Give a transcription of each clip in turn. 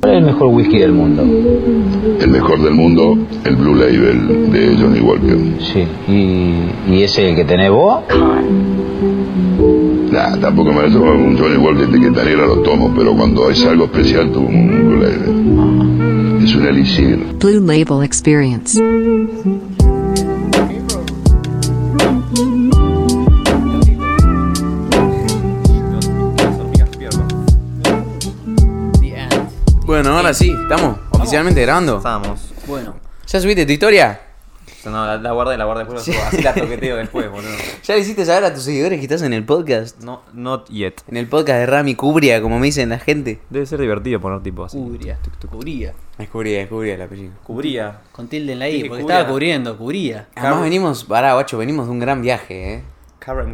¿Cuál es el mejor whisky del mundo? El mejor del mundo, el Blue Label de Johnny Walker. Sí. ¿Y, y ese el que tenés vos? Nah, tampoco me tomo un Johnny Walker de que negra lo tomo, pero cuando es algo especial tomo un Blue Label. Es un elixir. Blue Label Experience. Bueno, ahora sí, estamos oficialmente grabando. Estamos. Bueno, ¿Ya subiste tu historia? No, la, la guardé, la guardé después. la subo. Así la toqueteo después, boludo. ¿Ya le hiciste saber a tus seguidores que estás en el podcast? No, not yet. En el podcast de Rami Cubria, como me dicen la gente. Debe ser divertido poner tipo así. cubría. Cubría. Es Cubria, es Cubria el apellido. Cubría. Con tilde en la I, Dije porque cubría. estaba cubriendo, cubría. Además venimos, pará, guacho, venimos de un gran viaje, ¿eh?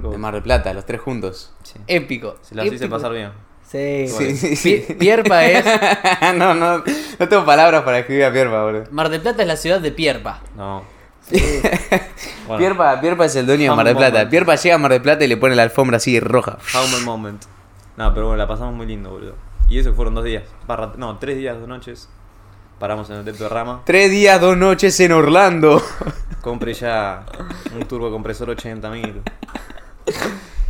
Go. De Mar del Plata, los tres juntos. Sí. Épico. Se las hice Épico. pasar bien. Sí. Sí, sí, sí. Pi- Pierpa es. no, no, no tengo palabras para escribir a Pierpa, boludo. Mar del Plata es la ciudad de Pierpa. No. Bueno, Pierpa, Pierpa es el dueño de Mar del Plata. moment. Pierpa llega a Mar del Plata y le pone la alfombra así roja. humble moment. No, pero bueno, la pasamos muy lindo, boludo. Y eso fueron dos días. Barra- no, tres días, dos noches. Paramos en el teto de rama. Tres días, dos noches en Orlando. Compré ya un turbo compresor 80.000.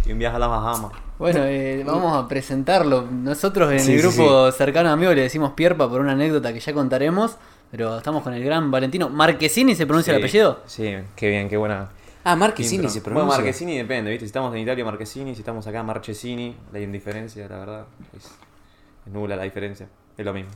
Y un viaje a las Bahamas. Bueno, eh, vamos a presentarlo. Nosotros en Sí, el sí, grupo cercano a amigos le decimos Pierpa por una anécdota que ya contaremos. Pero estamos con el gran Valentino. ¿Marquesini se pronuncia el apellido? Sí, qué bien, qué buena. Ah, Marquesini intro. se Bueno, pronuncia. Marquesini depende, ¿viste? Si estamos en Italia, Marquesini. Si estamos acá, Marchesini. La indiferencia, la verdad. Es, es nula la diferencia. Es lo mismo.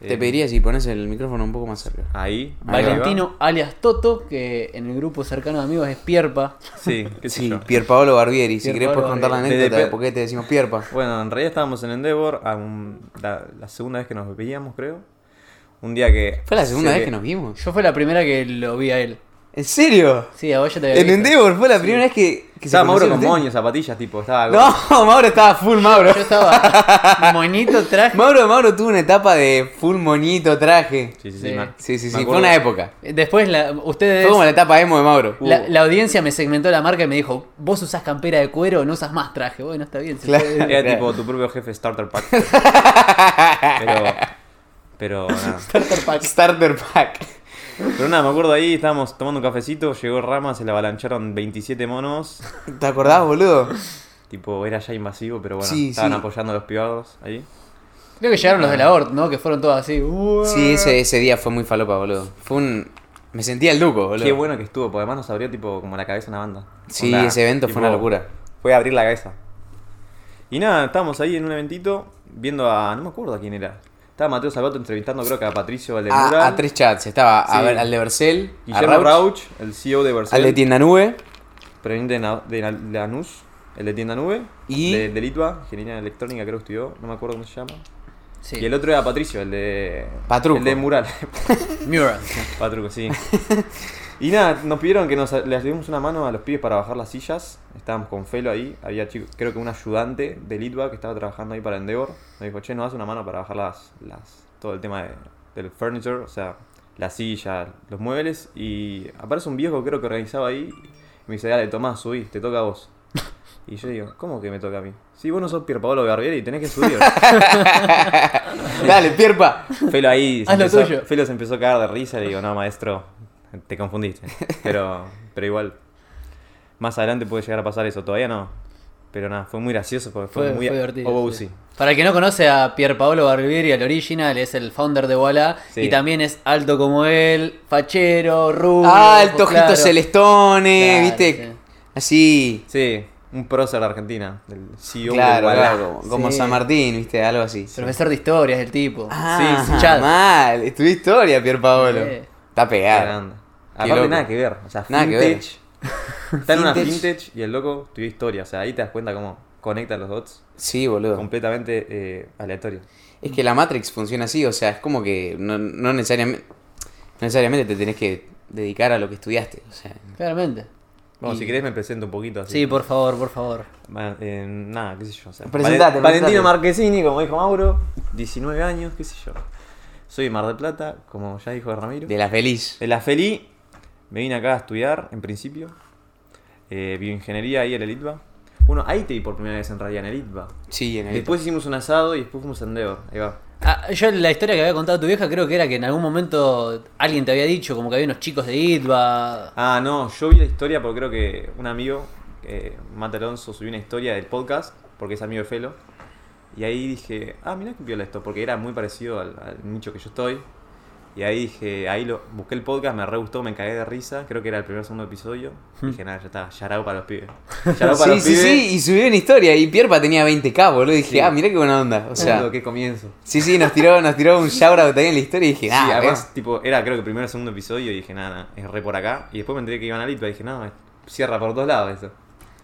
Te Eh, pediría si pones el micrófono un poco más cerca. Ahí. Ahí va. Valentino alias Toto, que en el grupo cercano de amigos es Pierpa. Sí, qué sé Sí, yo. Pierpaolo Barbieri. Si querés puedes contar la anécdota de por qué te decimos Pierpa. Bueno, en realidad estábamos en Endeavor. a un- la, la segunda vez que nos veíamos, creo. Un día que. Fue la segunda se vez ve- que nos vimos. Yo fue la primera que lo vi a él. ¿En serio? Sí, a vos ya te había En visto. Endeavor fue la primera vez que, que Estaba Mauro con moños, zapatillas, tipo. Estaba. ustedes. No, Mauro estaba full Mauro. Yo estaba moñito, traje. Mauro, Mauro tuvo una etapa de full moñito traje. Sí, sí, Sí. sí. Sí, sí, Me sí, fue acuerdo. una época. Después la, ustedes... Fue como la etapa emo de Mauro. La, la audiencia me segmentó la marca y me dijo, vos usás campera de cuero, no usas más traje. Bueno, está bien. se Claro. puede- Era tipo tu propio jefe Starter Pack. pero. Pero nada. Starter pack. Starter pack. Pero nada, me acuerdo ahí, estábamos tomando un cafecito, llegó Rama, se le avalancharon 27 monos. ¿Te acordás, boludo? Tipo, era ya invasivo, pero bueno, Sí, estaban sí. apoyando a los privados ahí. Creo que llegaron los de la ORT, ¿no? Que fueron todos así. "Uah". Sí, ese, ese día fue muy falopa, boludo. Fue un... Me sentía el duco, boludo. Qué bueno que estuvo, porque además nos abrió tipo como la cabeza una banda. Sí, Onda, ese evento tipo, fue una locura. Fue a abrir la cabeza. Y nada, estábamos ahí en un eventito viendo a. No me acuerdo a quién era. Estaba Mateo Salvato entrevistando, creo que a Patricio Valdemura. A, a tres chats. Estaba a ver, al de Bercel, a Guillermo Rauch, Rauch, el CEO de Versailles. al de Tienda Nube. proveniente de, Lanús, el de Tienda Nube. Y- De, de Litva, ingeniería electrónica creo que estudió, no me acuerdo cómo se llama. Sí. Y el otro era Patricio, el de. Patruco. El de Mural. Mural. Patruco, sí. Y nada, nos pidieron que nos les dimos una mano a los pibes para bajar las sillas. Estábamos con Felo ahí. Había chico, creo que un ayudante de Litva que estaba trabajando ahí para Endeavor. Nos dijo, che, nos das una mano para bajar las, las todo el tema de- del furniture, o sea, la silla, los muebles. Y aparece un viejo, creo que organizaba ahí. Y me dice, dale, Tomás, subí, te toca a vos. Y yo digo, ¿cómo que me toca a mí? Si vos no sos Pierpaolo Barbieri y tenés que subir. Dale, Pierpa. Felo ahí. se Haz lo empezó- tuyo. Felo se empezó a cagar de risa y le digo, no, maestro, te confundiste. Pero, pero igual, más adelante puede llegar a pasar eso. Todavía no. Pero nada, fue muy gracioso porque fue, Fue, muy fue divertido. Sí. Para el que no conoce a Pier Paolo Barbieri, el original, es el founder de Walla. Sí. Y también es alto como él, fachero, rubio. Tojito claro. celestone, Claro, viste. sí. Así. Sí, un prócer de Argentina, el CEO Claro, de Walla. claro, como, como Sí. San Martín, viste, algo así. Profesor de historia es el tipo. Ah, sí, mal. Estudió historia, Pier Paolo. Sí. Está Qué pegado. Qué Aparte nada que ver, o sea, Nada que ver. vintage. Está en una Vintage. y el loco estudió historia, o sea, ahí te das cuenta cómo conecta los dots. Sí, boludo. Completamente eh, aleatorio. Es que la Matrix funciona así, o sea, es como que no, no necesariamente no necesariamente te tenés que dedicar a lo que estudiaste, o sea. Claramente. Bueno, Y- si querés me presento un poquito así. Sí, por favor, por favor. Eh, nada, qué sé yo. o sea, Presentate, Valen- Valentino presentate. Marquesini, como dijo Mauro, 19 años, qué sé yo. Soy de Mar del Plata, como ya dijo Ramiro. De la feliz. De la Feli, me vine acá a estudiar, en principio. Eh, bioingeniería ahí en el ITBA. Bueno, ahí te vi por primera vez en realidad en el ITBA. Sí, en el Después hicimos un asado y después fuimos a Endeavor. Ahí va. Ah, yo la historia que había contado tu vieja creo que era que en algún momento alguien te había dicho como que había unos chicos de ITBA. Ah, no, yo vi la historia porque creo que un amigo, eh, Matt Alonso, subió una historia del podcast, porque es amigo de Felo. Y ahí dije, ah, mirá que viola esto, porque era muy parecido al, al nicho que yo estoy. Y ahí dije, ahí lo, busqué el podcast, me re gustó, me cagué de risa. Creo que era el primer segundo episodio. dije, nada, ya está, yarao para los pibes. Yarao para Sí, los sí, pibes. sí, y subió una historia y Pierpa tenía 20k, boludo. Y dije, Sí. ah, mirá qué buena onda. O sea, qué comienzo. sí, sí, nos tiró, nos tiró un shout out ahí en la historia y dije, Sí, ah, además, tipo, era creo que primero o segundo episodio y dije, nada, nada, es re por acá. Y después me enteré que iban a Litva y dije, no, cierra por todos lados eso.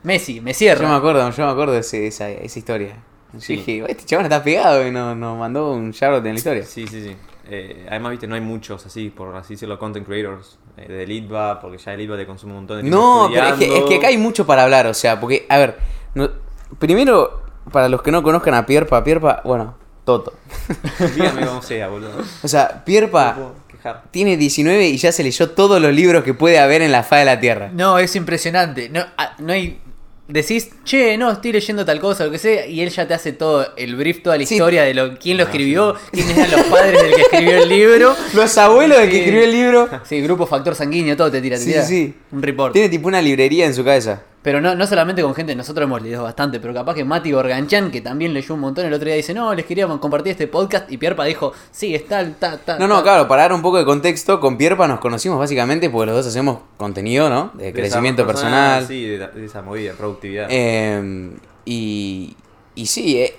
Messi, me Yo me acuerdo, yo me acuerdo de ese- esa, esa historia. Yo Sí. dije, este chabón está pegado y nos, nos mandó un shout out en la historia. Sí, sí, sí. Eh, además, viste, no hay muchos así, por así decirlo, content creators eh, de Litva, porque ya el Litva te consume un montón de tiempo No, pero es que, es que acá hay mucho para hablar, o sea, porque, a ver, no- primero, para los que no conozcan a Pierpa, Pierpa, bueno, Toto. Dígame cómo sea, boludo. O sea, Pierpa tiene 19 y ya se leyó todos los libros que puede haber en la faz de la Tierra. No, es impresionante. No, ah, no hay. Decís, che, no, estoy leyendo tal cosa, lo que sea, y él ya te hace todo el brief, toda la Sí. historia de lo, quién lo escribió, quiénes eran los padres del que escribió el libro. Los abuelos del que escribió el libro. Sí, grupo factor sanguíneo, todo te tira, te Sí, tira sí. Un report. Tiene tipo una librería en su cabeza. Pero no, no solamente con gente, nosotros hemos leído bastante, pero capaz que Mati Gorganchan, que también leyó un montón, el otro día dice, no, les quería compartir este podcast, y Pierpa dijo, sí, es tal, tal, tal. No, no, tal". claro, para dar un poco de contexto, con Pierpa nos conocimos básicamente porque los dos hacemos contenido, ¿no? De De crecimiento esa personal. Sí, de, de esa movida, productividad. Eh, y, y sí, eh,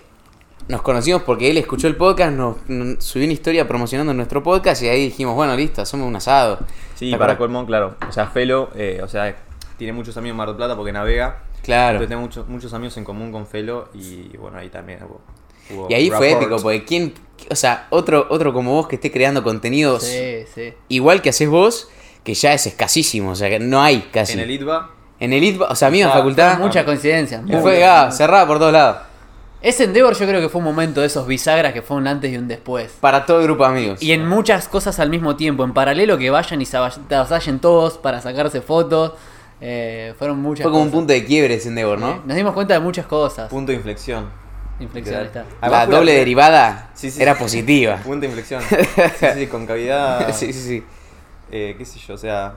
nos conocimos porque él escuchó el podcast, nos, nos subió una historia promocionando nuestro podcast y ahí dijimos, bueno, listo, hacemos un asado. sí, ¿Te para colmón, claro. O sea, Felo, eh, o sea, tiene muchos amigos en Mar del Plata porque navega. Claro. Entonces tengo muchos, muchos amigos en común con Felo y bueno, ahí también hubo. hubo Y ahí fue épico, porque quién, o sea, otro, otro como vos que esté creando contenidos Sí, sí. igual que haces vos, que ya es escasísimo, o sea, que no hay casi. En el ITBA, En el ITBA, o sea, a mí en Ah, facultad, Muchas coincidencias. fue ah, cerrada por todos lados. Ese Endeavor yo creo que fue un momento de esos bisagras que fue un antes y un después. Para todo el grupo de amigos. Y en muchas cosas al mismo tiempo, en paralelo que vayan y se avasallen todos para sacarse fotos. Eh, fueron muchas Fue como un punto de quiebre ese Endeavor, Eh, ¿no? Nos dimos cuenta de muchas cosas. punto de inflexión. Inflexión, está. La doble la- derivada Sí, sí, era sí. positiva. Punto de inflexión. Sí, sí, con cavidad. sí, sí, sí. eh, qué sé yo, o sea,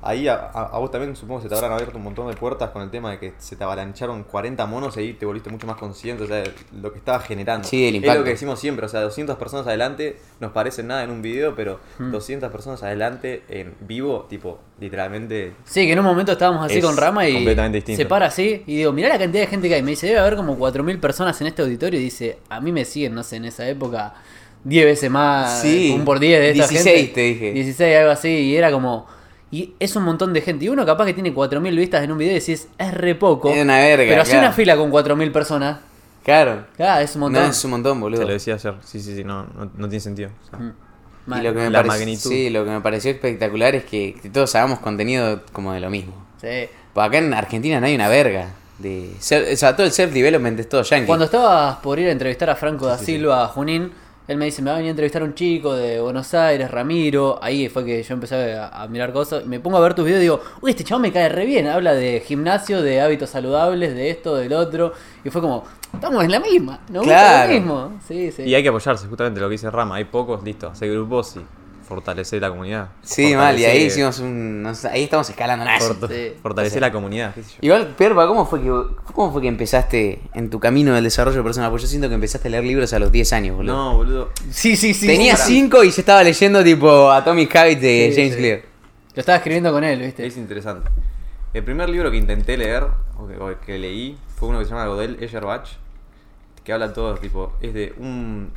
ahí a, vos también supongo que se te habrán abierto un montón de puertas con el tema de que se te avalancharon 40 monos y ahí te volviste mucho más consciente, o sea, de lo que estaba generando. Sí, Es impacto. lo que decimos siempre, o sea, 200 personas adelante nos parecen nada en un video, pero Hmm. 200 personas adelante en vivo, tipo, literalmente... Sí, que en un momento estábamos así Es con Rama y se para así y digo, mirá la cantidad de gente que hay. Me dice, debe haber como 4.000 personas en este auditorio y dice, a mí me siguen, no sé, en esa época 10 veces más, Sí, un por 10 de esta 16 gente. te dije. 16, algo así, y era como... Y es un montón de gente. Y uno capaz que tiene 4.000 vistas en un video y decís, es re poco. Es una verga, Pero claro. una fila con 4.000 personas. Claro. Claro, es un montón. No, es un montón, boludo. Te lo decía ayer, sí, sí, sí, no, no, no tiene sentido. o sea. Mm. Y lo que me La pareció- magnitud. Sí, lo que me pareció espectacular es que, que todos hagamos contenido como de lo mismo. Sí. Porque acá en Argentina no hay una verga. De self- o sea, todo el self-development es todo yankee. Cuando estabas por ir a entrevistar a Franco da Silva, a Junín, él me dice, me va a venir a entrevistar un chico de Buenos Aires, Ramiro. Ahí fue que yo empecé a, a mirar cosas. Me pongo a ver tus videos y digo, uy, este chavo me cae re bien. Habla de gimnasio, de hábitos saludables, de esto, del otro. Y fue como, estamos en la misma, nos gusta Claro. lo mismo. Sí, sí. Y hay que apoyarse, justamente lo que dice Rama, hay pocos, listo, hacer grupos y fortalecer la comunidad. Sí, mal, y ahí hicimos un... no sé, ahí estamos escalando nada. fort- Sí. Fortalecer la comunidad, qué sé yo. Igual, Perpa, ¿cómo fue, que, ¿cómo fue que empezaste en tu camino del desarrollo personal? Porque yo siento que empezaste a leer libros a los 10 años, boludo. No, boludo. sí, sí, sí. Tenía sí. 5 y ya estaba leyendo tipo Atomic Habits de Sí, James sí. Clear. Lo estaba escribiendo con él, ¿viste? Es interesante. El primer libro que intenté leer, o que, o que leí, fue uno que se llama Godel Escherbach, que habla todo, tipo, es de un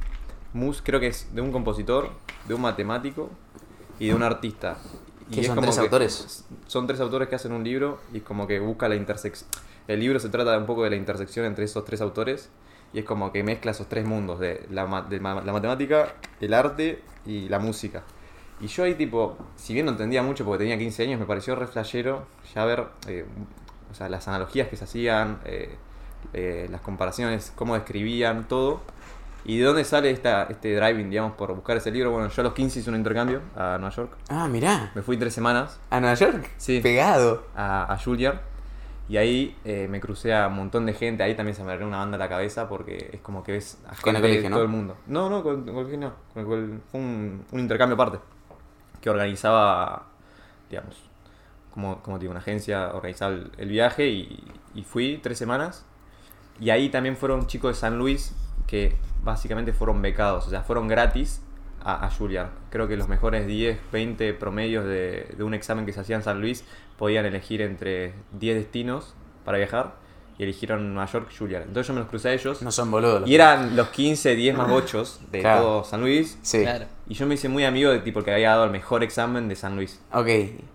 mus, creo que es de un compositor, de un matemático y de un artista. Y ¿Qué es son, como tres que- autores? Son tres autores que hacen un libro y como que busca la intersección. El libro se trata un poco de la intersección entre esos tres autores y es como que mezcla esos tres mundos, de la, ma- de ma- la matemática, el arte y la música. Y yo ahí tipo, si bien no entendía mucho porque tenía 15 años, me pareció re flashero ya ver eh, o sea, las analogías que se hacían, eh, eh, las comparaciones, cómo describían todo. ¿Y de dónde sale esta, este driving, digamos, por buscar ese libro? Bueno, yo a los 15 hice un intercambio a Nueva York. Ah, mirá. Me fui tres semanas ¿A Nueva York? Sí. Pegado. a, a Juilliard. Y ahí eh, me crucé a un montón de gente, ahí también se me abrió una banda a la cabeza porque es como que ves a gente de ¿no? todo el mundo. No, no, con, con el colegio no. Con el fue un, un intercambio aparte que organizaba, digamos, como, como digo, una agencia organizaba el, el viaje y, y fui tres semanas. Y ahí también fueron chicos de San Luis que básicamente fueron becados, o sea, fueron gratis a, a Juilliard. Creo que los mejores 10, 20 promedios de, de un examen que se hacía en San Luis podían elegir entre 10 destinos para viajar y eligieron Nueva York, Juilliard. Entonces yo me los crucé a ellos. No son boludos. los Y eran los 15, 10 más 8 de Claro. todo San Luis. Sí. Claro. Y yo me hice muy amigo de tipo que había dado el mejor examen de San Luis. Ok.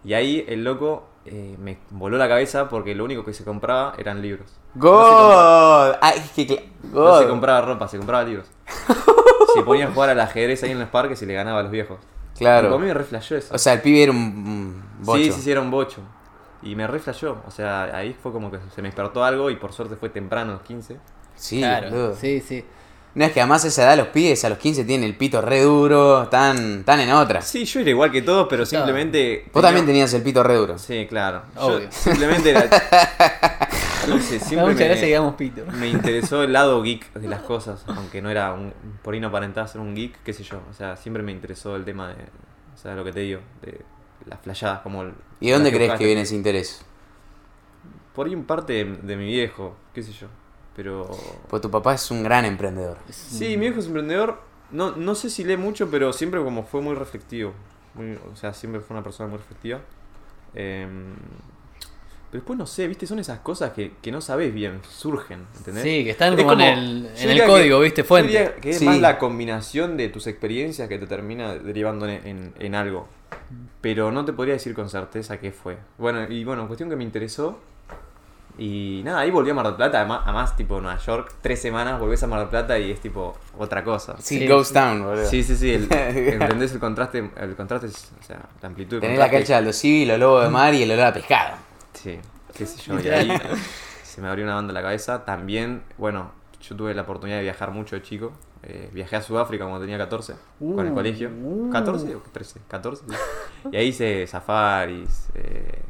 Y ahí el loco eh, me voló la cabeza porque lo único que se compraba eran libros. ¡God! Ay, es que cla- No se God. compraba ropa, se compraba libros. se ponía a jugar al ajedrez ahí en los parques y le ganaba a los viejos. Claro. Y a mí me reflejó eso. O sea, el pibe era un, bocho. sí, sí, sí, era un bocho. Y me reflejó. O sea, ahí fue como que se me despertó algo y por suerte fue temprano, a los 15. Sí, claro, sí, sí. No es que además esa edad los pibes a los 15 tienen el pito re duro, están, están en otra. Sí, yo era igual que todos, pero simplemente. Vos tenía- también tenías el pito re duro. Sí, claro. Obvio. Yo simplemente era. No sé, Me da siempre mucha me, gracia que digamos pito. me interesó el lado geek de las cosas, aunque no era un, por ahí no aparentaba ser un geek, qué sé yo. O sea, siempre me interesó el tema de, o sea, lo que te digo, de las flayadas como el- ¿Y de dónde crees que viene ese interés? Por ahí en parte de, de mi viejo, qué sé yo. Pero Pues tu papá es un gran emprendedor. sí, mi viejo es emprendedor. No, no sé si lee mucho, pero siempre como fue muy reflectivo. Muy- o sea, siempre fue una persona muy reflectiva. Em, pero después no sé, viste, son esas cosas que, que no sabes bien, surgen, ¿entendés? Sí, que están Es como, en el, yo en el diría código, que- ¿viste? yo Fuente. diría que es Sí. más la combinación de tus experiencias que te termina derivando en, en- en algo. Pero no te podría decir con certeza qué fue. Bueno, y bueno, cuestión que me interesó. Y nada, ahí volví a Mar del Plata, además, además tipo Nueva York, tres semanas volvés a Mar del Plata y es tipo otra cosa. Sí, Sí, Ghost sí. Town, boludo. Sí, sí, sí, el, ¿entendés el contraste? El contraste es, o sea, la amplitud Tenés la cancha de los civil, los lobos de mar y el olor a pescado. Sí, qué sé yo, y ahí se me abrió una banda en la cabeza. También, bueno, yo tuve la oportunidad de viajar mucho de chico. Eh, viajé a Sudáfrica cuando tenía 14, con el Uh, colegio. uh. ¿14 o 13? 14. Y ahí hice safaris, eh,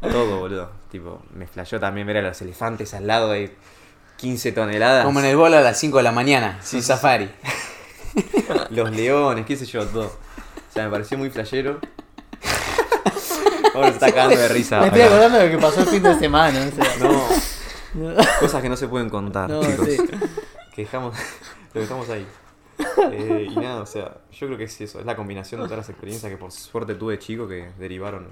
todo, boludo. Tipo, me flasheó también ver a los elefantes al lado de 15 toneladas. Como en el bolo a las 5 de la mañana, sin safari. Los leones, qué sé yo, todo. O sea, me pareció muy flashero. Ahora se está cagando de risa. Me estoy acá. acordando de lo que pasó el fin de semana. O sea, No, cosas que no se pueden contar, no, chicos. sí. Que dejamos, lo dejamos ahí. Eh, y nada, o sea, yo creo que es eso, es la combinación de todas las experiencias que por suerte tuve chico que derivaron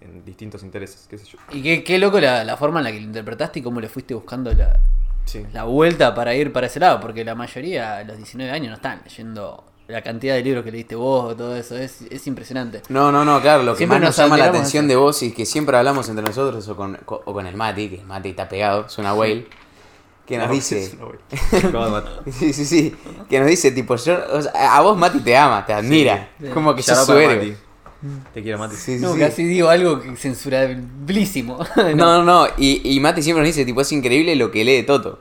en, distintos intereses, qué sé yo. Y qué, qué loco la, la forma en la que lo interpretaste y cómo le fuiste buscando la, Sí. la vuelta para ir para ese lado. Porque la mayoría a los 19 años no están leyendo la cantidad de libros que leíste vos, todo eso. Es, es impresionante. No, no, no, claro, lo que Siempre más nos nos llama la atención de vos y que siempre hablamos entre nosotros o con, co- o con el Mati, que el Mati está pegado, es una whale, que nos No, dice... No. Sí, sí, sí, que nos dice, tipo, yo, o sea, a vos Mati te ama, te admira, Sí. como que Shout sos su héroe. Te quiero, Mati. Sí, sí, No, sí. casi digo algo que censurabilísimo. No, no, no, y, y Mati siempre nos dice, tipo, es increíble lo que lee de Toto.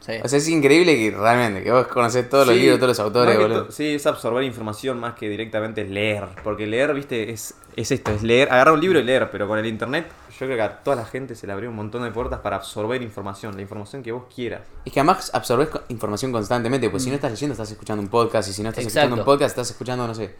Sí. O sea, es increíble que realmente, que vos conocés todos los libros, todos los autores, boludo. Sí, es absorber información más que directamente leer. Porque leer, viste, es, es esto, es leer, agarrar un libro y leer, pero con el internet yo creo que a toda la gente se le abrió un montón de puertas para absorber información, la información que vos quieras. Es que además absorbes información constantemente, pues si no estás leyendo estás escuchando un podcast y si no estás Exacto. escuchando un podcast estás escuchando, no sé,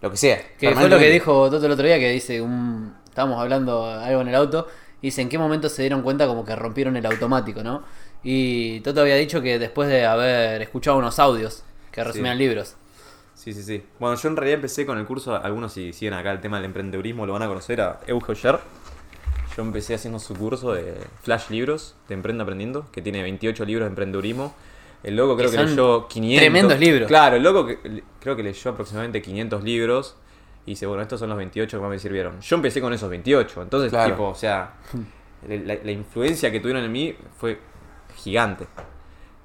lo que sea. Que fue lo que dijo Toto el otro día, que dice, un, estábamos hablando algo en el auto, y dice, ¿en qué momento se dieron cuenta como que rompieron el automático, no? Y Toto había dicho que después de haber escuchado unos audios que resumían libros. Sí, sí, sí. Bueno, yo en realidad empecé con el curso, algunos si siguen acá el tema del emprendedurismo lo van a conocer, a Euge. Yo empecé haciendo su curso de Flash Libros, de Emprende Aprendiendo, que tiene 28 libros de emprendedurismo. El loco creo Que leyó 500. tremendos libros. Claro, el loco que, creo que leyó aproximadamente 500 libros. Y dice, bueno, estos son los 28 que más me sirvieron. Yo empecé con esos 28. Entonces, Claro. tipo, o sea, la, la influencia que tuvieron en mí fue gigante.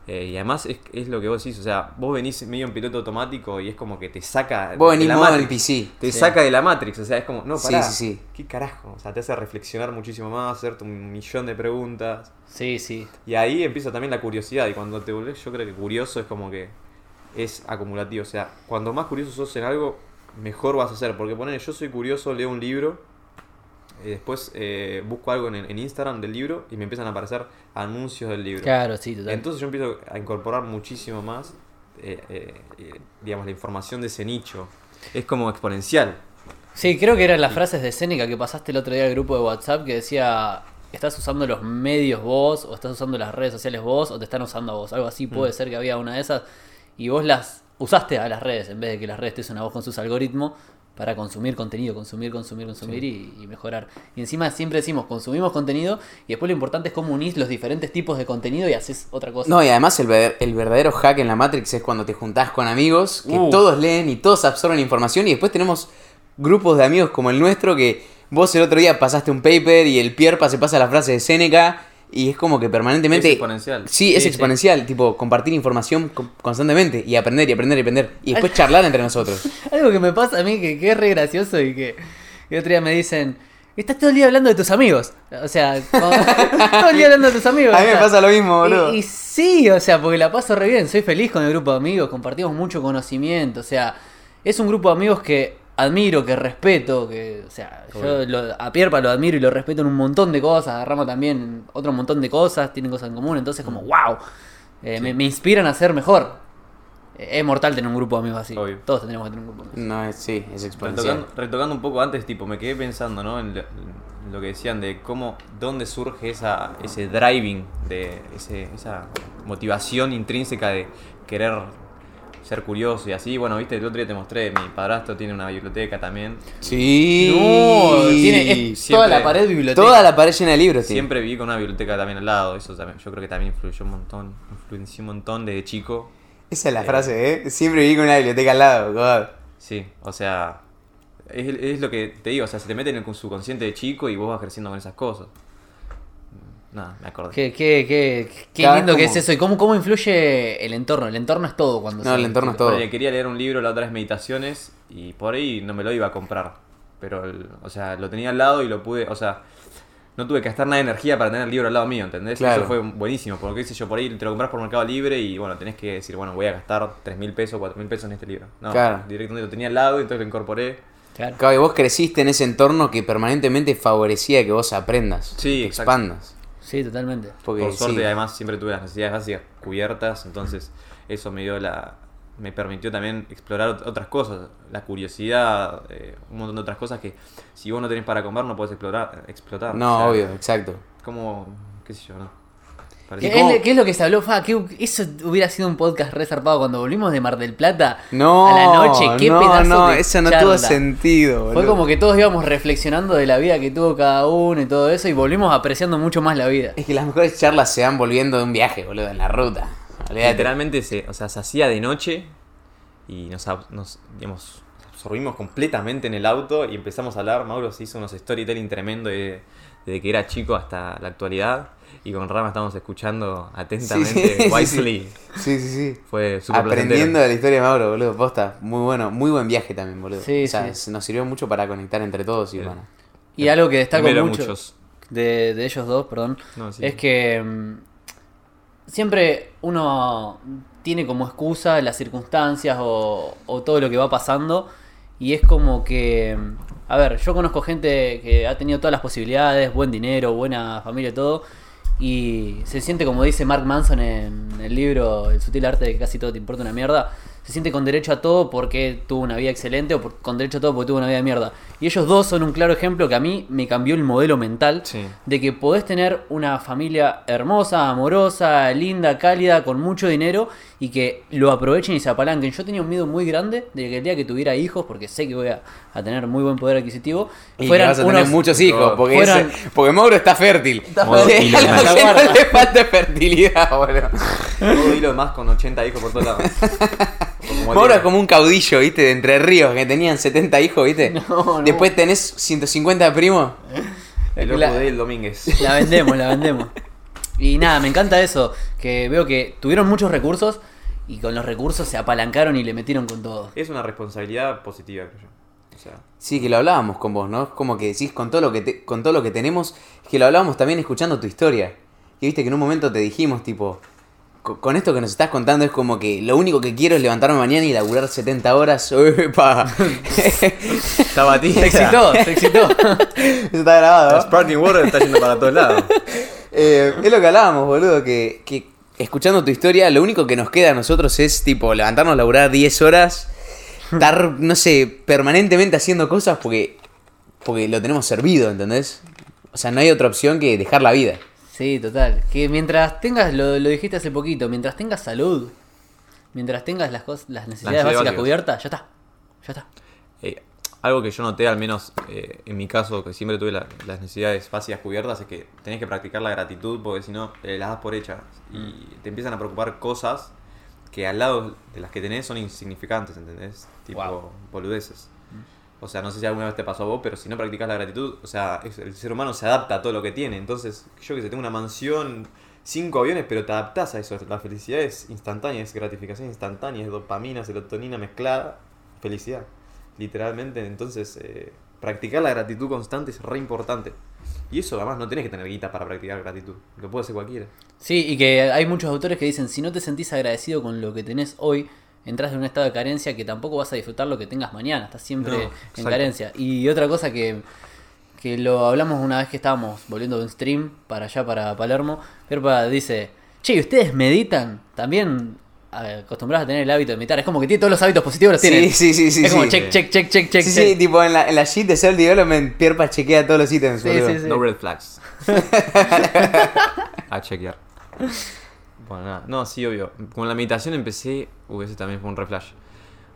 Eh, y además es, es lo que vos decís, o sea, vos venís medio en piloto automático y es como que te saca Vos de venís la modo Matrix. NPC. Te Sí. saca de la Matrix, o sea, es como, no, Sí, pará, sí, sí. ¿qué carajo? O sea, te hace reflexionar muchísimo más, hacerte un millón de preguntas. Sí, sí. Y ahí empieza también la curiosidad. Y cuando te volvés, yo creo que curioso es como que es acumulativo. O sea, cuando más curioso sos en algo, mejor vas a ser. Porque poner, yo soy curioso, leo un libro eh, después eh, busco algo en, en Instagram del libro y me empiezan a aparecer anuncios del libro. Claro, sí, total. Entonces yo empiezo a incorporar muchísimo más, eh, eh, eh, digamos, la información de ese nicho. Es como exponencial. Sí, creo que eran las frases de Seneca que pasaste el otro día al grupo de WhatsApp que decía, ¿estás usando los medios vos o estás usando las redes sociales vos o te están usando a vos? Algo así puede ser que había una de esas y vos las usaste a las redes en vez de que las redes te usen a vos con sus algoritmos para consumir contenido, consumir, consumir, consumir y, y mejorar. Y encima siempre decimos, consumimos contenido y después lo importante es cómo unís los diferentes tipos de contenido y haces otra cosa. No, y además el, ver- el verdadero hack en la Matrix es cuando te juntás con amigos, que Uh. todos leen y todos absorben información y después tenemos grupos de amigos como el nuestro que vos el otro día pasaste un paper y el Pierpa se pasa la frase de Seneca y es como que permanentemente... Es exponencial. Sí, es Sí, sí. exponencial, tipo compartir información co- constantemente y aprender y aprender y aprender y después charlar entre nosotros. Algo que me pasa a mí que, que es re gracioso y que el otro día me dicen, estás todo el día hablando de tus amigos. O sea, como- todo el día hablando de tus amigos. A mí me sea, pasa lo mismo, boludo. Y, y sí, o sea, porque la paso re bien, soy feliz con el grupo de amigos, compartimos mucho conocimiento, o sea, es un grupo de amigos que admiro, que respeto, que, o sea, yo lo- a Pierpa lo admiro y lo respeto en un montón de cosas, a Rama también otro montón de cosas, tienen cosas en común, entonces como, wow, eh, me, me inspiran a ser mejor. Eh, Es mortal tener un grupo de amigos así. Obvio. Todos tendríamos que tener un grupo de amigos. No, es, sí, es exponencial. Retocando, retocando un poco antes, tipo, me quedé pensando, ¿no? En lo, en lo que decían de cómo, dónde surge esa, ese driving, de ese, esa motivación intrínseca de querer ser curioso y así. Bueno, viste, el otro día te mostré, mi padrastro tiene una biblioteca también. Sí. No, tiene es toda la pared biblioteca. Toda la pared llena de libros. tiene. Siempre viví con una biblioteca también al lado, eso también, yo creo que también influyó un montón, influenció un montón desde chico. Esa es la frase, ¿eh? Siempre viví con una biblioteca al lado. God. Sí, o sea, es, es lo que te digo, o sea, se te mete en el subconsciente de chico y vos vas creciendo con esas cosas. Nada, me acordé. Qué, qué, qué, qué lindo que como- es eso. ¿Y cómo, cómo influye el entorno? El entorno es todo cuando No, se- el entorno es todo. Quería leer un libro, la otra vez Meditaciones, y por ahí no me lo iba a comprar. Pero, el- o sea, lo tenía al lado y lo pude, o sea, no tuve que gastar nada de energía para tener el libro al lado mío, ¿entendés? Claro. Eso fue buenísimo, porque qué sé yo, por ahí te lo compras por Mercado Libre y bueno, tenés que decir, bueno, voy a gastar 3 mil pesos, 4 mil pesos en este libro. No, Claro. directamente lo tenía al lado y entonces lo incorporé. Claro. Claro, y vos creciste en ese entorno que permanentemente favorecía que vos aprendas. Sí, exacto. expandas. Sí, totalmente. Porque Por suerte, sí. además, siempre tuve las necesidades básicas cubiertas, entonces eso me dio la. me permitió también explorar ot- otras cosas, la curiosidad, eh, un montón de otras cosas que si vos no tenés para comer no podés explorar, explotar. No, O sea, obvio, exacto. Como, qué sé yo, ¿no? ¿Qué, cómo- es, qué es lo que se habló? Fa, ¿qué- eso hubiera sido un podcast resarpado cuando volvimos de Mar del Plata No, a la noche. Qué no, pedazo no, de eso no charla. tuvo sentido, boludo. Fue como que todos íbamos reflexionando de la vida que tuvo cada uno y todo eso y volvimos apreciando mucho más la vida. Es que las mejores charlas se van volviendo de un viaje, boludo, en la ruta. Olvídate. Literalmente se, o sea, se hacía de noche y nos, nos, digamos, absorbimos completamente en el auto y empezamos a hablar. Mauro se hizo unos storytelling tremendo de- desde que era chico hasta la actualidad. Y con Rama estamos escuchando atentamente Sí, sí, Wisely. Sí, sí, sí. Fue súper Aprendiendo placentero. de la historia de Mauro, boludo, posta. Muy bueno, muy buen viaje también, boludo. Sí, o sea, sí. nos sirvió mucho para conectar entre todos y Sí. bueno. Y algo que destaco Primero mucho muchos. de, de ellos dos, perdón, No, sí. es que mm, siempre uno tiene como excusa las circunstancias o, o todo lo que va pasando y es como que, mm, a ver, yo conozco gente que ha tenido todas las posibilidades, buen dinero, buena familia, todo, y se siente como dice Mark Manson en el libro El sutil arte de que casi todo te importa una mierda, se siente con derecho a todo porque tuvo una vida excelente o por- con derecho a todo porque tuvo una vida de mierda. Y ellos dos son un claro ejemplo que a mí me cambió el modelo mental Sí. de que podés tener una familia hermosa, amorosa, linda, cálida, con mucho dinero y que lo aprovechen y se apalanquen. Yo tenía un miedo muy grande de que el día que tuviera hijos, porque sé que voy a, a tener muy buen poder adquisitivo, Y que fueran vas a tener muchos hijos, porque, fueran- ese- porque Mauro está fértil. Está fértil. no le falta fertilidad, boludo. Todo hilo más con 80 hijos por todos lados. Como Mauro es como un caudillo, ¿viste? De Entre Ríos, que tenían 70 hijos, ¿viste? No, no. Después tenés 150 primos. El loco La- de el Domínguez. La vendemos, la vendemos. Y nada, me encanta eso, que veo que tuvieron muchos recursos y con los recursos se apalancaron y le metieron con todo. Es una responsabilidad positiva, creo yo. O sea, Sí, que lo hablábamos con vos, ¿no? Es como que decís con todo lo que te- con todo lo que tenemos, es que lo hablábamos también escuchando tu historia. Que viste que en un momento te dijimos tipo, con esto que nos estás contando es como que lo único que quiero es levantarme mañana y laburar 70 horas. ¡Epa! Está batida. Se excitó, se excitó. Eso está grabado. La Sparkling Water está yendo para todos lados. Eh, es lo que hablábamos, boludo, que, que escuchando tu historia, lo único que nos queda a nosotros es tipo levantarnos, laburar 10 horas, estar, no sé, permanentemente haciendo cosas porque, porque lo tenemos servido, ¿entendés? O sea, no hay otra opción que dejar la vida. Sí, total. Que mientras tengas, lo, lo dijiste hace poquito, mientras tengas salud, mientras tengas las, cosas, las necesidades básicas básicas. cubiertas, ya está. Ya está. Eh, algo que yo noté, al menos eh, en mi caso, que siempre tuve la- las necesidades básicas cubiertas, es que tenés que practicar la gratitud porque si no, eh, las das por hechas. Y te empiezan a preocupar cosas que al lado de las que tenés son insignificantes, ¿entendés? Tipo Wow. boludeces. O sea, no sé si alguna vez te pasó a vos, pero si no practicas la gratitud, o sea, el ser humano se adapta a todo lo que tiene. Entonces, yo que sé, tengo una mansión, cinco aviones, pero te adaptás a eso. La felicidad es instantánea, es gratificación instantánea, es dopamina, serotonina mezclada, felicidad. Literalmente, entonces, eh, practicar la gratitud constante es re importante. Y eso, además, no tenés que tener guita para practicar gratitud. Lo puede hacer cualquiera. Sí, y que hay muchos autores que dicen, si no te sentís agradecido con lo que tenés hoy, entras en un estado de carencia que tampoco vas a disfrutar lo que tengas mañana, estás siempre No, en exacto. carencia. Y otra cosa que, que lo hablamos una vez que estábamos volviendo de un stream para allá, para Palermo, Perpa dice, che, ¿y ustedes meditan? También acostumbrados a tener el hábito de meditar. Es como que tiene todos los hábitos positivos los. Sí, sí, sí, sí. es como sí. check, check, check, check, check, Sí, check. sí, tipo en la, en la sheet de Self Development, Pierpa chequea todos los ítems, Sí, sí, sí. No red flags. a chequear. Nada. No, sí, obvio. Con la meditación empecé. Uy, ese también fue un reflash.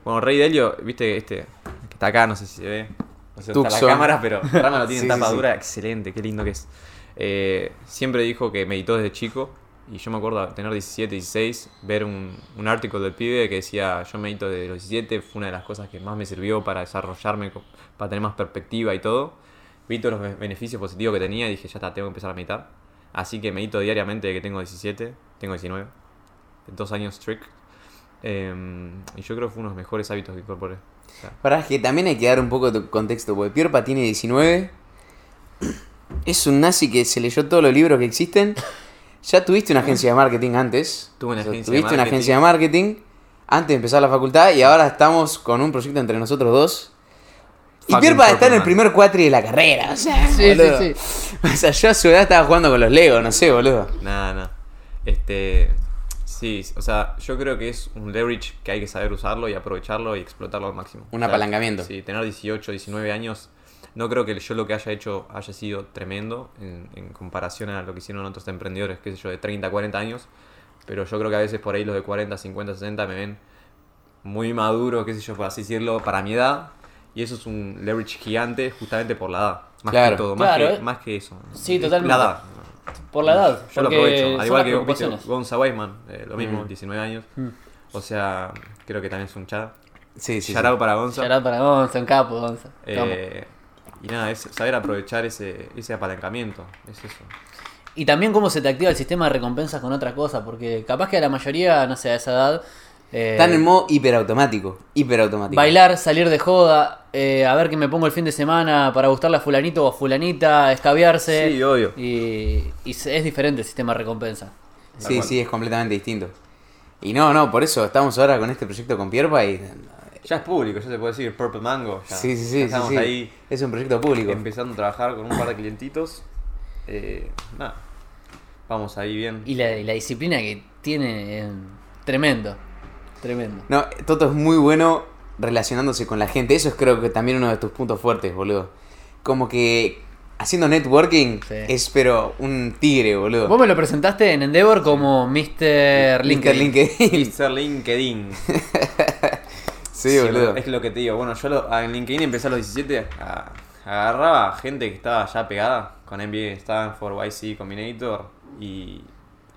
Bueno, Rey Delio, viste, este. Que está acá, no sé si se ve. No sé dónde está la cámara, pero Rama lo tiene Sí, en tapa sí. dura. Excelente, qué lindo que es. Eh, siempre dijo que meditó desde chico. Y yo me acuerdo tener 17, 16, ver un, un artículo del pibe que decía: Yo medito desde los 17, fue una de las cosas que más me sirvió para desarrollarme, para tener más perspectiva y todo. Vi todos los be- beneficios positivos que tenía y dije: Ya está, tengo que empezar a meditar. Así que medito diariamente desde que tengo 17, tengo 19, dos años strict. Eh, y yo creo que fue uno de los mejores hábitos que incorporé. O sea, Pará, es que también hay que dar un poco de contexto, porque Pierpa tiene 19. Es un nazi que se leyó todos los libros que existen. Ya tuviste una agencia de marketing antes. Tuve una O sea, agencia de Tuviste una agencia de marketing antes de empezar la facultad y ahora estamos con un proyecto entre nosotros dos. Y Fucking Pierpa está en el primer cuatri de la carrera. O sea, Sí, boludo. sí, sí. O sea, yo a su edad estaba jugando con los Legos, no sé, boludo. Nada, nada. Este. Sí, o sea, yo creo que es un leverage que hay que saber usarlo y aprovecharlo y explotarlo al máximo. Un O sea, apalancamiento. Sí, tener 18, 19 años. No creo que yo lo que haya hecho haya sido tremendo en, en comparación a lo que hicieron otros emprendedores, qué sé yo, de 30, 40 años. Pero yo creo que a veces por ahí los de 40, 50, 60 me ven muy maduro, qué sé yo, por así decirlo, para mi edad. Y eso es un leverage gigante justamente por la edad. Más Claro. que todo, más, Claro, que, eh. más que eso. Sí, totalmente. La edad. Por la edad. Yo lo aprovecho. Al igual que. Gonza Weisman, eh, lo mismo, Mm. 19 años. Mm. O sea, creo que también es un chat. Sí, sí. Out para Gonza. Out para Gonza, en capo, Gonza. Eh, y nada, es saber aprovechar ese, ese apalancamiento. Es eso. Y también cómo se te activa el sistema de recompensas con otra cosa, porque capaz que a la mayoría, no sé, a esa edad, eh, Están en modo hiperautomático. Hiperautomático. bailar, salir de joda, eh, a ver que me pongo el fin de semana para gustarle a fulanito o a fulanita, escabiarse. Sí, obvio. Y, es diferente el sistema de recompensa. Sí, sí, es completamente distinto. Y no, no, por eso estamos ahora con este proyecto con Pierpa y. Ya es público, ya se puede decir Purple Mango. Ya, sí, sí, sí, estamos sí. ahí Es un proyecto público. empezando a trabajar con un par de clientitos. Eh, nada, vamos ahí bien. Y la, y la disciplina que tiene, eh, tremendo. Tremendo. No, Toto es muy bueno relacionándose con la gente. Eso es creo que también uno de tus puntos fuertes, boludo. Como que haciendo networking Sí. es pero un tigre, boludo. Vos me lo presentaste en Endeavor como Mr. Linker LinkedIn. LinkedIn. Mr. LinkedIn. sí, boludo. Es lo que te digo. Bueno, yo lo- en LinkedIn empecé a los 17. a- agarraba gente que estaba ya pegada con NBA, Stanford, YC, Combinator y,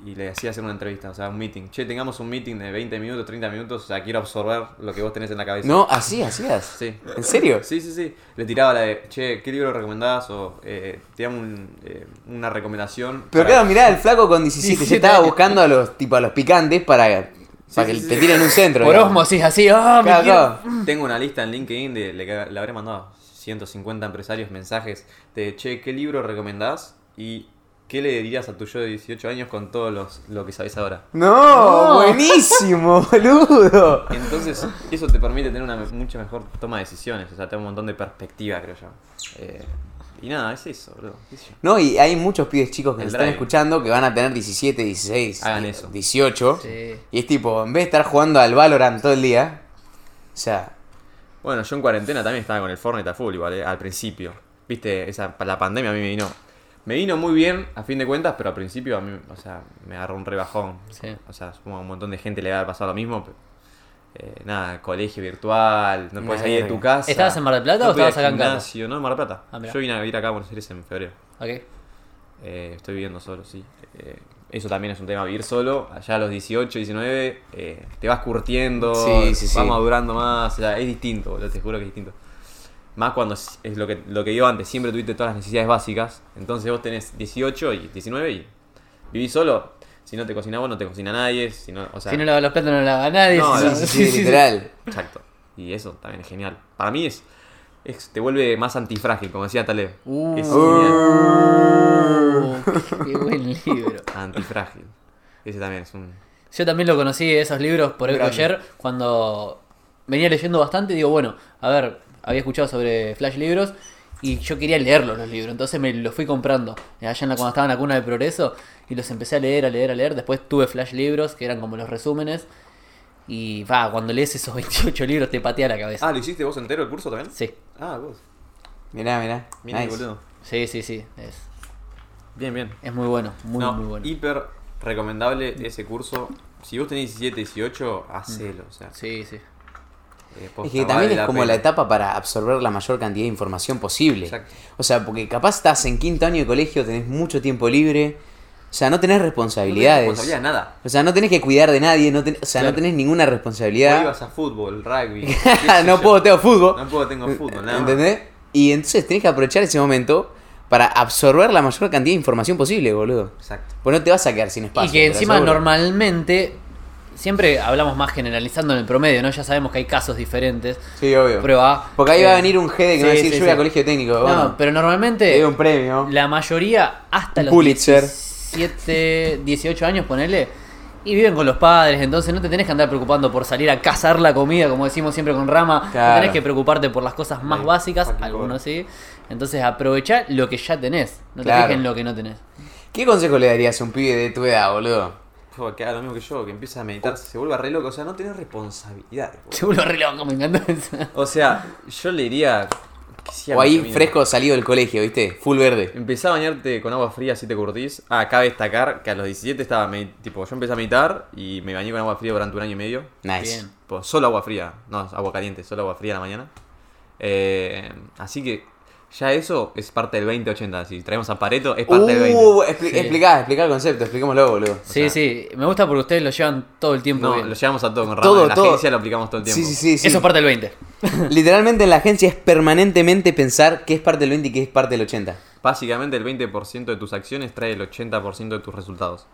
y le hacía hacer una entrevista, o sea, un meeting. Che, tengamos un meeting de 20 minutos, 30 minutos, o sea, quiero absorber lo que vos tenés en la cabeza. No, así, hacías. Sí. ¿En serio? Sí, sí, sí. Le tiraba la de, che, ¿qué libro recomendás? O eh, te damos un, eh, una recomendación. Pero para- claro, mirá, el flaco con 17 ya 17 estaba buscando a los tipo a los picantes para, para sí, que sí, te sí. tiren un centro. Por digamos. osmosis, así, ah, me Claro, claro. Tengo una lista en LinkedIn de le, le habré mandado 150 empresarios mensajes de che, ¿qué libro recomendás? Y ¿qué le dirías a tu yo de 18 años con todo los, lo que sabes ahora? No, buenísimo, boludo. Entonces, eso te permite tener una mucha mejor toma de decisiones, o sea, tener un montón de perspectiva, creo yo. Eh, y nada, es eso, yo. No, y hay muchos pibes chicos que nos están escuchando que van a tener 17, 16, Hagan eso. 18. Sí. Y es tipo, en vez de estar jugando al Valorant todo el día, o sea, Bueno, yo en cuarentena también estaba con el Fortnite a full, igual, eh, al principio. Viste, esa, la pandemia a mí me vino. Me vino muy bien, a fin de cuentas, pero al principio a mí, o sea, me agarró un rebajón. Sí. O sea, supongo a un montón de gente le va a pasado lo mismo. pero, eh, nada, colegio virtual, no puedes salir de tu casa. ¿Estabas en Mar del Plata No o estabas acá en al Cata? gimnasio, No, en Mar del Plata. Ah. Yo vine a vivir acá a Buenos Aires en febrero. Ok. Eh, estoy viviendo solo, sí. Eh, eso también es un tema, vivir solo. Allá a los 18, 19, eh, te vas curtiendo, Sí, sí, sí. vas madurando más. O sea, es distinto, boludo, te juro que es distinto. Más cuando es lo que, lo que digo antes, siempre tuviste todas las necesidades básicas. Entonces vos tenés 18 y 19 y vivís solo. Si no te cocina vos, no te cocina nadie. Si no, o sea, si no lava los platos, no lava nadie. No, Si- sí, sí, sí, literal. Exacto. Y eso también es genial. Para mí es, es te vuelve más antifrágil, como decía Taleb. Uh. Es genial. Uh, qué buen libro. Antifrágil. Ese también es un... Yo también lo conocí, esos libros, por Grande. ayer, cuando venía leyendo bastante. Digo, bueno, a ver, había escuchado sobre Flash Libros y yo quería leerlos los libros. Entonces me los fui comprando allá en la, cuando estaba en la cuna de progreso y los empecé a leer, a leer, a leer. Después tuve Flash Libros, que eran como los resúmenes. Y va, cuando lees esos 28 libros te patea la cabeza. Ah, ¿lo hiciste vos entero el curso también? Sí, Ah, vos. Mirá, mirá. Bien, nice. boludo. sí, sí, sí. Es, Bien, bien. es muy bueno, muy, No, muy bueno. Hiper recomendable ese curso. Si vos tenés 17, 18, hacelo. O sea, Sí, sí. Eh, Es que vale también es la como pena. la etapa para absorber la mayor cantidad de información posible. Exacto. O sea, porque capaz estás en quinto año de colegio, tenés mucho tiempo libre. O sea, no tenés No tenés responsabilidades. responsabilidad de nada. O sea, no tenés que cuidar de nadie, no ten- o sea, Claro. no tenés ninguna responsabilidad. ibas a fútbol, rugby. no yo. puedo, tengo fútbol. No puedo, tengo fútbol, nada más. ¿Entendés? Y entonces tenés que aprovechar ese momento para absorber la mayor cantidad de información posible, boludo. Exacto. Pues no te vas a quedar sin espacio. Y que encima normalmente, siempre hablamos más generalizando en el promedio, ¿no? Ya sabemos que hay casos diferentes. Sí, obvio. Prueba. Porque ahí va a Eh, venir un Gede que sí, va a decir, sí, yo voy a colegio técnico. No, Bueno, pero te normalmente un premio. la mayoría hasta los Pulitzer. 17, 18 años, ponele, y viven con los padres, entonces no te tenés que andar preocupando por salir a cazar la comida, como decimos siempre con Rama, Claro. no tenés que preocuparte por las cosas más Ay, básicas, algunos sí. Entonces aprovechá lo que ya tenés, no te Claro. fijes en lo que no tenés. ¿Qué consejo le darías a un pibe de tu edad, boludo? Fue, que haga lo mismo que yo, que empieza a meditar, se vuelva re loco. O sea, no tenés responsabilidades. boludo. Se vuelve re loco, me encanta eso. O sea, yo le diría. O ahí camino. fresco salido del colegio, ¿viste? Full verde. Empezá a bañarte con agua fría si te curtís. Ah, cabe destacar que a los 17 estaba. Tipo, yo empecé a meditar y me bañé con agua fría durante un año y medio. Nice. Bien. Pues solo agua fría, no agua caliente, solo agua fría a la mañana. Eh, así que ya eso es parte del 20-80. Si traemos a Pareto, es parte del 20. Uh, expli- Sí. Explicá, explicá el concepto, expliquémoslo, boludo. Sí, sea- sí, me gusta porque ustedes lo llevan todo el tiempo No, bien. lo llevamos a todo con Rama. Todo, en la todo. agencia lo aplicamos todo el tiempo. Sí, sí, sí. sí. Eso es parte del 20. Literalmente en la agencia es permanentemente pensar qué es parte del 20 y qué es parte del 80. Básicamente el 20% de tus acciones trae el 80% de tus resultados.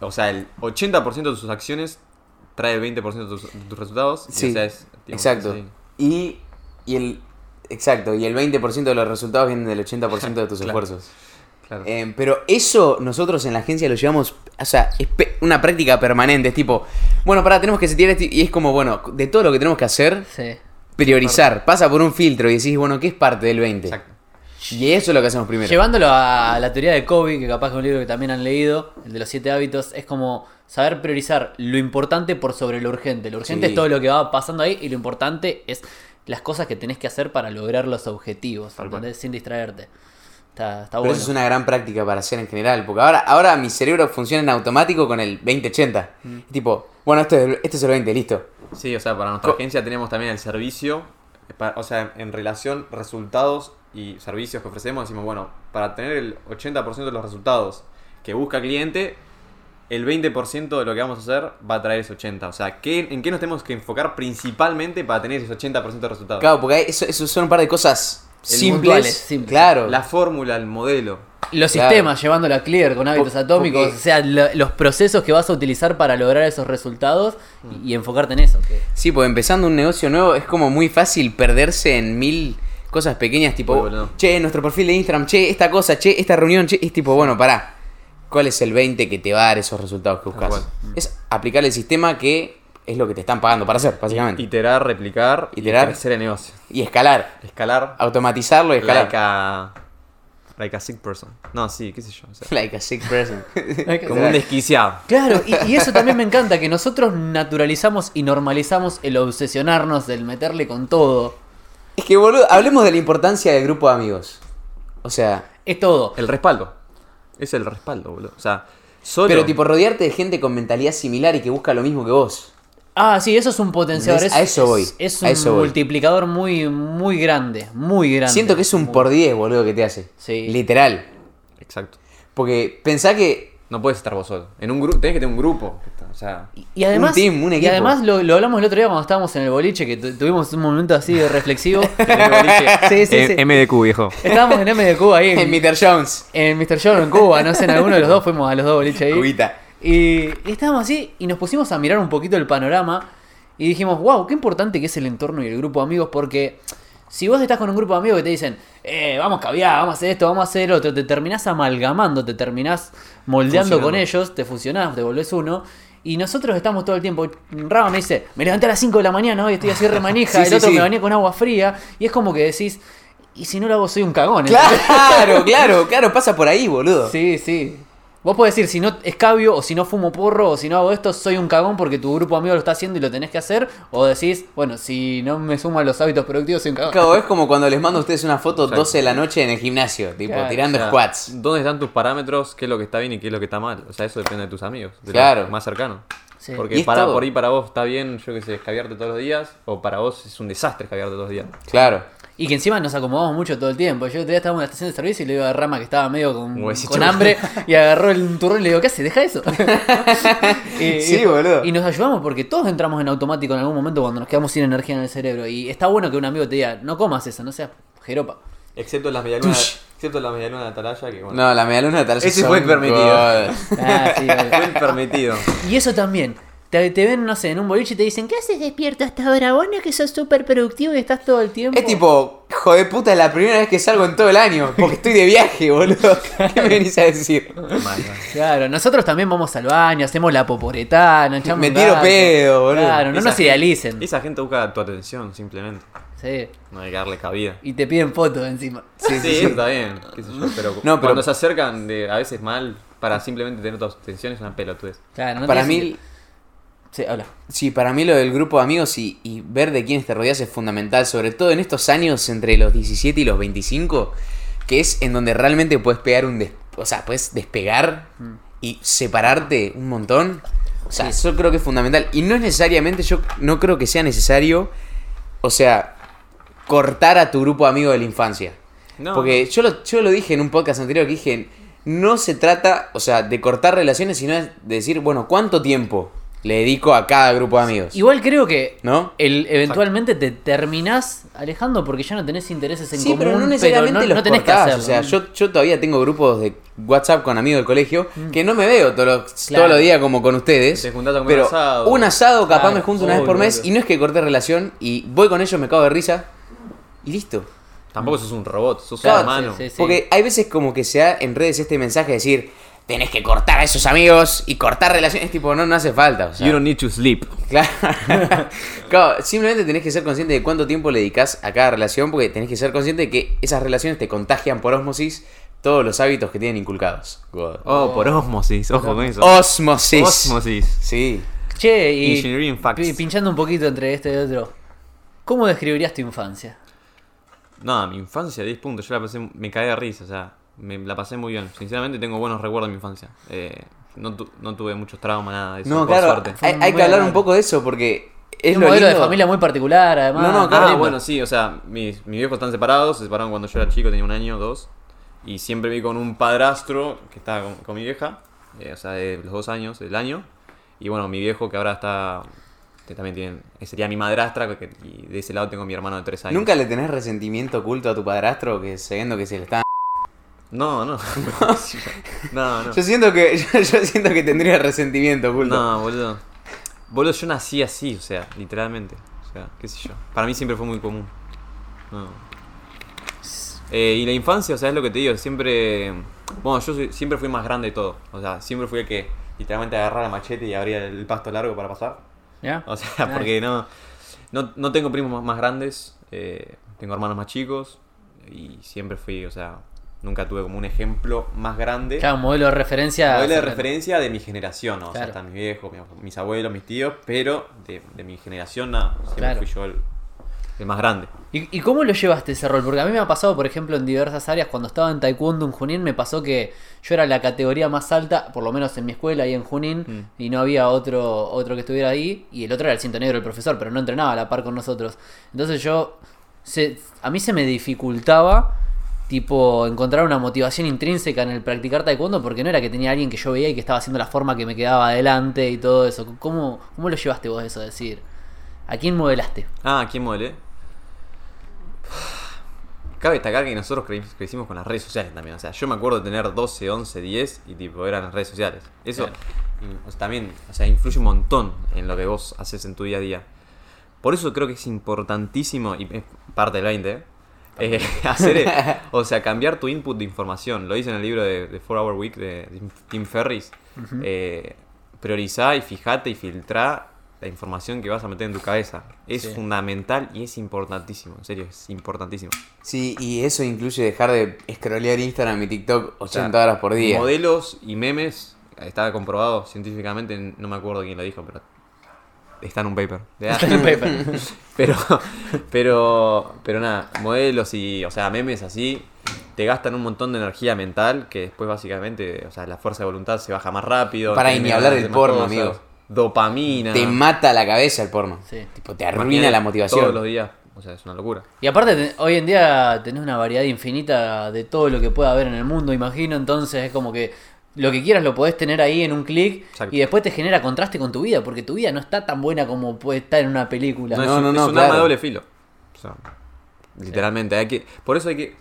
O sea, el 80% de tus acciones trae el 20% de tus, de tus resultados. y, Sí, o sea, es, digamos, exacto. sí. Y, y el exacto, y el 20% de los resultados vienen del 80% de tus Claro. esfuerzos. Claro. Eh, pero eso nosotros en la agencia lo llevamos, o sea, es una práctica permanente, es tipo, bueno, pará, tenemos que setear esto y es como, bueno, de todo lo que tenemos que hacer, Sí. priorizar, pasa por un filtro y decís, bueno, ¿qué es parte del 20? Exacto. Y eso es lo que hacemos primero. Llevándolo a la teoría de Kobe, que capaz que es un libro que también han leído, el de los siete hábitos, es como saber priorizar lo importante por sobre lo urgente. Lo urgente Sí. es todo lo que va pasando ahí y lo importante es las cosas que tenés que hacer para lograr los objetivos. ¿entendés? Sin distraerte. Está, está Pero bueno. eso es una gran práctica para hacer en general. Porque ahora, ahora mi cerebro funciona en automático con el 2080. Mm. Tipo, bueno, esto es, este es el 20, listo. Sí, o sea, para nuestra Co- agencia tenemos también el servicio, o sea, en relación resultados y servicios que ofrecemos, decimos, bueno, para tener el 80% de los resultados que busca el cliente, el 20% de lo que vamos a hacer va a traer ese 80%. O sea, ¿qué, ¿en qué nos tenemos que enfocar principalmente para tener ese 80% de resultados? Claro, porque eso, eso son un par de cosas simples. simples. Claro. La fórmula, el modelo. Los Claro. sistemas, llevándolo a clear con hábitos atómicos, porque- o sea, lo- los procesos que vas a utilizar para lograr esos resultados y, y enfocarte en eso. Sí, pues empezando un negocio nuevo es como muy fácil perderse en mil cosas pequeñas tipo, che, nuestro perfil de Instagram, che, esta cosa, che, esta reunión, che, es tipo, bueno, pará. ¿Cuál es el 20 que te va a dar esos resultados que buscas? cual. Es aplicar el sistema que es lo que te están pagando para hacer, básicamente. Y, Iterar, replicar, Iterar. y crecer el negocio. escalar. Escalar. Automatizarlo y escalar. Like a. Like a sick person. No, sí, qué sé yo. o sea, Like a sick person. como un desquiciado. Claro, y, y eso también me encanta, que nosotros naturalizamos y normalizamos el obsesionarnos, el meterle con todo. es que, boludo, hablemos de la importancia del grupo de amigos. O sea, Es todo. El respaldo. Es el respaldo, boludo. O sea, solo. pero tipo rodearte de gente con mentalidad similar y que busca lo mismo que vos. Ah, sí, eso es un potenciador. A eso voy, Es, es a un eso voy. multiplicador muy, muy grande. Muy grande. Siento que es un Muy- por 10, boludo, que te hace. Sí. Literal. Exacto. Porque pensá que No puedes estar vos solo. En un grupo. Tenés que tener un grupo. O sea. Y además, Un team, un y equipo. además lo, lo hablamos el otro día cuando estábamos en el boliche, que tu- tuvimos un momento así de reflexivo. sí, sí, sí. MDQ, viejo. Estábamos en MDQ ahí en, en Mr. Jones. en Mr. John en Cuba, no sé, en alguno de los dos fuimos a los dos boliches ahí. Cubita. Y, y estábamos así y nos pusimos a mirar un poquito el panorama y dijimos, wow, qué importante que es el entorno y el grupo de amigos porque si vos estás con un grupo de amigos que te dicen, eh, vamos a caviar, vamos a hacer esto, vamos a hacer otro, te terminás amalgamando, te terminás moldeando con ellos, te fusionás, te volvés uno. Y nosotros estamos todo el tiempo. Rama me dice, me levanté a las 5 de la mañana, hoy estoy así remanija, Sí, el sí, otro sí. me bañé con agua fría. Y es como que decís, y si no lo hago, soy un cagón. Claro, claro, claro, pasa por ahí, boludo. Sí, sí. Vos podés decir, si no escabio, o si no fumo porro, o si no hago esto, soy un cagón porque tu grupo de amigos lo está haciendo y lo tenés que hacer. O decís, bueno, si no me sumo a los hábitos productivos, soy un cagón. Claro, es como cuando les mando a ustedes una foto Exacto. 12 de la noche en el gimnasio, tipo, Claro, tirando O sea, squats. ¿Dónde están tus parámetros? ¿Qué es lo que está bien y qué es lo que está mal? O sea, eso depende de tus amigos. De Claro. Los más cercanos. Sí. Porque para, todo. por ahí para vos está bien, yo que sé, escabiarte todos los días. O para vos es un desastre escabiarte todos los días. Claro. Y que encima nos acomodamos mucho todo el tiempo. Yo otro día estaba en la estación de servicio y le digo a Rama que estaba medio con, con hambre y agarró el turrón y le digo, ¿qué haces? Deja eso. y, Sí, y- boludo. Y nos ayudamos porque todos entramos en automático en algún momento cuando nos quedamos sin energía en el cerebro. Y está bueno que un amigo te diga, no comas eso, no seas jeropa. Excepto las medialunas. Excepto las medialunas de Atalaya, que bueno. No, la medialuna de tal Ese fue permitido. Ah, sí, vale. Fue permitido. Y eso también. Te, te ven, no sé, en un boliche y te dicen, ¿qué haces despierto hasta ahora? Vos no es que sos súper productivo y estás todo el tiempo. Es tipo, joder puta, es la primera vez que salgo en todo el año, porque estoy de viaje, boludo. ¿Qué me venís a decir? Claro, nosotros también vamos al baño, hacemos la poporetana, echamos Me tiro pedo, boludo. Claro, no Esa nos gente- idealicen. Esa gente busca tu atención, simplemente. Sí. No hay que darle cabida. Y te piden fotos encima. Sí, Sí, sí, sí. está bien. qué sé yo, pero, No, pero- cuando se acercan de, a veces mal para simplemente tener tu atención es una pelotudez. Claro, no Para mí, sentido. Sí, habla. sí, para mí lo del grupo de amigos y, y ver de quiénes te rodeas es fundamental, sobre todo en estos años entre los 17 y los 25, que es en donde realmente puedes pegar un des- o sea, puedes despegar y separarte un montón. O sea, yo creo que es fundamental. Y no es necesariamente, yo no creo que sea necesario, o sea, cortar a tu grupo de amigos de la infancia. No, Porque yo lo, yo lo dije en un podcast anterior que dije, no se trata, o sea, de cortar relaciones, sino de decir, bueno, ¿cuánto tiempo le dedico a cada grupo de amigos? Igual creo que ¿No? el, eventualmente te terminás alejando porque ya no tenés intereses en Sí, común. pero no necesariamente no, los no tenés cortás, que hacerlo. O sea, yo, yo todavía tengo grupos de WhatsApp con amigos del colegio que no me veo todos los, Claro. todos los días como con ustedes. Te juntás a comer pero asado. un asado capaz Claro, me junto una vez por mes y no es que corté relación y voy con ellos, me cago de risa y listo. Tampoco sos un robot, sos Claro, un hermano. sí, sí. Porque hay veces como que se da en redes este mensaje de decir, tenés que cortar a esos amigos y cortar relaciones. tipo, no, no hace falta. O sea, You don't need to sleep. Claro. Claro, simplemente tenés que ser consciente de cuánto tiempo le dedicas a cada relación, porque tenés que ser consciente de que esas relaciones te contagian por osmosis todos los hábitos que tienen inculcados. God. Oh, por osmosis, ojo con eso. Osmosis. Osmosis. Sí. Che, y Engineering facts. pi- pinchando un poquito entre este y otro. ¿Cómo describirías tu infancia? No, mi infancia, 10 puntos. Yo la pasé, me caí de risa, o sea, me la pasé muy bien. Sinceramente tengo buenos recuerdos de mi infancia. Eh, no, tu- no tuve muchos traumas, nada de eso. No, por claro, suerte. Hay, hay que hablar un poco de eso porque es un lo modelo de lindo. familia muy particular, además. No, no, claro, Ah, bueno, sí, o sea, mis, mis viejos están separados, se separaron cuando yo era chico, tenía un año, dos. Y siempre vi con un padrastro que estaba con, con mi vieja, eh, o sea, de los dos años, del año. Y bueno, mi viejo que ahora está, que también tiene, eh, sería mi madrastra, que, y de ese lado tengo a mi hermano de tres años. ¿Nunca le tenés resentimiento oculto a tu padrastro que sabiendo que se le está... No, no. no, no. Yo siento que yo, yo siento que tendría resentimiento oculto. No, boludo. Boludo, yo nací así, o sea, literalmente. O sea, qué sé yo. Para mí siempre fue muy común. No. Eh, y la infancia, o sea, es lo que te digo, siempre. Bueno, yo soy- siempre fui más grande de todo. O sea, siempre fui el que literalmente agarraba la machete y abría el pasto largo para pasar. ¿Ya? O sea, Nice. porque no, no, no tengo primos más, más grandes, eh, tengo hermanos más chicos y siempre fui, o sea, nunca tuve como un ejemplo más grande. Claro, un modelo de referencia. Modelo de referencia de mi generación, ¿no? O sea, están mis viejos, mi- mis abuelos, mis tíos, pero de, de mi generación, no, siempre Claro. fui yo el, el más grande. ¿Y, y cómo lo llevaste ese rol? Porque a mí me ha pasado, por ejemplo, en diversas áreas, cuando estaba en Taekwondo en Junín, me pasó que yo era la categoría más alta, por lo menos en mi escuela ahí en Junín, Mm. y no había otro, otro que estuviera ahí, y el otro era el cinto negro, el profesor, pero no entrenaba a la par con nosotros. Entonces yo, se- a mí se me dificultaba, tipo, encontrar una motivación intrínseca en el practicar Taekwondo, porque no era que tenía alguien que yo veía y que estaba haciendo la forma que me quedaba adelante y todo eso. ¿Cómo, cómo lo llevaste vos eso? decir, ¿a quién modelaste? Ah, ¿quién modelé? Cabe destacar que nosotros cre- crecimos con las redes sociales también. O sea, yo me acuerdo de tener 12, 11, 10 y tipo eran las redes sociales. Eso Claro. in- o sea, también o sea, influye un montón en lo que vos haces en tu día a día. Por eso creo que es importantísimo, y es parte del 20, eh, hacer, eh, o sea, cambiar tu input de información. Lo dice en el libro de, de 4 Hour Week de Tim Ferris. Eh, priorizá y fijate y filtrá la información que vas a meter en tu cabeza. Es Sí. fundamental y es importantísimo. En serio, es importantísimo. Sí, y eso incluye dejar de scrollear Instagram y TikTok 80 O sea, horas por día. Modelos y memes, está comprobado científicamente, no me acuerdo quién lo dijo, pero está en un paper. Está en el paper. pero, pero, pero nada, modelos y, o sea, memes así, te gastan un montón de energía mental que después básicamente, o sea, la fuerza de voluntad se baja más rápido. Para, ni hablar de del porno, cosas, amigo. Dopamina. Te mata la cabeza el porno. Sí. Tipo, te arruina Imagínate la motivación. Todos los días, o sea, es una locura. Y aparte, te- hoy en día tenés una variedad infinita de todo lo que pueda haber en el mundo, imagino. Entonces es como que lo que quieras lo podés tener ahí en un clic y después te genera contraste con tu vida, porque tu vida no está tan buena como puede estar en una película. No, No, es, no, es un arma de doble filo. O sea, literalmente. Hay que, por eso hay que.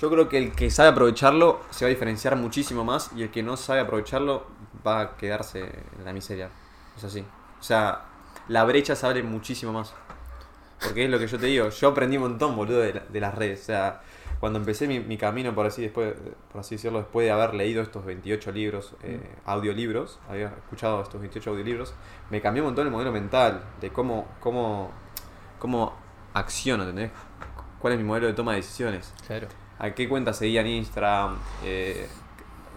Yo creo que el que sabe aprovecharlo se va a diferenciar muchísimo más y el que no sabe aprovecharlo va a quedarse en la miseria. Es así. O sea, la brecha se abre muchísimo más. Porque es lo que yo te digo. Yo aprendí un montón, boludo, de, la- de las redes. O sea, cuando empecé mi, mi camino, por así, después, por así decirlo, después de haber leído estos 28 libros, eh, audiolibros, había escuchado estos 28 audiolibros, me cambió un montón el modelo mental de cómo, cómo, cómo acciono, ¿entendés? ¿Cuál es mi modelo de toma de decisiones? Claro. ¿A qué cuenta seguía en Instagram? Eh,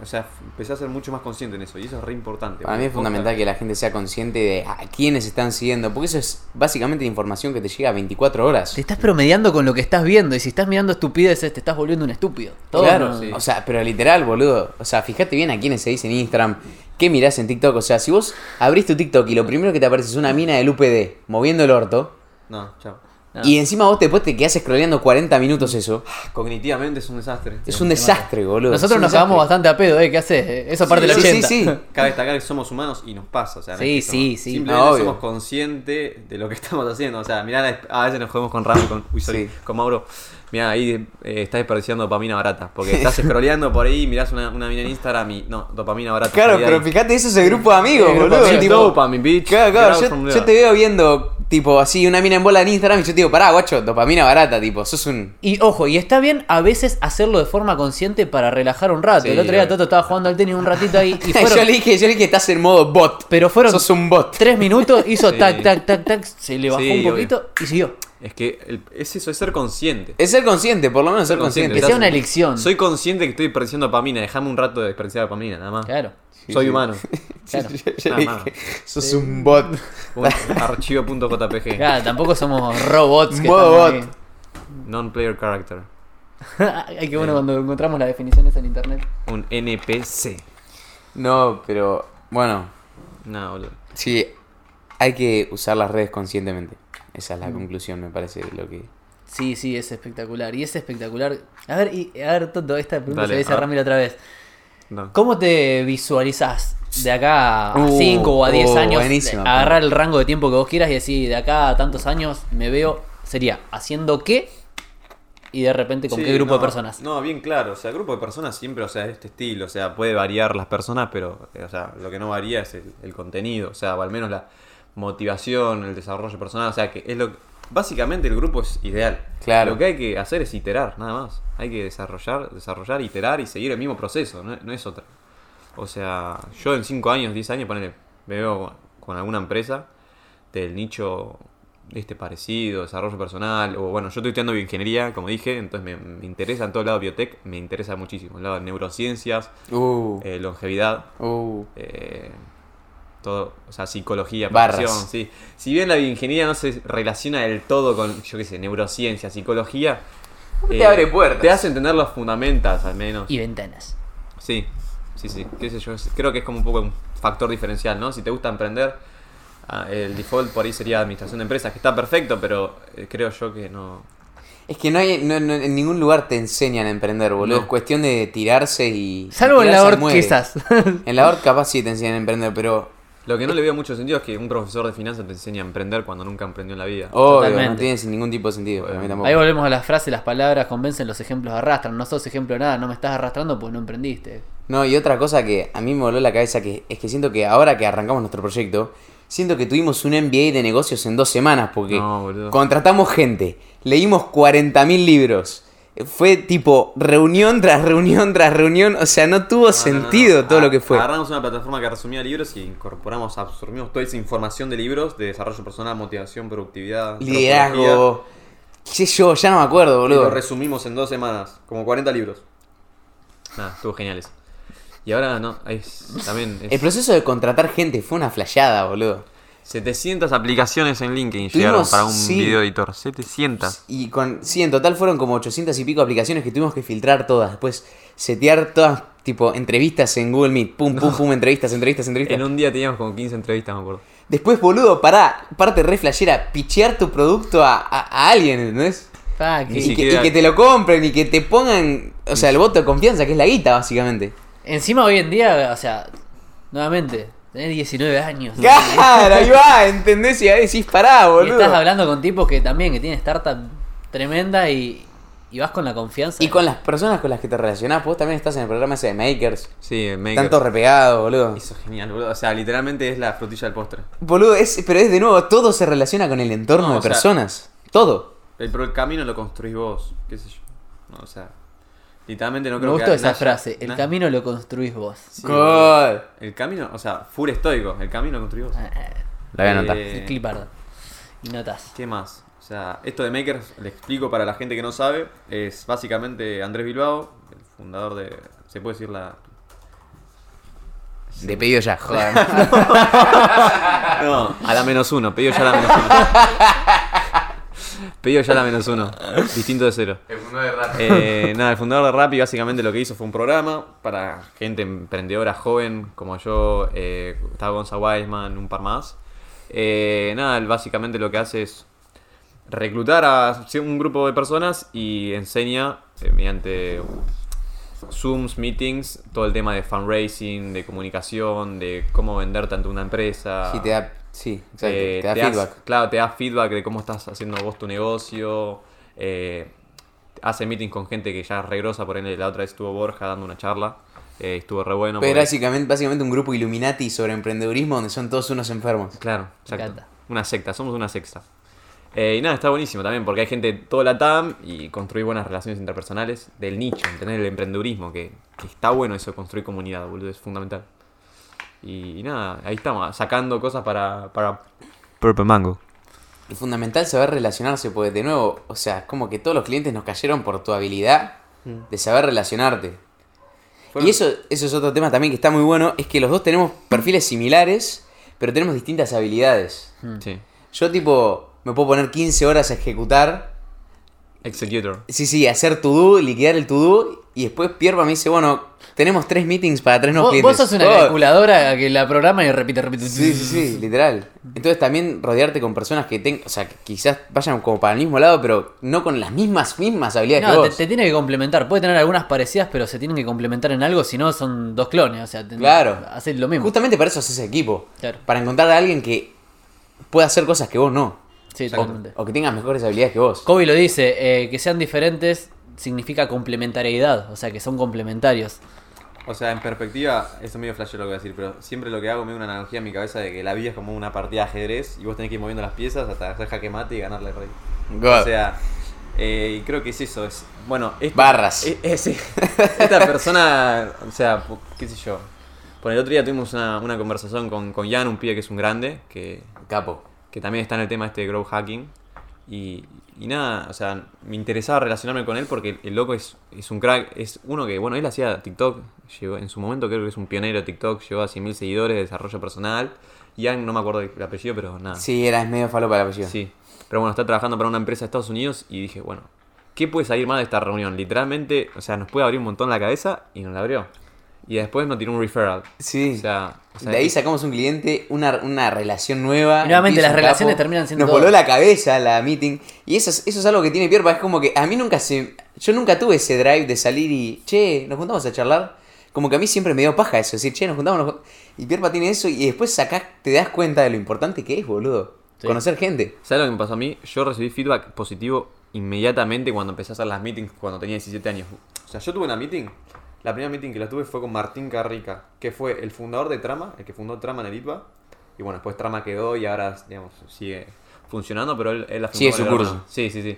o sea, empecé a ser mucho más consciente en eso y eso es re importante. Para mí es fundamental que la gente sea consciente de a quiénes están siguiendo, porque eso es básicamente información que te llega 24 horas. Te estás promediando con lo que estás viendo y si estás mirando estupideces te estás volviendo un estúpido. Todo claro, no- sí. o sea, pero literal, boludo. O sea, fíjate bien a quiénes se dice en Instagram, qué mirás en TikTok. O sea, si vos abrís tu TikTok y lo primero que te aparece es una mina del UPD moviendo el orto, No, chao. No. y encima vos después te quedás scrolleando 40 minutos eso, Cognitivamente es un desastre. es un desastre, boludo. Nosotros nos cagamos bastante a pedo, ¿eh? ¿Qué haces? eh? Eso parte Sí, del sí, 80. sí, sí. Cabe destacar que somos humanos y nos pasa. O sea, no Sí, sí, somos- sí. Simplemente No, somos conscientes de lo que estamos haciendo. O sea, mirá, a veces nos jugamos con Rami, con, uy, sorry, Sí. con Mauro. Mirá, ahí eh, estás desperdiciando dopamina barata. Porque estás scrolleando por ahí, mirás una, una mina en Instagram y no, dopamina barata. Claro, pero ahí. fíjate, eso es el grupo de amigos, boludo. dopamine, bitch. Claro, claro, yo, te veo viendo, tipo, así, una mina en bola en Instagram y yo te digo, pará, guacho, dopamina barata, tipo, sos un... Y ojo, y está bien a veces hacerlo de forma consciente para relajar un rato. Sí, el otro día. Toto estaba jugando al tenis un ratito ahí y yo fueron le dije, yo le dije, estás en modo bot. Pero fueron Sos un bot. tres minutos, hizo Sí. tac, tac, tac, tac, se le bajó Sí, un obvio. poquito y siguió. Es que el- es eso, es ser consciente. Es ser consciente, por lo menos ser Ser consciente. consciente. Que sea una elección. Soy consciente que estoy desperdiciando dopamina. Dejame un rato de desperdiciar dopamina, nada más. Claro. Soy sí. humano. Claro. Yo, Nada dije, sos un bot. Archivo.jpg. Claro, tampoco somos robots que Modo Non-player character. Ay, qué bueno cuando encontramos las definiciones en internet. Un NPC. No, pero, bueno, No, boludo. sí, hay que usar las redes conscientemente. Esa es la conclusión, me parece, de lo que... Sí, sí, es espectacular. Y es espectacular. A ver, y, a ver, Toto, esta pregunta Dale, se ver. Ramiro otra vez. No. ¿Cómo te visualizás de acá a Uh, 5 o a 10 uh, años? buenísima, de- agarrar el rango de tiempo que vos quieras y decir, de acá a tantos años me veo, sería haciendo qué y de repente con Sí, qué grupo no, de personas. No, bien claro. O sea, grupo de personas siempre, o sea, es este estilo. O sea, puede variar las personas, pero, eh, o sea, lo que no varía es el, el contenido. O sea, o al menos la motivación, el desarrollo personal. O sea, que es lo básicamente el grupo es ideal. Claro. Lo que hay que hacer es iterar, nada más. Hay que desarrollar, desarrollar, iterar y seguir el mismo proceso, no, no es otra. O sea, yo en 5 años, 10 años, ponele, me veo con alguna empresa del nicho este parecido, desarrollo personal, o bueno, yo estoy estudiando bioingeniería, como dije, entonces me, me interesa en todo el lado biotech, me interesa muchísimo, el lado de neurociencias, Uh, eh, longevidad, uh. eh, todo, o sea, psicología, profesión, sí. Si bien la bioingeniería no se relaciona del todo con, yo qué sé, neurociencia, psicología, eh, Te abre puertas. Te hace entender los fundamentos, al menos. Y ventanas. Sí, sí, sí. Qué sé yo. Creo que es como un poco un factor diferencial, ¿no? Si te gusta emprender, ah, el default por ahí sería administración de empresas, que está perfecto, pero eh, creo yo que no. Es que no hay, no, no- en ningún lugar te enseñan a emprender, boludo. No. Es cuestión de tirarse y. Salvo en tirarse la al ORT muere. quizás. En la ORT capaz sí te enseñan a emprender, pero Lo que no le veo mucho sentido es que un profesor de finanzas te enseñe a emprender cuando nunca emprendió en la vida. obvio, Totalmente. no tiene sin ningún tipo de sentido. para mí tampoco. Ahí volvemos a la frase, las palabras convencen, los ejemplos arrastran. No sos ejemplo de nada, no me estás arrastrando pues no emprendiste. No, y otra cosa que a mí me voló la cabeza que es que siento que ahora que arrancamos nuestro proyecto, siento que tuvimos un MBA de negocios en dos semanas porque No, contratamos gente, leímos 40.000 libros. Fue tipo reunión tras reunión tras reunión, o sea, no tuvo No, no, no, sentido no. todo Ah, lo que fue. Agarramos una plataforma que resumía libros y incorporamos, absorbimos toda esa información de libros de desarrollo personal, motivación, productividad, Liderazgo, qué sé yo, ya no me acuerdo, Y lo boludo. resumimos en dos semanas, como 40 libros. Nada, estuvo genial eso. Y ahora no, es, también es El proceso de contratar gente fue una flayada, boludo. 700 aplicaciones en LinkedIn Tuvimos- llegaron para un sí. video editor. 700. Y con, sí, en total fueron como 800 y pico aplicaciones que tuvimos que filtrar todas. Después setear todas, tipo, entrevistas en Google Meet. Pum, pum, pum, entrevistas, entrevistas, entrevistas. En un día teníamos como 15 entrevistas, me acuerdo. Después, boludo, pará, parte re flashera, pichear tu producto a, a- a alguien, ¿entendés? Ah, que- Y que, y que te lo compren y que te pongan, o sea, el voto de confianza, que es la guita, básicamente. Encima hoy en día, o sea, nuevamente, tenés 19 años. Claro, ahí va, ¿entendés? Y ahí decís, pará, Y boludo. estás hablando con tipos que también, que tienen startup tremenda y, y vas con la confianza. Y con las personas con las que te relacionás, vos también estás en el programa ese de Makers. Sí, me Tanto repegado, boludo. Eso es genial, boludo. O sea, literalmente es la frutilla del postre. Boludo, es, pero es de nuevo, todo se relaciona con el entorno No, de sea- personas. Todo. El, pero el camino lo construís vos, qué sé yo. No, o sea, literalmente no Me creo gustó que esa haya- frase, el camino lo construís vos. Sí, Gol. El camino, o sea, full estoico, el camino lo construís vos. Ah, La voy a anotar. Eh, el clipardo. Y notas. ¿Qué más? O sea, esto de Makers, le explico para la gente que no sabe, es básicamente Andrés Bilbao, el fundador de... ¿Se puede decir la...? De pedido ya, joder. No, a la menos uno, pedido ya a la menos uno. Pedido ya la menos uno, distinto de cero. El mundo de rap. Eh, nada, el fundador de Rappi básicamente lo que hizo fue un programa para gente emprendedora joven como yo, eh, estaba Gonza Wiseman, un par más. Eh, nada, él básicamente lo que hace es reclutar a un grupo de personas y enseña eh, mediante Zooms, meetings, todo el tema de fundraising, de comunicación, de cómo vender tanto una empresa. Sí, te da, sí, exacto, Eh, te da feedback. claro, te da feedback de cómo estás haciendo vos tu negocio. eh, hace meetings con gente que ya es regrosa, por ejemplo, la otra vez estuvo Borja dando una charla. eh, estuvo re bueno. Pero porque- básicamente, básicamente un grupo Illuminati sobre emprendedurismo donde son todos unos enfermos. Claro, Me exacto. encanta. Una secta, somos una secta. Eh, y nada, está buenísimo también, porque hay gente de toda la TAM y construir buenas relaciones interpersonales del nicho, entender el emprendedurismo, que, que está bueno eso, construir comunidad, boludo, es fundamental. Y, y nada, ahí estamos, sacando cosas para, para Purple Mango. Es fundamental saber relacionarse, porque de nuevo, o sea, es como que todos los clientes nos cayeron por tu habilidad de saber relacionarte. Y eso, eso es otro tema también que está muy bueno, es que los dos tenemos perfiles similares, pero tenemos distintas habilidades. Sí. Yo tipo, me puedo poner 15 horas a ejecutar, Executor. sí, sí, hacer to do, liquidar el to do, y después Pierpa me dice, bueno, tenemos tres meetings para tres nuevos Vos, clientes. vos sos una Oh, calculadora que la programa y repite, repite. Sí, sí, sí, literal. Entonces también rodearte con personas que tengan, o sea, que quizás vayan como para el mismo lado, pero no con las mismas, mismas habilidades que No, te, vos. te tiene que complementar. Puede tener algunas parecidas, pero se tienen que complementar en algo, si no son dos clones. O sea, Claro. hacer lo mismo. Justamente para eso haces equipo. Claro. Para encontrar a alguien que pueda hacer cosas que vos no. Sí, O, totalmente. o que tenga mejores habilidades que vos. Kobe lo dice, eh, que sean diferentes significa complementariedad, o sea, que son complementarios. O sea, en perspectiva, eso es medio flash lo que voy a decir, pero siempre lo que hago me da una analogía en mi cabeza de que la vida es como una partida de ajedrez y vos tenés que ir moviendo las piezas hasta hacer jaque mate y ganarle rey. God. O sea, eh, y creo que es eso. Es, bueno, esto- Barras. e- ese- esta persona, o sea, qué sé yo. Por el otro día tuvimos una, una conversación con, con Jan, un pibe que es un grande, que, Capo. Que también está en el tema este de growth hacking. Y, y nada, o sea, me interesaba relacionarme con él porque el, el loco es, es un crack, es uno que, bueno, él hacía TikTok, llegó, en su momento creo que es un pionero de TikTok, llegó a 100.000 seguidores de desarrollo personal. Ian, no me acuerdo el apellido, pero nada. Sí, era es medio falopa el apellido. Sí, pero bueno, está trabajando para una empresa de Estados Unidos y dije, bueno, ¿qué puede salir más de esta reunión? Literalmente, o sea, nos puede abrir un montón la cabeza y nos la abrió. Y después nos tiró un referral. Sí. O sea, o sea, de ahí sacamos un cliente, una, una relación nueva. Y nuevamente las relaciones capo. terminan siendo Nos todo. voló la cabeza la meeting. Y eso es, eso es algo que tiene Pierpa. Es como que a mí nunca se. Yo nunca tuve ese drive de salir y. Che, nos juntamos a charlar. Como que a mí siempre me dio paja eso. Decir, che, nos juntamos. nos jun-". Y Pierpa tiene eso. Y después sacás, te das cuenta de lo importante que es, boludo. Sí. Conocer gente. ¿Sabes lo que me pasó a mí? Yo recibí feedback positivo inmediatamente cuando empecé a hacer las meetings cuando tenía 17 años. O sea, yo tuve una meeting. La primera meeting que la tuve fue con Martín Carrica, que fue el fundador de Trama, el que fundó Trama en el ITBA. Y bueno, después Trama quedó y ahora, digamos, sigue funcionando, pero él, él la fundó Sigue con su el curso. Sí, sí, sí.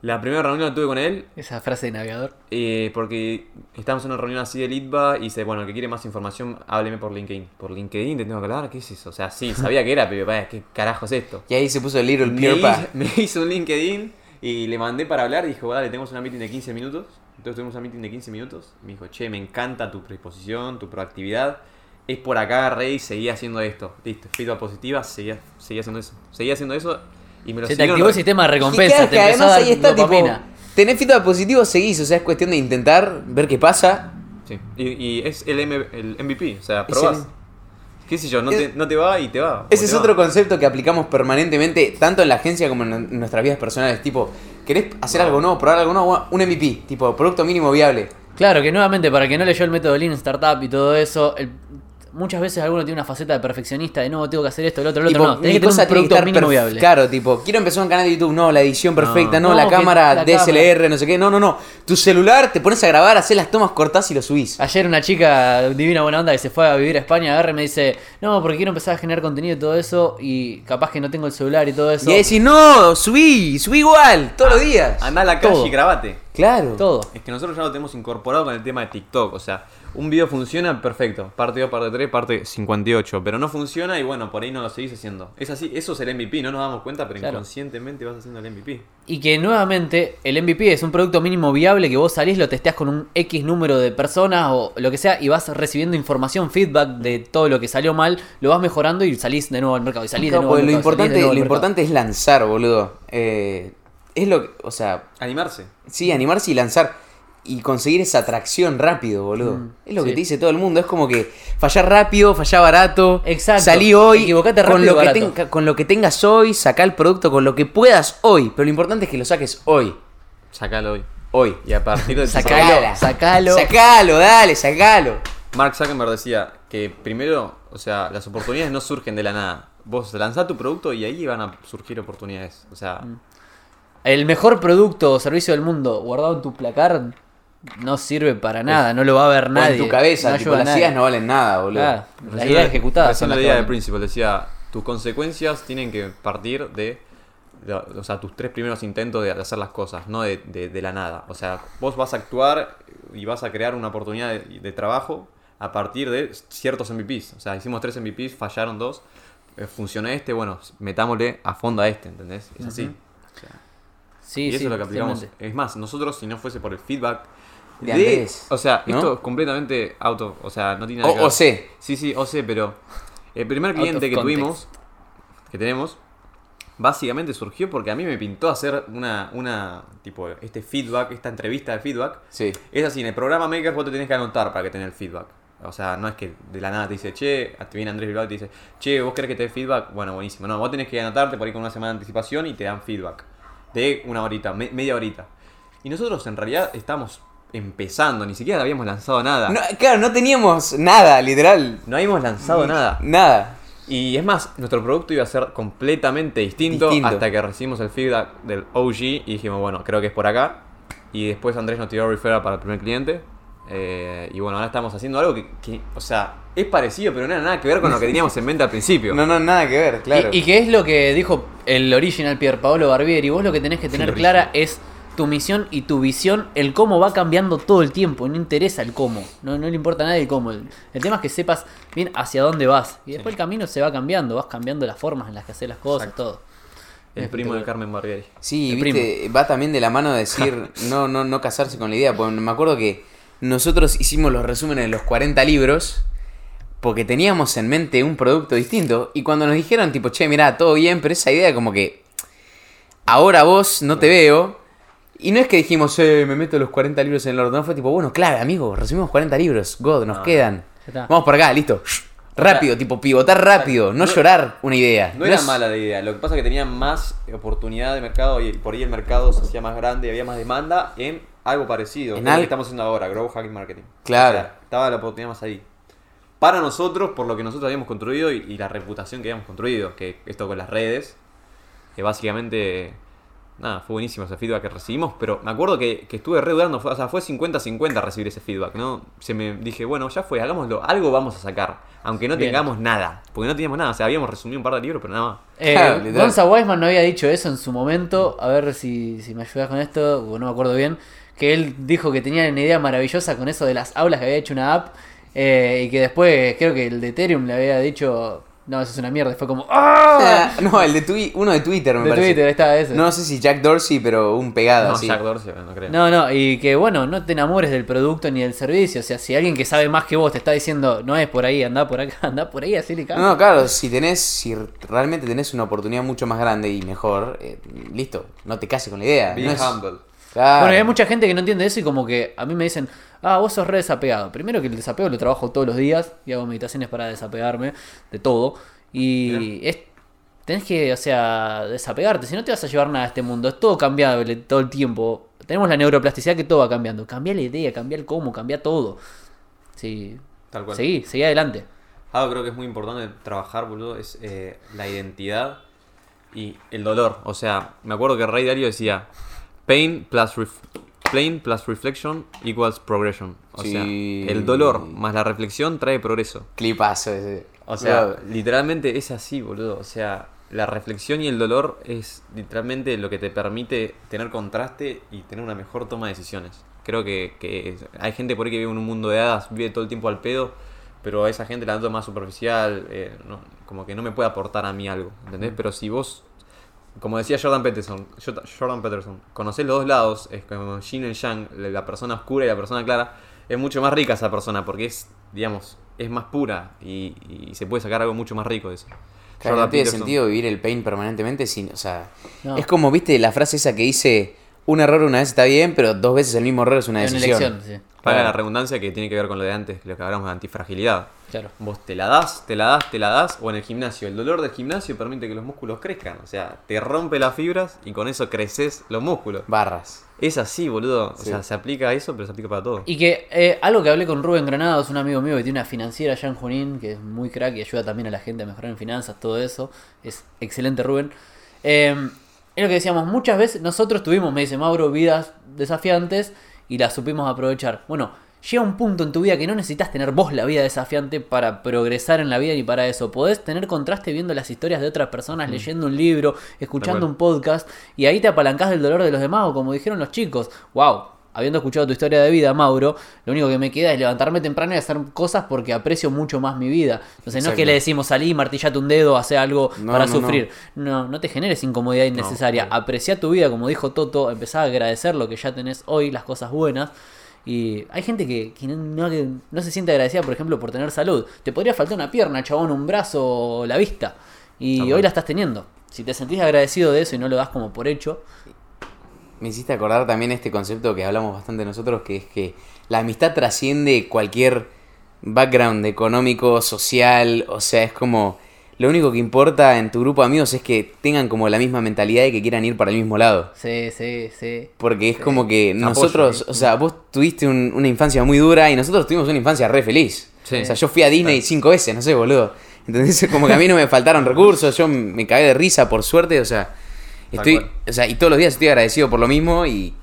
La primera reunión la tuve con él Esa frase de navegador. eh, porque estábamos en una reunión así del ITBA y dice, bueno, el que quiere más información, hábleme por LinkedIn. ¿Por LinkedIn te tengo que hablar? ¿Qué es eso? O sea, sí, sabía que era, pero vaya, ¿qué carajo es esto? Y ahí se puso el Little Me Pierpa. hizo, me hizo un LinkedIn y le mandé para hablar y dijo, dale, tenemos una meeting de 15 minutos. Entonces tuvimos una meeting de 15 minutos. Me dijo, che, me encanta tu predisposición, tu proactividad. Es por acá, Rey, seguí haciendo esto. Listo, feedback positiva, seguía, seguía haciendo eso. Seguía haciendo eso y me lo Se te activó el sistema de Y recompensa. claro Te que además ahí está, tipo. Tenés feedback positivo, seguís. O sea, es cuestión de intentar, ver qué pasa. Sí. Y, y es el, M- el MVP, o sea, probás. ¿Qué sé yo? No, Es- te, no te va y te va. Ese te es va. otro concepto que aplicamos permanentemente, tanto en la agencia como en en nuestras vidas personales. Tipo, ¿querés hacer algo nuevo, probar algo nuevo? Un MVP, tipo, producto mínimo viable. Claro, que nuevamente, para el que no leyó el método Lean Startup y todo eso, el- muchas veces alguno tiene una faceta de perfeccionista de no, tengo que hacer esto, el otro, el otro. Tipo, no, tenés que tener cosa un tiene que producto mínimo viable. Claro, tipo, quiero empezar un canal de YouTube, no, la edición perfecta, no, No, la que cámara la DSLR, no sé qué, no, no, no. Tu celular, te pones a grabar, haces las tomas cortas y lo subís. Ayer una chica divina buena onda que se fue a vivir a España agarra y me dice, no, porque quiero empezar a generar contenido y todo eso, y capaz que no tengo el celular y todo eso. Y ahí decís, no, subí, subí igual, todos los días. Andá a la calle Todo. y grabate. Claro. Todo. Es que nosotros ya lo tenemos incorporado con el tema de TikTok. O sea, un video funciona, perfecto. Parte 2, parte 3, parte 58. Pero no funciona y bueno, por ahí no lo seguís haciendo. Es así, eso es el MVP, no nos damos cuenta, pero Claro. inconscientemente vas haciendo el MVP. Y que nuevamente el MVP es un producto mínimo viable que vos salís, lo testeás con un X número de personas o lo que sea y vas recibiendo información, feedback de todo lo que salió mal, lo vas mejorando y salís de nuevo al mercado. Y salís de nuevo al lo importante, nuevo lo mercado. importante es lanzar, boludo. Eh, es lo que, o sea, Animarse. Sí, animarse y lanzar. Y conseguir esa atracción rápido, boludo. Mm, es lo sí. que te dice todo el mundo. Es como que fallar rápido, fallar barato. Exacto. Salí hoy. Equivocate con rápido lo, y que con lo que tengas hoy, saca el producto con lo que puedas hoy. Pero lo importante es que lo saques hoy. Sacalo hoy. Hoy. Y a partir de Sacalo, sacalo. Sacalo, dale, sacalo. Mark Zuckerberg decía que primero, o sea, las oportunidades no surgen de la nada. Vos lanzás tu producto y ahí van a surgir oportunidades. O sea, Mm. El mejor producto o servicio del mundo guardado en tu placar no sirve para nada, no lo va a ver O nadie. en tu cabeza, no tipo, las nadie. ideas no valen nada, boludo. Claro, las ideas la- ejecutadas son la idea de valen. Principal decía, tus consecuencias tienen que partir de, de- o sea, tus tres primeros intentos de hacer las cosas, no de, de- de la nada. O sea, vos vas a actuar y vas a crear una oportunidad de, de trabajo a partir de ciertos MVPs. O sea, hicimos tres MVPs, fallaron dos, eh, funcionó este, bueno, metámosle a fondo a este, ¿entendés? Es así. O sea, Sí, y eso sí, es lo que aplicamos. Es más, nosotros si no fuese por el feedback De Andrés, o sea, ¿no? esto es completamente auto, o sea, no tiene nada que O, ver. o sé. Sí, sí, o sé, pero el primer cliente que context. tuvimos, que tenemos, básicamente surgió porque a mí me pintó hacer una, una, tipo, este feedback, esta entrevista de feedback. Sí. Es así, en el programa Maker vos te tenés que anotar para que tengas el feedback. O sea, no es que de la nada te dice, che, te viene Andrés Bilbao y te dice, che, vos querés que te dé feedback. Bueno, buenísimo. No, vos tenés que anotarte por ahí con una semana de anticipación y te dan feedback. De una horita, me- media horita. Y nosotros en realidad estamos empezando, ni siquiera habíamos lanzado nada. No, claro, no teníamos nada, literal. no habíamos lanzado nada. Nada. Y es más, nuestro producto iba a ser completamente distinto, Distinto. hasta que recibimos el feedback del OG y dijimos, bueno, creo que es por acá. Y después Andrés nos tiró referral para el primer cliente. Eh, y bueno, ahora estamos haciendo algo que, que, o sea, es parecido, pero no era nada que ver con lo que teníamos en mente al principio. No, no, nada que ver, claro. Y, y que es lo que dijo el original Pier Paolo Barbieri. Vos lo que tenés que tener clara es tu misión y tu visión. El cómo va cambiando todo el tiempo. No interesa el cómo. No, no le importa a nadie el cómo. El, el tema es que sepas bien hacia dónde vas. Y después el camino se va cambiando. Vas cambiando las formas en las que haces las cosas, Exacto. todo. El primo de Carmen Barbieri. Sí, va también de la mano de decir no, no, no casarse con la idea. Porque me acuerdo que nosotros hicimos los resúmenes de los 40 libros porque teníamos en mente un producto distinto. Y cuando nos dijeron, tipo, che, mirá, todo bien, pero esa idea como que ahora vos no te veo. Y no es que dijimos, eh, me meto los 40 libros en el orden. No, fue tipo, bueno, clave, amigo, resumimos 40 libros. God, nos No, quedan. Está. Vamos por acá, listo. Rápido, tipo, pivotar rápido, no, No- llorar una idea. No era es- mala la idea, lo que pasa es que tenía más oportunidad de mercado y por ahí el mercado se hacía más grande y había más demanda en algo parecido. En En lo al- que estamos haciendo ahora, Grow Hacking Marketing. Claro. Estaba la oportunidad más ahí. Para nosotros, por lo que nosotros habíamos construido y, y la reputación que habíamos construido, que esto con las redes, que básicamente, nada, fue buenísimo ese feedback que recibimos, pero me acuerdo que, que estuve re dudando, o sea, fue 50-50 recibir ese feedback, ¿no? Se me dije, bueno, ya fue, hagámoslo, algo vamos a sacar, aunque no Bien. tengamos nada, porque no teníamos nada, o sea, habíamos resumido un par de libros, pero nada más. Eh, Claro. Gonza Weisman no había dicho eso en su momento. A ver si, si me ayudas con esto, o no me acuerdo bien. Que él dijo que tenía una idea maravillosa con eso de las aulas, que había hecho una app. eh, y que después creo que el de Ethereum le había dicho, no, eso es una mierda. y Fue como, ¡ah! no, el de Twi- uno de Twitter me De parece. Twitter, está ese. No sé si Jack Dorsey, pero un pegado No, así. Jack Dorsey, no creo. No, no, y que bueno, no te enamores del producto ni del servicio. O sea, si alguien que sabe más que vos te está diciendo, no es por ahí, anda por acá, anda por ahí, así le cago. No, claro, si tenés, si realmente tenés una oportunidad mucho más grande y mejor, eh, listo, no te cases con la idea. Be no es- humble. Claro. Bueno, y hay mucha gente que no entiende eso y como que a mí me dicen, ah, vos sos re desapegado. Primero que el desapego lo trabajo todos los días y hago meditaciones para desapegarme de todo. Y es, tenés que, o sea, desapegarte, si no te vas a llevar nada a este mundo. Es todo cambiable todo el tiempo. Tenemos la neuroplasticidad que todo va cambiando. Cambia la idea, cambia el cómo, cambia todo. Sí. Tal cual. Seguí, seguí adelante. Algo creo que es muy importante trabajar, boludo, es eh, la identidad y el dolor. O sea, me acuerdo que Ray Dalio decía, pain plus, pain plus reflection equals progression. O Sí. sea, el dolor más la reflexión trae progreso. Clipazo ese. O sea, literalmente es así, boludo. O sea, la reflexión y el dolor es literalmente lo que te permite tener contraste y tener una mejor toma de decisiones. Creo que, que hay gente por ahí que vive en un mundo de hadas, vive todo el tiempo al pedo, pero a esa gente la noto más superficial, eh, no- como que no me puede aportar a mí algo, ¿entendés? Pero si vos, como decía Jordan Peterson, Jor- Jordan Peterson, conocés los dos lados, es como Yin y Yang, la persona oscura y la persona clara, es mucho más rica esa persona porque es, digamos, es más pura y, y se puede sacar algo mucho más rico de eso. Claro, Jordan no tiene Peterson. sentido vivir el pain permanentemente sin, o sea, No. es como, viste, la frase esa que dice, un error una vez está bien, pero dos veces el mismo error es una Es una decisión. elección, sí. Claro. la redundancia que tiene que ver con lo de antes, lo que hablamos de antifragilidad. Claro. Vos te la das, te la das, te la das, o en el gimnasio. El dolor del gimnasio permite que los músculos crezcan. O sea, te rompe las fibras y con eso creces los músculos. Barras. Es así, boludo. O sea, se aplica a eso, pero se aplica para todo. Y que eh, algo que hablé con Rubén Granados, un amigo mío que tiene una financiera allá en Junín, que es muy crack y ayuda también a la gente a mejorar en finanzas, todo eso. Es excelente Rubén. Eh, es lo que decíamos, muchas veces nosotros tuvimos, me dice Mauro, vidas desafiantes y las supimos aprovechar. Bueno, llega un punto en tu vida que no necesitas tener vos la vida desafiante para progresar en la vida ni para eso. Podés tener contraste viendo las historias de otras personas, leyendo un libro, escuchando un podcast y ahí te apalancás del dolor de los demás o como dijeron los chicos, wow. Habiendo escuchado tu historia de vida, Mauro, lo único que me queda es levantarme temprano y hacer cosas porque aprecio mucho más mi vida. Entonces no es que le decimos salí, martillate un dedo, hace algo No, para no, no. sufrir. No, no te generes incomodidad innecesaria. Aprecia tu vida, como dijo Toto, empezá a agradecer lo que ya tenés hoy, las cosas buenas. Y hay gente que, que no, no- que no se siente agradecida, por ejemplo, por tener salud. Te podría faltar una pierna, chabón, un brazo o la vista. Y Tal hoy la estás teniendo. Si te sentís agradecido de eso y no lo das como por hecho, Me hiciste acordar también este concepto que hablamos bastante nosotros, que es que la amistad trasciende cualquier background económico, social, o sea, es como lo único que importa en tu grupo de amigos es que tengan como la misma mentalidad y que quieran ir para el mismo lado. sí, sí, sí. Porque es como que Apoyo nosotros, o sea, vos tuviste un- una infancia muy dura y nosotros tuvimos una infancia re feliz. Sí. O sea, yo fui a Disney cinco veces, no sé, boludo. Entonces, como que a mí no me faltaron recursos, yo me cagué de risa, por suerte, o sea, estoy, cual. o sea, y todos los días estoy agradecido por lo mismo y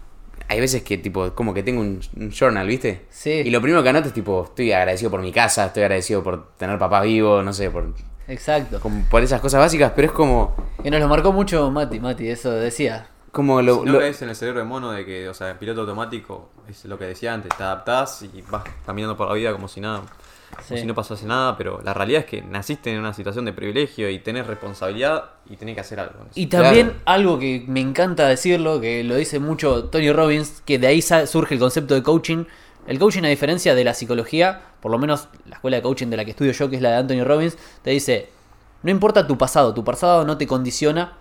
hay veces que, tipo, como que tengo un, un journal, ¿viste? Sí. Y lo primero que anoto es, tipo, estoy agradecido por mi casa, estoy agradecido por tener papá vivo, no sé, por, Exacto. como por esas cosas básicas, pero es como, Y nos lo marcó mucho Mati, Mati, eso decía. como lo... Si no lo- caes en el cerebro de mono de que, o sea, el piloto automático es lo que decía antes, te adaptás y vas caminando por la vida como si nada, si no pasase nada, pero la realidad es que naciste en una situación de privilegio y tenés responsabilidad y tenés que hacer algo. Y también Claro. algo que me encanta decirlo, que lo dice mucho Tony Robbins, que de ahí surge el concepto de coaching. El coaching, a diferencia de la psicología, por lo menos la escuela de coaching de la que estudio yo, que es la de Anthony Robbins, te dice, no importa tu pasado, tu pasado no te condiciona.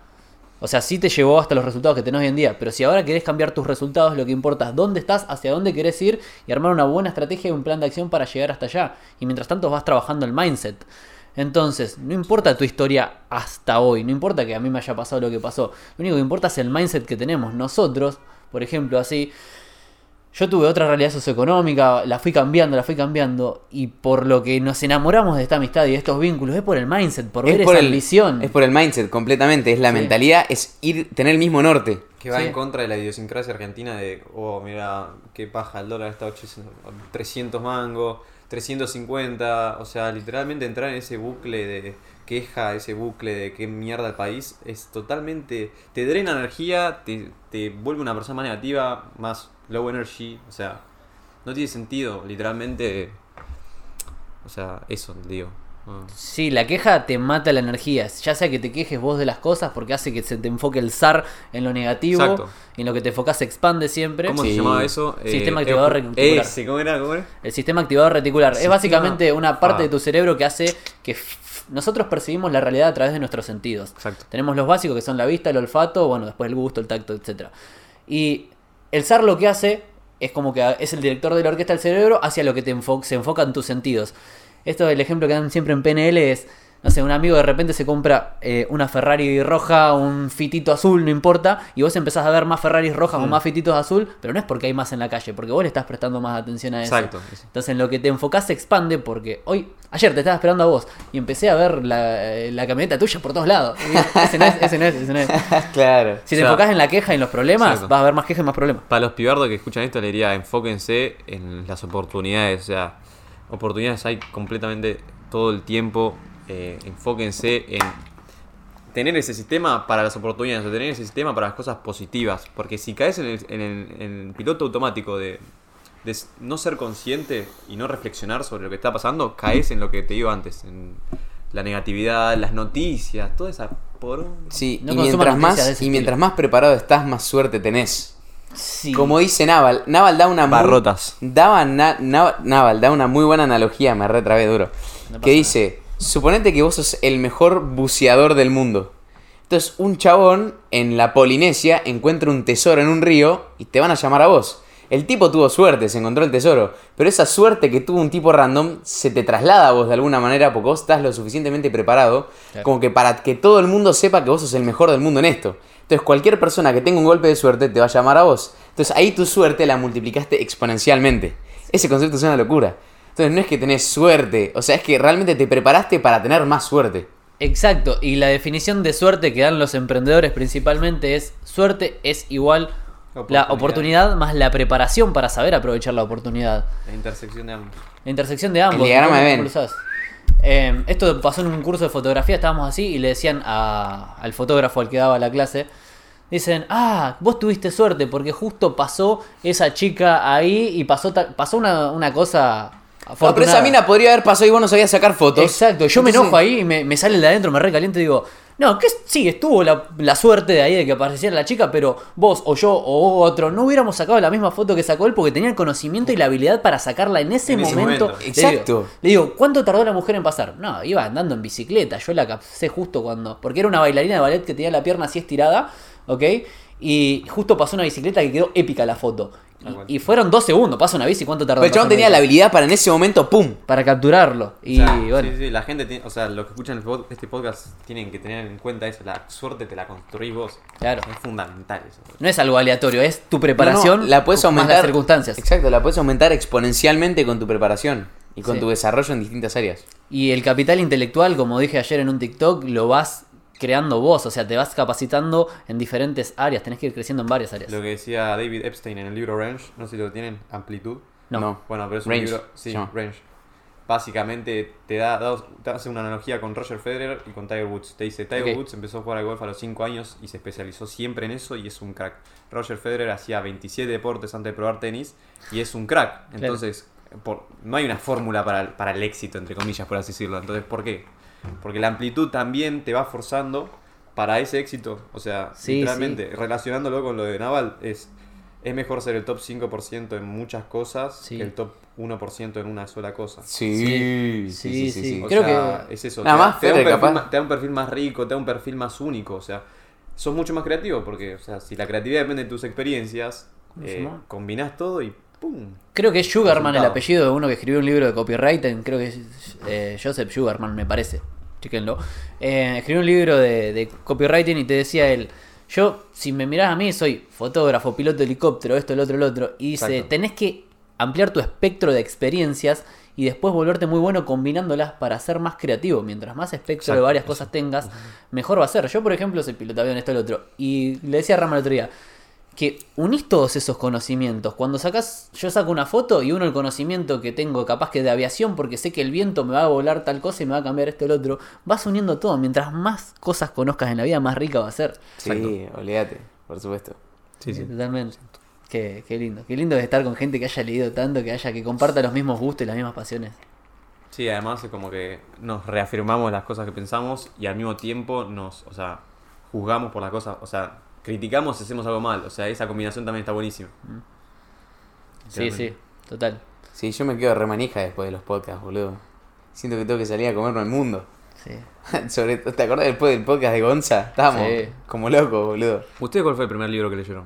O sea, sí te llevó hasta los resultados que tenés hoy en día, pero si ahora querés cambiar tus resultados, lo que importa es dónde estás, hacia dónde querés ir y armar una buena estrategia y un plan de acción para llegar hasta allá. Y mientras tanto vas trabajando el mindset. Entonces, no importa tu historia hasta hoy, no importa que a mí me haya pasado lo que pasó, lo único que importa es el mindset que tenemos. Nosotros, por ejemplo, así, yo tuve otra realidad socioeconómica, la fui cambiando, la fui cambiando, y por lo que nos enamoramos de esta amistad y de estos vínculos, es por el mindset, por ver es por esa el, ambición. Es por el mindset, completamente. Es la Sí. mentalidad, es ir, tener el mismo norte. Que va Sí. en contra de la idiosincrasia argentina de, oh, mira, qué paja, el dólar está a 800, 300 mangos, 350, o sea, literalmente entrar en ese bucle de queja, ese bucle de qué mierda el país, es totalmente, te drena energía, te, te vuelve una persona más negativa, más low energy, o sea, no tiene sentido, literalmente, o sea, eso, digo. Ah. Sí, la queja te mata la energía. Ya sea que te quejes vos de las cosas porque hace que se te enfoque el zar en lo negativo Exacto. y en lo que te enfocas se expande siempre. ¿Cómo Sí. se llamaba eso? Sistema Eh, activador eh, reticular. Ese, ¿cómo era? ¿Cómo era? El sistema activador reticular es básicamente una parte Ah. de tu cerebro que hace que nosotros percibimos la realidad a través de nuestros sentidos. Exacto. Tenemos los básicos que son la vista, el olfato, bueno, después el gusto, el tacto, etc. Y el zar lo que hace es como que es el director de la orquesta del cerebro hacia lo que te enfo- se enfocan tus sentidos. Esto, el ejemplo que dan siempre en PNL es, no sé, un amigo de repente se compra eh, una Ferrari roja, un fitito azul, no importa, y vos empezás a ver más Ferraris rojas o Mm. más fititos azul, pero no es porque hay más en la calle, porque vos le estás prestando más atención a eso. Exacto. Entonces en lo que te enfocás se expande porque hoy, ayer te estaba esperando a vos y empecé a ver la, eh, la camioneta tuya por todos lados. Ese no es, ese no es, ese no es. claro. Si O te sea, enfocás en la queja y en los problemas, exacto. vas a ver más quejas y más problemas. Para los pibardos que escuchan esto, le diría enfóquense en las oportunidades. O sea, oportunidades hay completamente todo el tiempo. Eh, enfóquense en tener ese sistema para las oportunidades, o tener ese sistema para las cosas positivas. Porque si caes en el, en el- en el piloto automático de, no ser consciente y no reflexionar sobre lo que está pasando, caes en lo que te digo antes, en la negatividad, las noticias, toda esa por Sí, No y, mientras más, de ese y mientras más preparado estás, más suerte tenés. Sí. Como dice Naval, Naval da una muy- Barrotas. daba na- na- Naval da una muy buena analogía, me retrabé duro. No que dice, suponete que vos sos el mejor buceador del mundo. Entonces un chabón en la Polinesia encuentra un tesoro en un río y te van a llamar a vos. El tipo tuvo suerte, se encontró el tesoro, pero esa suerte que tuvo un tipo random se te traslada a vos de alguna manera porque vos estás lo suficientemente preparado Claro. como que para que todo el mundo sepa que vos sos el mejor del mundo en esto. Entonces cualquier persona que tenga un golpe de suerte te va a llamar a vos. Entonces ahí tu suerte la multiplicaste exponencialmente. Ese concepto es una locura. Entonces no es que tenés suerte, o sea, es que realmente te preparaste para tener más suerte. Exacto, y la definición de suerte que dan los emprendedores principalmente es suerte es igual la Oportunidad. más la preparación para saber aprovechar la oportunidad. La intersección de ambos. La intersección de ambos. El diagrama ¿cómo- de usás? Eh, esto pasó en un curso de fotografía, estábamos así y le decían a- al fotógrafo al que daba la clase, dicen, ah, vos tuviste suerte porque justo pasó esa chica ahí y pasó, pasó una, una cosa... No, pero esa afortunada". mina podría haber pasado y vos no sabías sacar fotos. Exacto, yo me enojo ahí y me, me sale de adentro, me recaliento y digo, no, que sí, estuvo la, la suerte de ahí de que apareciera la chica, pero vos o yo o otro no hubiéramos sacado la misma foto que sacó él porque tenía el conocimiento y la habilidad para sacarla en ese En ese momento. momento. Le Exacto. digo- Le digo, ¿cuánto tardó la mujer en pasar? No, iba andando en bicicleta, yo la capcé justo cuando, porque era una bailarina de ballet que tenía la pierna así estirada, ¿ok? Y justo pasó una bicicleta que quedó épica la foto. Y, y fueron dos segundos, pasa una bici, ¿cuánto tardó? Pero el chabón tenía la habilidad para en ese momento, ¡pum! Para capturarlo. Y O sea, bueno. Sí, sí, la gente tiene, o sea, los que escuchan el este podcast tienen que tener en cuenta eso, la suerte te la construís vos. Claro. Es fundamental eso. No es algo aleatorio, es tu preparación no, la puedes más aumentar. las circunstancias. Exacto, la puedes aumentar exponencialmente con tu preparación y con Sí. tu desarrollo en distintas áreas. Y el capital intelectual, como dije ayer en un TikTok, lo vas creando vos, o sea, te vas capacitando en diferentes áreas, tenés que ir creciendo en varias áreas. Lo que decía David Epstein en el libro Range, no sé si lo tienen, Amplitud. No. No. Bueno, pero es un Range, libro. Sí. Range. Básicamente te da, da- te hace una analogía con Roger Federer y con Tiger Woods. Te dice, Tiger. Woods empezó a jugar al golf a los 5 años y se especializó siempre en eso y es un crack. Roger Federer hacía 27 deportes antes de probar tenis y es un crack. Entonces, por- no hay una fórmula para, el- para el éxito, entre comillas, por así decirlo. Entonces, ¿por qué? Porque la amplitud también te va forzando para ese éxito. O sea, Sí, literalmente, relacionándolo con lo de Naval, es, es mejor ser el top 5% en muchas cosas Sí. que el top 1% en una sola cosa. Sí, sí, sí, sí. Sí, sí. O Creo sea, que- es eso. Nada te, da- más te da un perfil capaz. más, te da un perfil más rico, te da un perfil más único. O sea, sos mucho más creativo porque, o sea, si la creatividad depende de tus experiencias, eh, combinás todo y ¡pum! Creo que es Sugarman el apellido de uno que escribió un libro de copywriting, creo que es eh, Joseph Sugarman, me parece. Chequenlo. Eh, escribió un libro de, de copywriting y te decía él, yo, si me mirás a mí, soy fotógrafo, piloto de helicóptero, esto, el otro, el otro. Y dice, Exacto. tenés que ampliar tu espectro de experiencias y después volverte muy bueno combinándolas para ser más creativo. Mientras más espectro de varias cosas tengas, mejor va a ser. Yo, por ejemplo, soy piloto de avión, esto, el otro. Y le decía a Rama el otro día, que unís todos esos conocimientos. Cuando sacas, yo saco una foto y uno el conocimiento que tengo capaz que de aviación, porque sé que el viento me va a volar tal cosa y me va a cambiar esto o el otro. Vas uniendo todo. Mientras más cosas conozcas en la vida, más rica va a ser. Sí, olvídate, por supuesto. Sí, sí. Totalmente. Qué, qué lindo. Qué lindo es estar con gente que haya leído tanto, que haya, que comparta los mismos gustos y las mismas pasiones. Sí, además es como que nos reafirmamos las cosas que pensamos y al mismo tiempo nos, o sea, juzgamos por las cosas, o sea, criticamos si hacemos algo mal, o sea, esa combinación también está buenísima. Sí, sí, total. Sí, yo me quedo remanija después de los podcasts, boludo. Siento que tengo que salir a comerme el mundo. Sí. Sobre, ¿Te acordás después del podcast de Gonza? Estábamos Sí. como locos, boludo. ¿Ustedes cuál fue el primer libro que leyeron?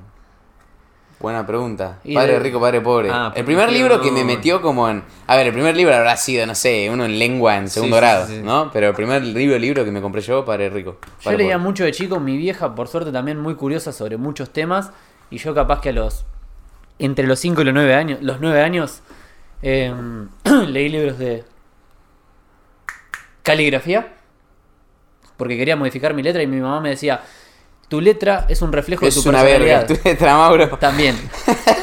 Buena pregunta. Padre de- rico, padre pobre. Ah, el primer libro no- que me metió como en... A ver, el primer libro habrá sido, no sé, uno en lengua en segundo sí, grado, sí, sí. ¿no? Pero el primer libro, libro que me compré yo, Padre rico. Yo leía pobre. mucho de chico, mi vieja, por suerte, también muy curiosa sobre muchos temas. Y yo capaz que a los. Entre los 5 y los 9 años. Los 9 años. eh, leí libros de. Caligrafía. Porque quería modificar mi letra y mi mamá me decía. Tu letra es un reflejo Es de tu una personalidad. verga, tu letra, Mauro. También.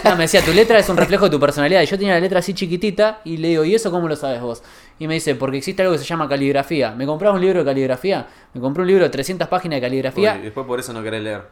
No, me decía, tu letra es un reflejo de tu personalidad. Y yo tenía la letra así chiquitita y le digo, ¿y eso cómo lo sabes vos? Y me dice, porque existe algo que se llama caligrafía. ¿Me compraba un libro de caligrafía? Me compré un libro de 300 páginas de caligrafía. Uy, después por eso no querés leer.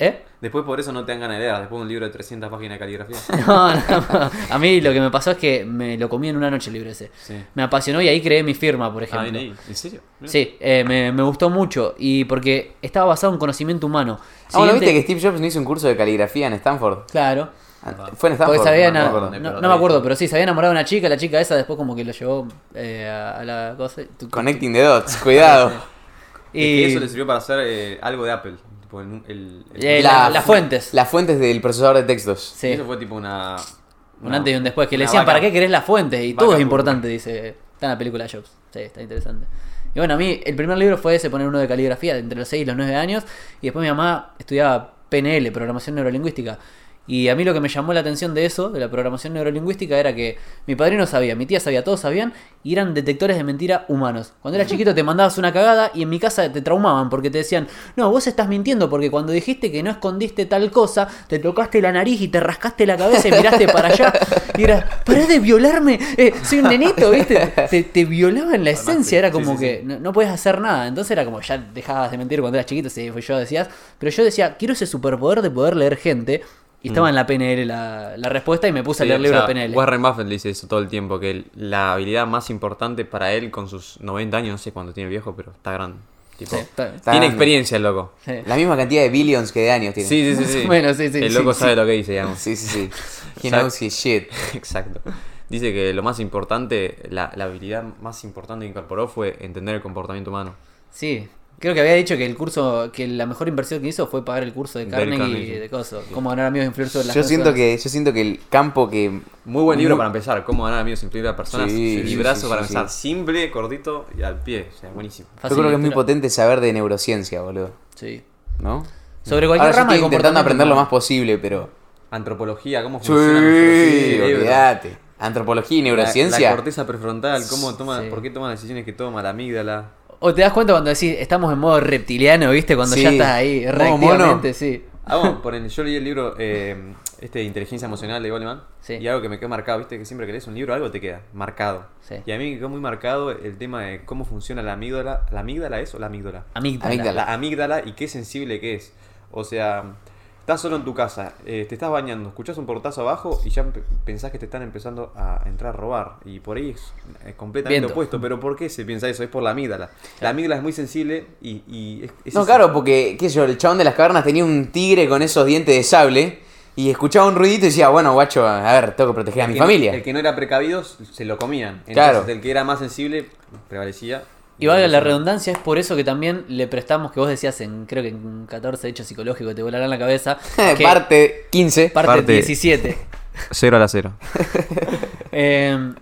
¿Eh? Después por eso no te dan ganas de leer, después un libro de 300 páginas de caligrafía. No, no, no. A mí lo que me pasó es que me lo comí en una noche el libro ese. Sí. Me apasionó y ahí creé mi firma, por Ah, ejemplo. ahí, ¿en serio? Mira. Sí, eh, me, me gustó mucho. Y porque estaba basado en conocimiento humano. Ah, bueno, ¿viste que Steve Jobs no hizo un curso de caligrafía en Stanford? Claro. Ah, Fue en Stanford. Porque no me acuerdo. no, pero no me acuerdo, ahí- pero sí, se había enamorado de una chica, la chica esa después como que lo llevó eh, a, la cosa. Connecting the dots, cuidado. Es que Y eso le sirvió para hacer eh, algo de Apple. Tipo, el, el- el- Eh, la- las fuentes. Las fuentes del procesador de textos. sí, Eso fue tipo una. un antes y un después, que le decían, vaca- ¿para qué querés las fuentes? Y todo es pura. importante, dice. Está en la película de Jobs. Sí, está interesante. Y bueno, a mí el primer libro fue ese, poner uno de caligrafía entre los 6 y los 9 años. Y después mi mamá estudiaba PNL, Programación Neurolingüística. Y a mí lo que me llamó la atención de eso, de la programación neurolingüística, era que mi padrino sabía, mi tía sabía, todos sabían, y eran detectores de mentira humanos. Cuando eras chiquito te mandabas una cagada y en mi casa te traumaban porque te decían, no, vos estás mintiendo porque cuando dijiste que no escondiste tal cosa, te tocaste la nariz y te rascaste la cabeza y miraste para allá. Y era, pará de violarme, eh, soy un nenito, ¿viste? Te, te violaba en la esencia, era como sí, que sí. no, no puedes hacer nada. Entonces era como, ya dejabas de mentir cuando eras chiquito, fue yo decías. Pero yo decía, quiero ese superpoder de poder leer gente. Y estaba en la PNL la, la respuesta y me puse a leer o libros sea, de PNL. Warren Buffett le dice eso todo el tiempo, que el- la habilidad más importante para él con sus 90 años, no sé cuándo tiene viejo, pero está grande. Tipo, Sí, está- Está tiene grande. experiencia el loco. sí. La misma cantidad de billions que de años tiene. Sí, sí, sí. sí. Bueno, sí, sí, El loco sí. sabe lo que dice, digamos. Sí, sí, sí. He knows his shit. Exacto. Dice que lo más importante, la, la habilidad más importante que incorporó fue entender el comportamiento humano. Sí, creo que había dicho que el curso, que la mejor inversión que hizo fue pagar el curso de Carnegie, Carnegie. de coso, cómo ganar amigos e influir sobre las Yo siento personas. que, yo siento que el campo que. Muy buen libro Muy- para empezar, cómo ganar amigos influir a personas. Sí, librazo sí, sí, para sí, empezar, sí. simple, cortito y al pie. O sea, buenísimo. Yo creo que es muy potente saber de neurociencia, boludo. Sí. ¿no? Sobre cualquier Ahora yo rama de estoy intentando aprender lo más posible, pero. Antropología, cómo Sí, funciona cerebro. olvídate. Antropología y La- neurociencia. La, corteza prefrontal, cómo toma, Sí. por qué toma las decisiones que toma la amígdala. O te das cuenta cuando decís, estamos en modo reptiliano, ¿viste? Cuando Sí. ya estás ahí, reactivamente, sí. Ah, bueno, por el- yo leí el libro eh, este de Inteligencia Emocional de Goleman. Sí. Y algo que me quedó marcado, viste que siempre que lees un libro algo te queda marcado. Sí. Y a mí me quedó muy marcado el tema de cómo funciona la amígdala. ¿La amígdala es o la amígdala? Amígdala. Amígdala. La amígdala y qué sensible que es. O sea, estás solo en tu casa, eh, te estás bañando, escuchás un portazo abajo y ya pensás que te están empezando a entrar a robar. Y por ahí es, completamente Viento. opuesto. Pero ¿por qué se piensa eso? Es por la amígdala. La amígdala es muy sensible y, y es, es No, esa- claro, porque, qué sé yo, el chabón de las cavernas tenía un tigre con esos dientes de sable y escuchaba un ruidito y decía, bueno, guacho, a ver, tengo que proteger a El mi no- familia. el que no era precavido se lo comían. Entonces, Claro. el que era más sensible prevalecía. Y valga la redundancia, es por eso que también le prestamos, que vos decías en, creo que en 14 hechos psicológicos te volarán la cabeza. que- Parte 15. parte Parte- 17. Cero a la cero. Eh,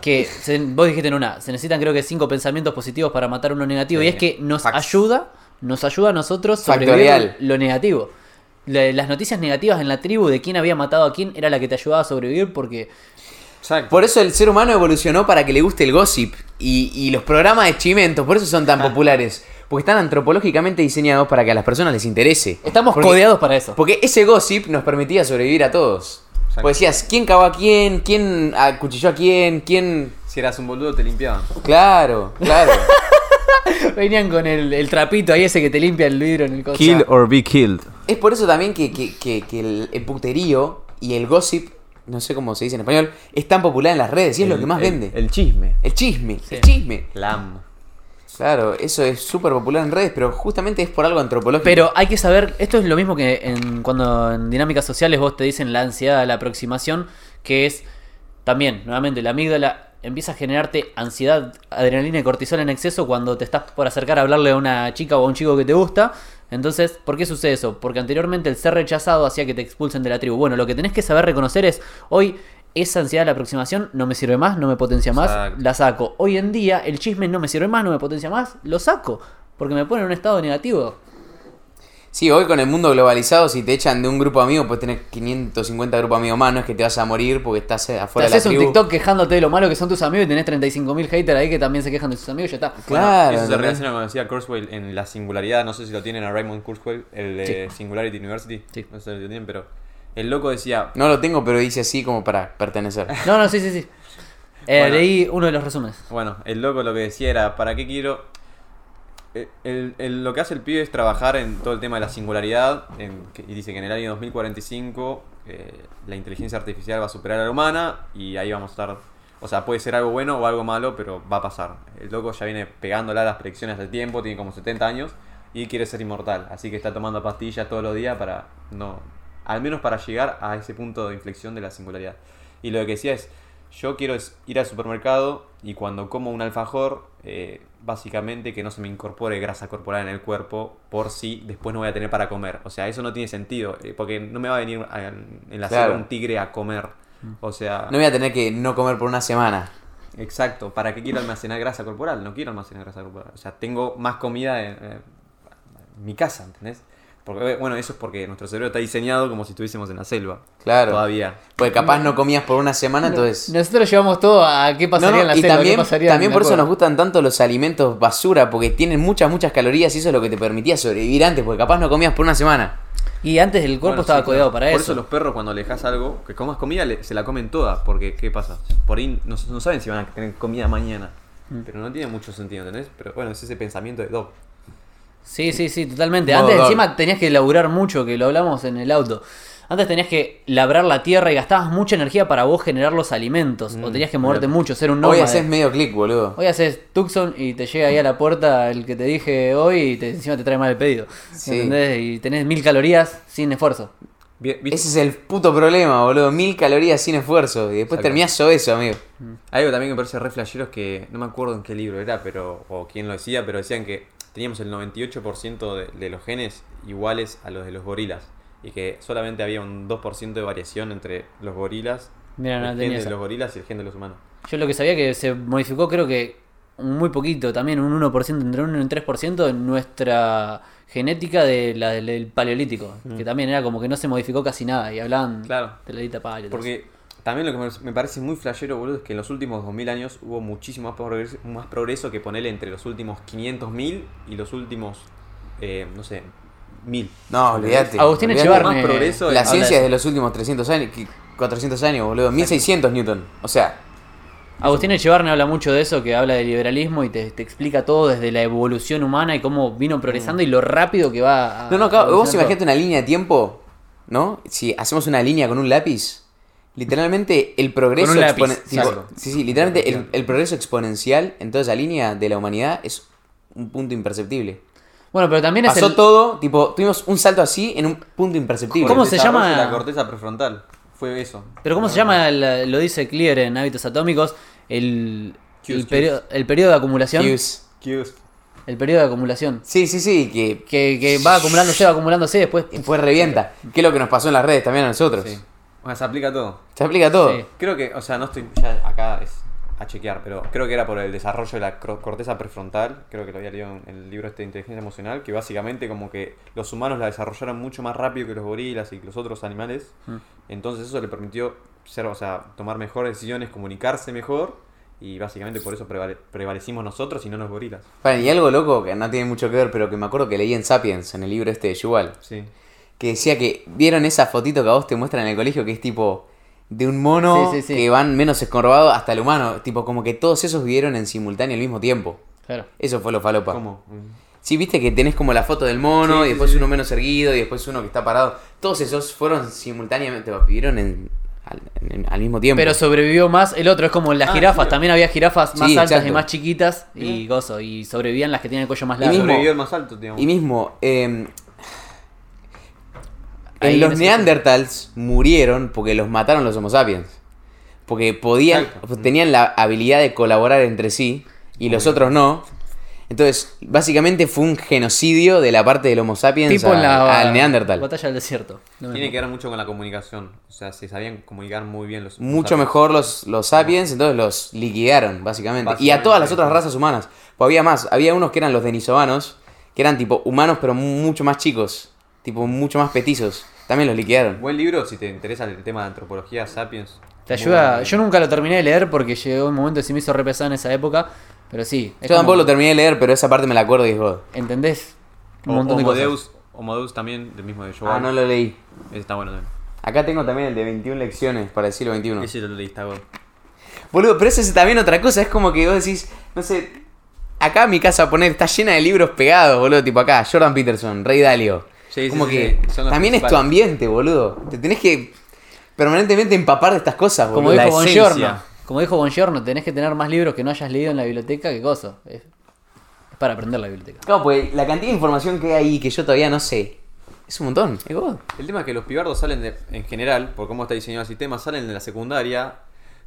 que se- vos dijiste en una, se necesitan creo que cinco pensamientos positivos para matar uno negativo. Sí. Y es que nos ayuda, nos ayuda a nosotros sobrevivir Factorial. lo negativo. La- las noticias negativas en la tribu de quién había matado a quién era la que te ayudaba a sobrevivir porque Exacto. Por eso el ser humano evolucionó para que le guste el gossip y, y los programas de chimentos, por eso son tan populares. Porque están antropológicamente diseñados para que a las personas les interese. estamos Porque- codeados para eso. Porque ese gossip nos permitía sobrevivir a todos. Exacto. Pues decías, ¿quién cagó a quién? ¿Quién acuchilló a quién? ¿Quién...? Si eras un boludo te limpiaban. Claro, claro. Venían con el, el trapito ahí ese que te limpia el vidrio en el coche. Kill or be killed. es por eso también que, que- que- que el, el puterío y el gossip, no sé cómo se dice en español, es tan popular en las redes y es lo que más vende. El chisme. El chisme, Sí. el chisme. Lam. Claro, eso es súper popular en redes, pero justamente es por algo antropológico. Pero hay que saber, esto es lo mismo que en, cuando en dinámicas sociales vos te dicen la ansiedad, la aproximación, que es también, nuevamente, la amígdala empieza a generarte ansiedad, adrenalina y cortisol en exceso cuando te estás por acercar a hablarle a una chica o a un chico que te gusta. Entonces, ¿por qué sucede eso? Porque anteriormente el ser rechazado hacía que te expulsen de la tribu. Bueno, lo que tenés que saber reconocer es, hoy esa ansiedad de la aproximación no me sirve más, no me potencia más, Exacto. la saco. Hoy en día el chisme no me sirve más, no me potencia más, lo saco. Porque me pone en un estado negativo. Sí, hoy con el mundo globalizado, si te echan de un grupo de amigos, puedes tener 550 grupos amigos más, no es que te vas a morir porque estás eh, Te afuera de la haces un tribu. TikTok quejándote de lo malo que son tus amigos y tenés 35.000 haters ahí que también se quejan de sus amigos y ya está. Claro, eso se relaciona con lo que decía Kurzweil en la singularidad. No sé si lo tienen a Raymond Kurzweil, el de Singularity University. Sí. No sé si lo tienen, pero el loco decía. No lo tengo, pero dice así como para pertenecer. No, no, sí, sí, sí. Eh, Bueno. Leí uno de los resúmenes. Bueno, el loco lo que decía era: ¿para qué quiero.? Eh, el- lo que hace el pibe es trabajar en todo el tema de la singularidad. en que- y dice que en el año 2045 eh, la inteligencia artificial va a superar a la humana y ahí vamos a estar. O sea, puede ser algo bueno o algo malo, pero va a pasar. El loco ya viene pegándola a las predicciones del tiempo, tiene como 70 años y quiere ser inmortal. Así que está tomando pastillas todos los días para no. Al menos para llegar a ese punto de inflexión de la singularidad. Y lo que decía es: yo quiero ir al supermercado y cuando como un alfajor, eh, básicamente que no se me incorpore grasa corporal en el cuerpo por si después no voy a tener para comer. O sea, eso no tiene sentido, eh, porque no me va a venir a- en la Claro. un tigre a comer. O sea, No voy a tener que no comer por una semana. exacto, ¿para qué quiero almacenar grasa corporal? No quiero almacenar grasa corporal. O sea, tengo más comida en, eh, en mi casa, ¿entendés? Porque, bueno, eso es porque nuestro cerebro está diseñado como si estuviésemos en la selva. Claro. Todavía. Porque capaz no comías por una semana, entonces... Nosotros llevamos todo a qué pasaría no, en la y selva, también, qué pasaría en también por eso nos gustan tanto los alimentos basura, porque tienen muchas, muchas calorías y eso es lo que te permitía sobrevivir antes, porque capaz no comías por una semana. Y antes el cuerpo Bueno, estaba sí, para Por eso. eso los perros cuando le dejas algo, que comas comida, le- se la comen toda. Porque, ¿qué pasa? Por ahí no, no saben si van a tener comida mañana. Mm. Pero no tiene mucho sentido, ¿entendés? Pero bueno, es ese pensamiento de dog. Sí, sí, sí, totalmente. Antes encima tenías que laburar mucho, que lo hablamos en el auto. Antes tenías que labrar la tierra y gastabas mucha energía para vos generar los alimentos. o tenías que moverte mucho, ser un Hoy nómade. haces medio clic, boludo. Hoy haces Tucson y te llega ahí a la puerta el que te dije hoy y te, encima te trae mal el pedido. Sí. ¿Entendés? Y tenés mil calorías sin esfuerzo. Ese es el puto problema, boludo. Mil calorías sin esfuerzo. Y después terminás obeso, amigo. Hay algo también que me parece re flashero es que no me acuerdo en qué libro era, pero o quién lo decía, pero decían que teníamos el 98% de, de los genes iguales a los de los gorilas. Y que solamente había un 2% de variación entre los gorilas, Mira, no el tenía gen de esa. los gorilas y el gen de los humanos. Yo lo que sabía que se modificó creo que muy poquito, también un 1%, entre un 1 y un 3% en nuestra genética de la del, paleolítico, que también era como que no se modificó casi nada y hablaban Claro. de la edita paleo. Porque También lo que me- parece muy flashero, boludo, es que en los últimos 2000 años hubo muchísimo más progreso, más progreso que ponerle entre los últimos 500.000 y los últimos, eh, no sé, 1000. No, olvídate. Agustín. Echevarne progreso La habla ciencia de es de los últimos 300 años, que- 400 años, boludo. 1600 Newton. O sea, Agustín Echevarne habla mucho de eso, que habla de liberalismo y te, te explica todo desde la evolución humana y cómo vino progresando y lo rápido que va a. no, no, claro, vos imagínate una línea de tiempo, ¿no? Si hacemos una línea con un lápiz, literalmente el progreso Con un lápiz, exponen- tipo, exacto. Sí, sí, literalmente el, el progreso exponencial en toda esa línea de la humanidad es un punto imperceptible. Bueno, pero también es Pasó el. todo, tipo, tuvimos un salto así en un punto imperceptible. ¿Cómo se llama? La corteza prefrontal. Fue eso. Pero ¿cómo se llama? lo dice Clear en Hábitos Atómicos. El, el, periodo, el periodo de acumulación. El periodo de acumulación. Sí, sí, sí, que, Que, que va acumulándose, va acumulándose y después. después revienta. Que es lo que nos pasó en las redes también a nosotros. Sí. Bueno, se aplica a todo. Se aplica todo. Sí. Creo que, o sea, no estoy ya acá es a chequear, pero creo que era por el desarrollo de la corteza prefrontal, creo que lo había leído en el libro este de inteligencia emocional, que básicamente como que los humanos la desarrollaron mucho más rápido que los gorilas y los otros animales, Mm. entonces eso le permitió ser, o sea, tomar mejores decisiones, comunicarse mejor y básicamente por eso prevale- prevalecimos nosotros y no los gorilas. Vale, y algo loco que no tiene mucho que ver, pero que me acuerdo que leí en Sapiens, en el libro este de Yuval, Sí. Que decía que vieron esa fotito que a vos te muestran en el colegio que es tipo de un mono Sí, sí, sí. que van menos escorbados hasta el humano, tipo como que todos esos vivieron en simultáneo al mismo tiempo. Claro. Eso fue lo falopa. ¿Cómo? Sí, viste que tenés como la foto del mono Sí, y después sí. uno menos erguido y después uno que está parado. Todos esos fueron simultáneamente, vivieron en, al, en- al mismo tiempo. Pero sobrevivió más el otro, es como las Ah, jirafas, sí. también había jirafas más Sí, altas y más chiquitas y gozo, y sobrevivían las que tienen el cuello más Y largo. mismo- Sobrevivió el más alto, digamos. Y mismo, eh, Ahí en los Neandertals murieron porque los mataron los Homo sapiens. Porque podían, Exacto. tenían la habilidad de colaborar entre sí y los otros no. Entonces, básicamente fue un genocidio de la parte del Homo sapiens tipo en a- la al Neandertal. batalla del desierto. No Tiene que ver mucho con la comunicación, o sea, se sabían comunicar muy bien los Mucho los- mejor los, los sapiens, entonces los liquidaron, básicamente. Y a Básicamente, todas las otras razas humanas. Pues había más, había unos que eran los denisovanos, que eran tipo humanos pero mucho más chicos, tipo mucho más petizos. También los liquidaron. Buen libro si te interesa el tema de antropología, sapiens. Te ayuda. bueno. Yo nunca lo terminé de leer porque llegó un momento que se me hizo repesado en esa época. Pero sí. Yo tampoco como- lo terminé de leer, pero esa parte me la acuerdo y es God. ¿Entendés? Un O- montón de cosas. También, del mismo de Joel. Ah, no lo leí. Ese está bueno también. Acá tengo también el de 21 lecciones para el siglo XXI. Ese lo leí, está bueno. Boludo, pero eso es también otra cosa. Es como que vos decís, no sé, acá mi casa poner está llena de libros pegados, boludo. Tipo acá, Jordan Peterson, Rey Dalio. Sí, sí, como sí, que sí, son los también es tu ambiente, boludo. Te tenés que permanentemente empapar de estas cosas, boludo. Como dijo. Bongiorno. Como dijo Bongiorno, tenés que tener más libros que no hayas leído en la biblioteca que cosa. Es, es para aprender la biblioteca. Claro, pues la cantidad de información que hay ahí que yo todavía no sé. Es un montón, es God. El tema es que los pibardos salen de- en general, por cómo está diseñado el sistema, salen de la secundaria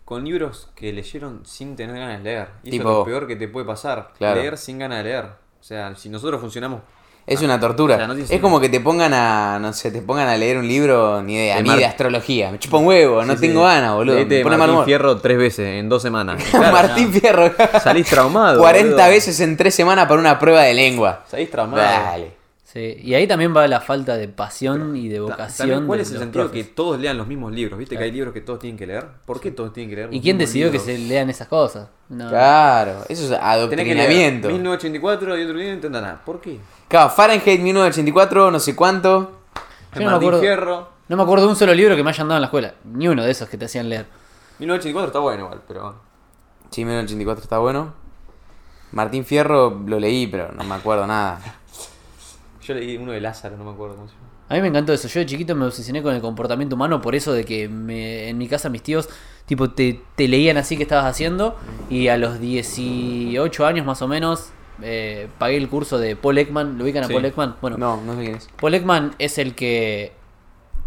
con libros que leyeron sin tener ganas de leer. Y eso es lo peor que te puede pasar. Claro. Leer sin ganas de leer. O sea, si nosotros funcionamos. Es una tortura. o sea, no tiene es como que te pongan a, no sé, te pongan a leer un libro ni de, a De Mar- de astrología. Me chupa un huevo, no Sí, tengo sí. ganas, boludo. Leete Me pone mal Martín. Fierro tres veces en dos semanas. Claro, Martín Fierro. Salís traumado. 40 boludo. veces en 3 semanas para una prueba de lengua. Salís traumado. Dale. Sí, y ahí también va la falta de pasión y de vocación. También, ¿Cuál de es el sentido profes. que todos lean los mismos libros? ¿Viste que hay libros que todos tienen que leer? ¿Por qué todos tienen que leer? ¿Y quién decidió que se lean esas cosas? No. Claro, eso es Tenés que leer adoctrinamiento. 1984 y otro libro no nada. ¿Por qué? Claro, Fahrenheit 1984, no sé cuánto. Yo no me Martín acuerdo. Fierro. No me acuerdo de un solo libro que me hayan dado en la escuela. Ni uno de esos que te hacían leer. 1984 está bueno igual, pero... Sí, 1984 está bueno. Martín Fierro lo leí, pero no me acuerdo nada. Yo leí uno de Lázaro, no me acuerdo cómo se llama. A mí me encantó eso. Yo de chiquito me obsesioné con el comportamiento humano por eso de que me- en mi casa mis tíos tipo te, te leían así que estabas haciendo y a los 18 años más o menos eh, pagué el curso de Paul Ekman. ¿Lo ubican a Sí. Paul Ekman? Bueno, No, no sé quién es. Paul Ekman es el que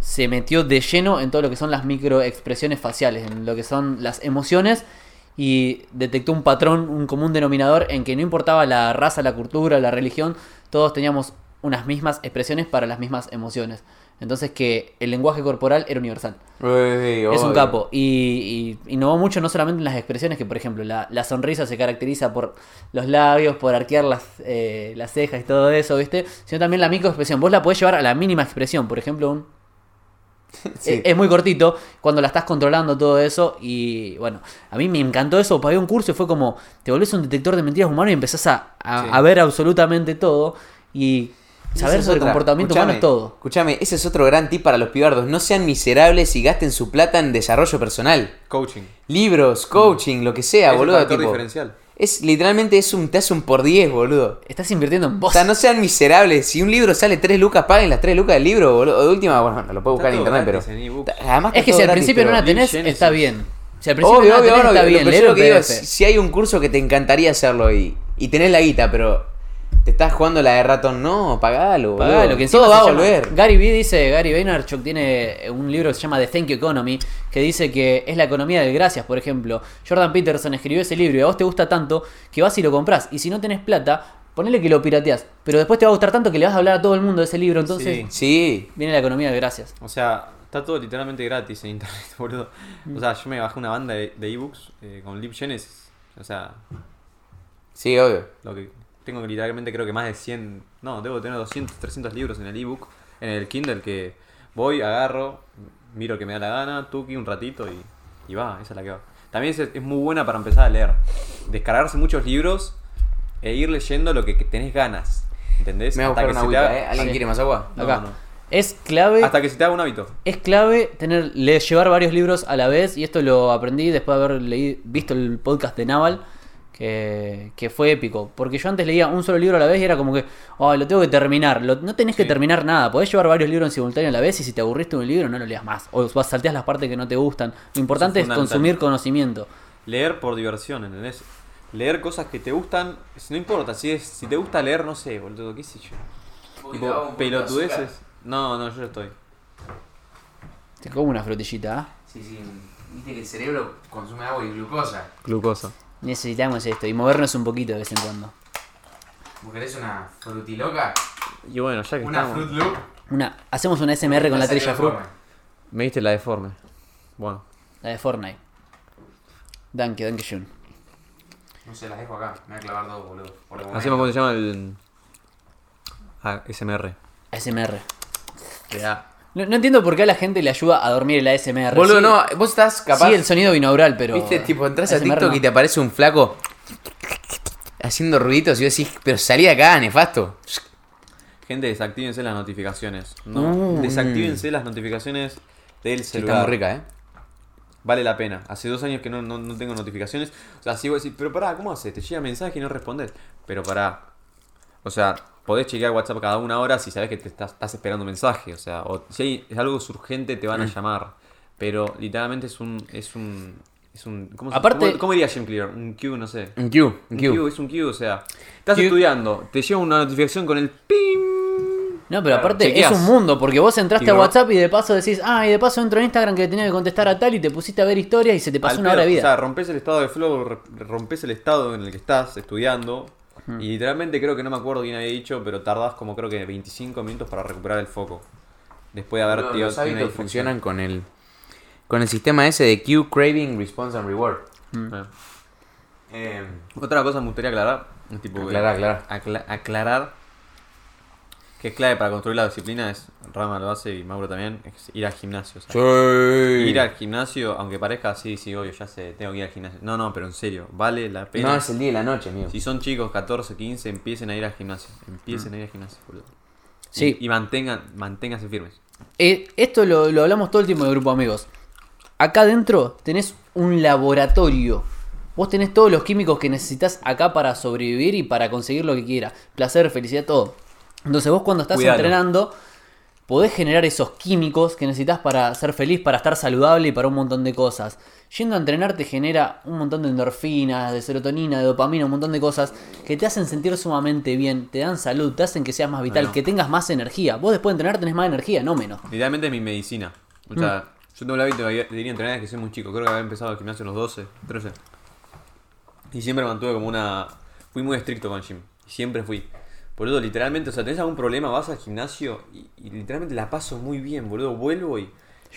se metió de lleno en todo lo que son las microexpresiones faciales, en lo que son las emociones y detectó un patrón, un común denominador en que no importaba la raza, la cultura, la religión, todos teníamos unas mismas expresiones para las mismas emociones. Entonces que el lenguaje corporal era universal. Es un capo. Y, y innovó mucho no solamente en las expresiones, que por ejemplo la, la sonrisa se caracteriza por los labios, por arquear las, eh, las cejas y todo eso, ¿viste? Sino también la microexpresión. Vos la podés llevar a la mínima expresión. Por ejemplo, un... Sí. es, es muy cortito cuando la estás controlando todo eso. Y bueno, a mí me encantó eso. Pagué un curso y fue como: te volvés un detector de mentiras humanas y empezás a, a- Sí. a ver absolutamente todo. Y saber sobre otra. comportamiento Escuchame, humano es todo. Escuchame, ese es otro gran tip para los pibardos. No sean miserables y gasten su plata en desarrollo personal. Coaching. Libros, coaching, lo que sea, Es boludo. factor tipo, diferencial. Es literalmente es un, te hace un por 10, boludo. Estás invirtiendo en O vos. sea, no sean miserables. Si un libro sale 3 lucas, paguen las 3 lucas del libro, boludo. O de última, bueno, no lo puedo buscar en internet, gratis en pero. ebook. Además es que si al gratis, principio no la tenés, Genesis. está bien. Si al principio Obvio, no la tenés, obvio, está bien. lo que digo es, si hay un curso que te encantaría hacerlo y, y tenés la guita, pero te estás jugando la de ratón, no, pagalo. Pagalo, que Todo va a llama- volver. Gary Vee dice, Gary Vaynerchuk tiene un libro que se llama The Thank You Economy, que dice que es la economía del gracias, por ejemplo. Jordan Peterson escribió ese libro y a vos te gusta tanto que vas y lo compras. Y si no tenés plata, ponele que lo pirateás. Pero después te va a gustar tanto que le vas a hablar a todo el mundo de ese libro. Entonces Sí. Sí, viene la economía del gracias. O sea, está todo literalmente gratis en internet, boludo. O sea, yo me bajé una banda de ebooks eh, con Lip Genesis. O sea, sí, obvio. lo que tengo literalmente creo que más de 100, no, debo tener 200, 300 libros en el ebook, en el Kindle que voy, agarro, miro que me da la gana, tuki un ratito y, y va, esa es la que va. También es, es muy buena para empezar a leer. Descargarse muchos libros e ir leyendo lo que, tenés ganas. ¿Entendés? Me voy a Hasta buscar que una se te agüita, haga- ¿eh? ¿Alguien Sí. quiere más agua? No, Acá. no. Es clave. Hasta que se te haga un hábito. Es clave tener, le- llevar varios libros a la vez, y esto lo aprendí después de haber leí- visto el podcast de Naval, que, que fue épico. Porque yo antes leía un solo libro a la vez y era como que, oh, lo tengo que terminar. Lo- no tenés que terminar nada, podés llevar varios libros en simultáneo a la vez y si te aburriste de un libro no lo leas más. O salteas las partes que no te gustan. Lo importante es consumir conocimiento. Leer por diversión, ¿entendés? Leer cosas que te gustan, no importa, si es si te gusta leer, no sé, boludo, qué sé yo. Tipo, pelotudeces. No, no, yo ya estoy. Te como una frutillita, ¿ah? Sí, sí. Viste que el cerebro consume agua y glucosa. Glucosa. Necesitamos esto y movernos un poquito de vez en cuando. ¿Vos querés una frutiloca? Y bueno, ya que Una estamos. Fruit Loop. Una, hacemos una SMR con la trilla fruit, Me diste la deforme. Bueno. la de Fortnite. Danke, danke schön. No sé, las dejo acá. Me voy a clavar dos, boludo. Por el Hacemos cómo se llama el. Ah, SMR. ASMR. Que da. No, no entiendo por qué a la gente le ayuda a dormir el ASMR. Boludo, Sí- no, vos estás capaz. Sí, el sonido binaural, pero. Viste, tipo, entras a TikTok no. y te aparece un flaco haciendo ruiditos y vos decís, pero salí de acá, nefasto. Gente, desactívense las notificaciones. No, Mm. desactívense las notificaciones del Sí, está celular. muy rica, eh. Vale la pena. Hace dos años que no, no, no tengo notificaciones. O sea, si vos decís, pero pará, ¿cómo haces? Te llega mensaje y no respondes. Pero pará. O sea, podés chequear WhatsApp cada una hora si sabes que te estás, estás esperando un mensaje. O sea, o si hay, es algo urgente te van Mm. a llamar. Pero literalmente es un. Es un. Es un ¿cómo, Aparte- cómo- cómo diría Jim Clear? Un Q, no sé. Un Q, un Un Q. Q, es un Q, o sea. Estás Q. estudiando, te llega una notificación con el pim. No, pero aparte es un mundo, porque vos entraste a WhatsApp y de paso decís, ah, y de paso entro a Instagram que tenía que contestar a tal y te pusiste a ver historias y se te pasó una hora de vida. O sea, rompes el estado de flow, rompes el estado en el que estás estudiando. Y literalmente creo que no me acuerdo quién había dicho, pero tardás como creo que 25 minutos para recuperar el foco. Después de haber Boludo, tenido los hábitos funcionan con el con el sistema ese de Q, Craving, Response and Reward. Ah. Eh, Otra cosa me gustaría aclarar. Tipo, Aclarar, aclarar. acla- aclarar que es clave para construir la disciplina es Rama lo hace y Mauro también, es ir al gimnasio. Ir al gimnasio, aunque parezca así, sí, obvio, ya sé, tengo que ir al gimnasio. No, no, pero en serio, vale la pena. No, es el día y la noche, amigo. Si son chicos, 14, 15, empiecen a ir al gimnasio. Empiecen a ir al gimnasio, boludo. Sí. Y, y mantengan, manténganse firmes. Eh, esto lo, lo hablamos todo el tiempo de grupo amigos. Acá adentro tenés un laboratorio. Vos tenés todos los químicos que necesitas acá para sobrevivir y para conseguir lo que quieras. Placer, felicidad, todo. Entonces vos cuando estás entrenando, podés generar esos químicos que necesitas para ser feliz, para estar saludable y para un montón de cosas. Yendo a entrenar te genera un montón de endorfinas, de serotonina, de dopamina, un montón de cosas que te hacen sentir sumamente bien, te dan salud, te hacen que seas más vital, Bueno. que tengas más energía. Vos después de entrenar tenés más energía, no menos. Literalmente es mi medicina. O sea, yo tengo el hábito de ir a entrenar desde que soy muy chico. Creo que había empezado el gimnasio a los 12, 13. Y siempre mantuve como una. Fui muy estricto con el gym. Siempre fui. Boludo, literalmente, o sea, tenés algún problema, vas al gimnasio y, y literalmente la paso muy bien, boludo. Vuelvo y. y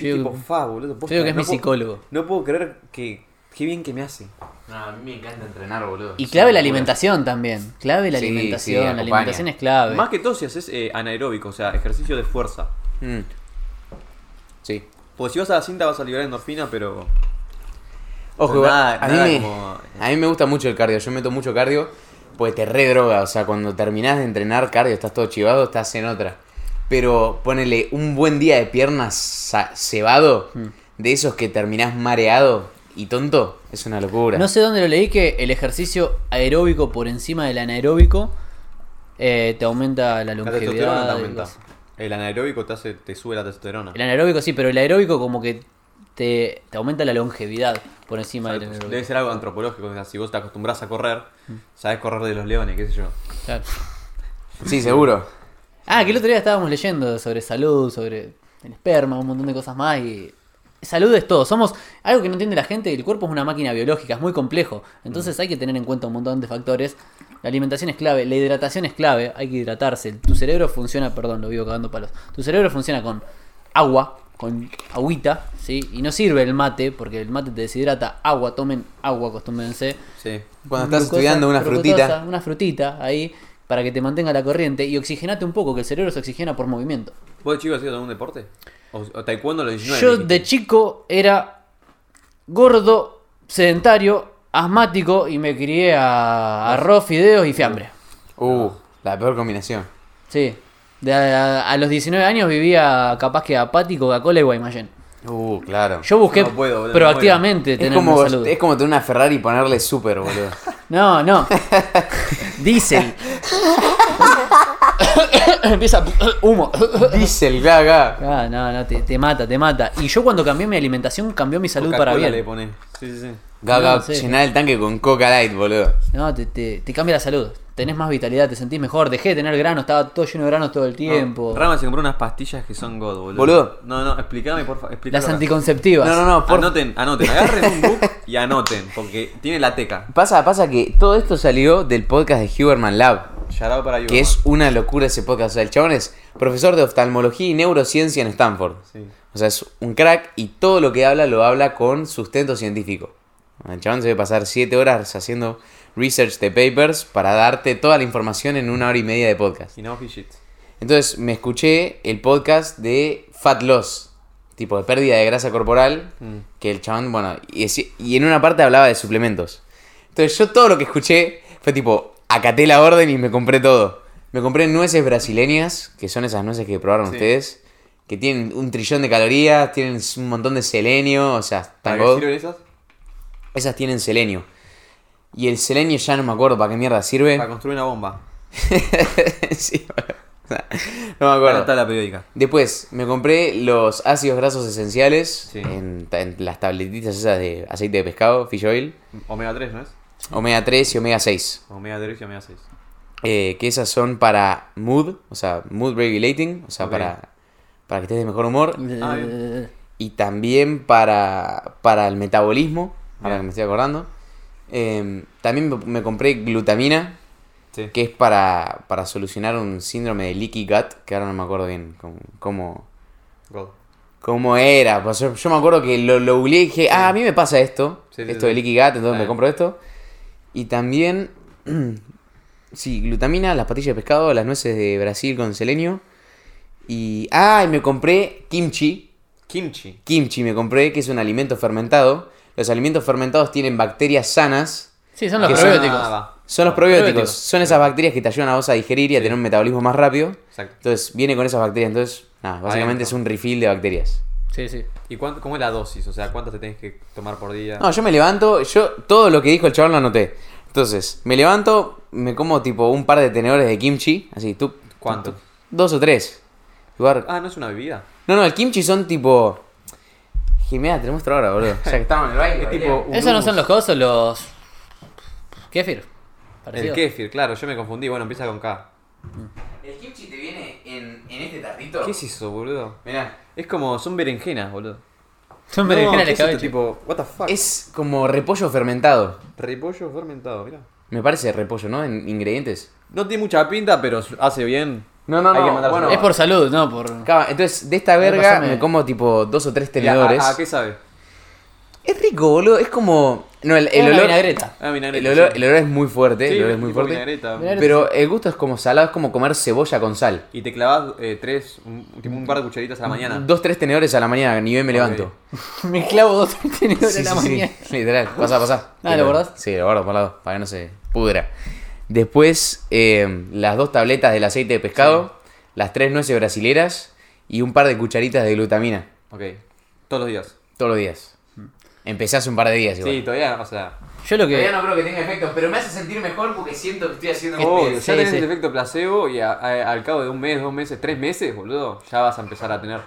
Yo digo- tipo, fa, boludo. posta, yo digo que es no mi puedo- psicólogo. No puedo creer que. Qué bien que me hace. No, a mí me encanta entrenar, boludo. Y clave la alimentación también. Clave la Sí, alimentación. sí, la alimentación es clave. Más que todo si haces eh, anaeróbico, o sea, ejercicio de fuerza. Mm. Sí. Porque si vas a la cinta vas a liberar endorfina, pero. Ojo, Pero nada- a, mí nada me, como- a mí me gusta mucho el cardio. Yo meto mucho cardio porque te redroga. O sea, cuando terminás de entrenar cardio, estás todo chivado, estás en otra. Pero ponele un buen día de piernas cebado, Hmm. de esos que terminás mareado y tonto, es una locura. No sé dónde lo leí que el ejercicio aeróbico por encima del anaeróbico eh, te aumenta la La testosterona te longevidad. aumenta. El anaeróbico te, hace, te sube la testosterona. El anaeróbico sí, pero el aeróbico como que te, te aumenta la longevidad por encima anaeróbico. Debe ser algo antropológico. o sea, si vos te acostumbras a correr, sabes correr de los leones, qué sé yo. Claro. Sí, seguro. Ah, que el otro día estábamos leyendo sobre salud, sobre el esperma, un montón de cosas más y salud es todo. Somos algo que no entiende la gente, el cuerpo es una máquina biológica, es muy complejo. Entonces hay que tener en cuenta un montón de factores. La alimentación es clave, la hidratación es clave, hay que hidratarse. Tu cerebro funciona, perdón, lo vivo cagando palos. Tu cerebro funciona con agua, con agüita, ¿sí? Y no sirve el mate, porque el mate te deshidrata. Agua, tomen agua, acostúmbrense. Sí. Cuando estás Glucosa, estudiando una frutita. Una frutita ahí para que te mantenga la corriente y oxigenate un poco, que el cerebro se oxigena por movimiento. ¿Vos de chico has ido a algún deporte? ¿O, o taekwondo los 19? Yo de chico era gordo, sedentario, asmático y me crié a arroz, fideos y fiambre. Uh, la peor combinación. Sí. De a, a los 19 años vivía capaz que apático, Coca-Cola y Guaymallén. Uh, claro. Yo busqué No puedo, boludo, proactivamente tener como, una salud. es como tener una Ferrari y ponerle super, boludo. No, no. Diesel. Empieza humo. Diesel, gaga. Ah, no, no, te, te mata, te mata. Y yo cuando cambié mi alimentación, cambió mi salud para bien. le. Sí, sí, sí. Gaga, No, sí. llenar el tanque con Coca Light, boludo. No, te, te, te cambia la salud. Tenés más vitalidad, te sentís mejor. Dejé de tener granos, estaba todo lleno de granos todo el tiempo. No, Rama se compró unas pastillas que son God, boludo. Boludo. No, no, explícame, por favor. Las anticonceptivas. No, no, no, por... Anoten, anoten, agarren un book y anoten, porque tiene la teca. Pasa, pasa que todo esto salió del podcast de Huberman Lab, Shout out para you. que es una locura ese podcast. O sea, el chabón es profesor de oftalmología y neurociencia en Stanford. Sí. O sea, es un crack y todo lo que habla lo habla con sustento científico. El chabón se debe pasar 7 horas haciendo research de papers para darte toda la información en una hora y media de podcast. Y no shit. Entonces me escuché el podcast de Fat Loss, tipo de pérdida de grasa corporal, Mm. que el chabón, bueno, y, en una parte hablaba de suplementos. Entonces yo todo lo que escuché fue tipo, acaté la orden y me compré todo. Me compré nueces brasileñas, que son esas nueces que probaron Sí. ustedes, que tienen un trillón de calorías, tienen un montón de selenio, o sea, ¿Para están esas? Esas tienen selenio. Y el selenio ya no me acuerdo para qué mierda sirve. Para construir una bomba. sí, bueno, no me acuerdo. la tabla periódica. Después me compré los ácidos grasos esenciales Sí. en, las tabletitas esas de aceite de pescado, fish oil, Omega 3, ¿no es? omega 3 y omega 6. Omega 3 y omega 6. eh, que esas son para mood, o sea, mood regulating, o sea, para, para que estés de mejor humor. Ah, Y también para, para el metabolismo, ahora que me estoy acordando. Eh, también me, me compré glutamina, Sí. que es para, para solucionar un síndrome de leaky gut, que ahora no me acuerdo bien cómo, cómo, cómo era. Pues yo, yo me acuerdo que lo, lo googleé y dije, ah, a mí me pasa esto, Sí, sí, esto de leaky gut, entonces Ah. me compro esto. Y también, sí, glutamina, las patillas de pescado, las nueces de Brasil con selenio. Y, ah, y me compré kimchi. Kimchi. Kimchi me compré, que es un alimento fermentado. Los alimentos fermentados tienen bacterias sanas. Sí, son los son- probióticos. Ah. Son los probióticos. probióticos. Son esas bacterias que te ayudan a vos a digerir y a Sí. tener un metabolismo más rápido. Exacto. Entonces, viene con esas bacterias. Entonces, nada, básicamente Adentro. es un refill de bacterias. Sí, sí. ¿Y cuánto, cómo es la dosis? O sea, ¿cuántas te tenés que tomar por día? No, yo me levanto, yo todo lo que dijo el chabón lo anoté. Entonces, me levanto, me como tipo un par de tenedores de kimchi, así, tú. ¿Cuánto? Dos o tres. Igual- Ah, no es una bebida. No, no, el kimchi son tipo. Jimena, te lo muestro ahora, boludo. Ya que estamos en el baile. Es tipo un Esos no son los cosos, los. Kefir. El kefir, claro, yo me confundí. Bueno, empieza con K. El kimchi te viene en, en este tarrito. ¿Qué es eso, boludo? Mirá. Es como, son berenjenas, boludo. Son No, berenjenas ¿qué de escabeche. tipo, what the fuck? Es como repollo fermentado. repollo fermentado, mira. Me parece repollo, ¿no? En ingredientes. No tiene mucha pinta, pero hace bien. No, no, Hay no, que mandárselo. bueno. Es por salud, no por. Acá, Entonces, de esta verga pásame. me como tipo dos o tres ¿Y a- tenedores. ¿A, a qué sabe? Es rico, boludo. Es como. No, el, el Es una olor. vinagreta. Ah, vinagreta, El olor, sí. el olor es muy fuerte. Sí, el olor es muy tipo fuerte. vinagreta. Pero el gusto es como salado, es como comer cebolla con sal. Y te clavas eh, tres, un, tipo un par de cucharitas a la mañana. Dos, tres tenedores a la mañana, ni bien me levanto. Me clavo dos tenedores Sí, en la sí, sí. mañana. Literal, pasa, pasa. Ah, ¿lo guardás? Sí, lo guardo por lado, para que no se pudra. Después, eh, las dos tabletas del aceite de pescado, las tres nueces brasileras y un par de cucharitas de glutamina. Ok. Todos los días. Todos los días. Empecé hace un par de días igual. Sí, todavía, o sea. Yo lo que. Todavía no creo que tenga efectos, pero me hace sentir mejor porque siento que estoy haciendo Obvio, bien. ya sí, tenés sí. el efecto placebo y a- a- al cabo de un mes, dos meses, tres meses, boludo, ya vas a empezar a tener.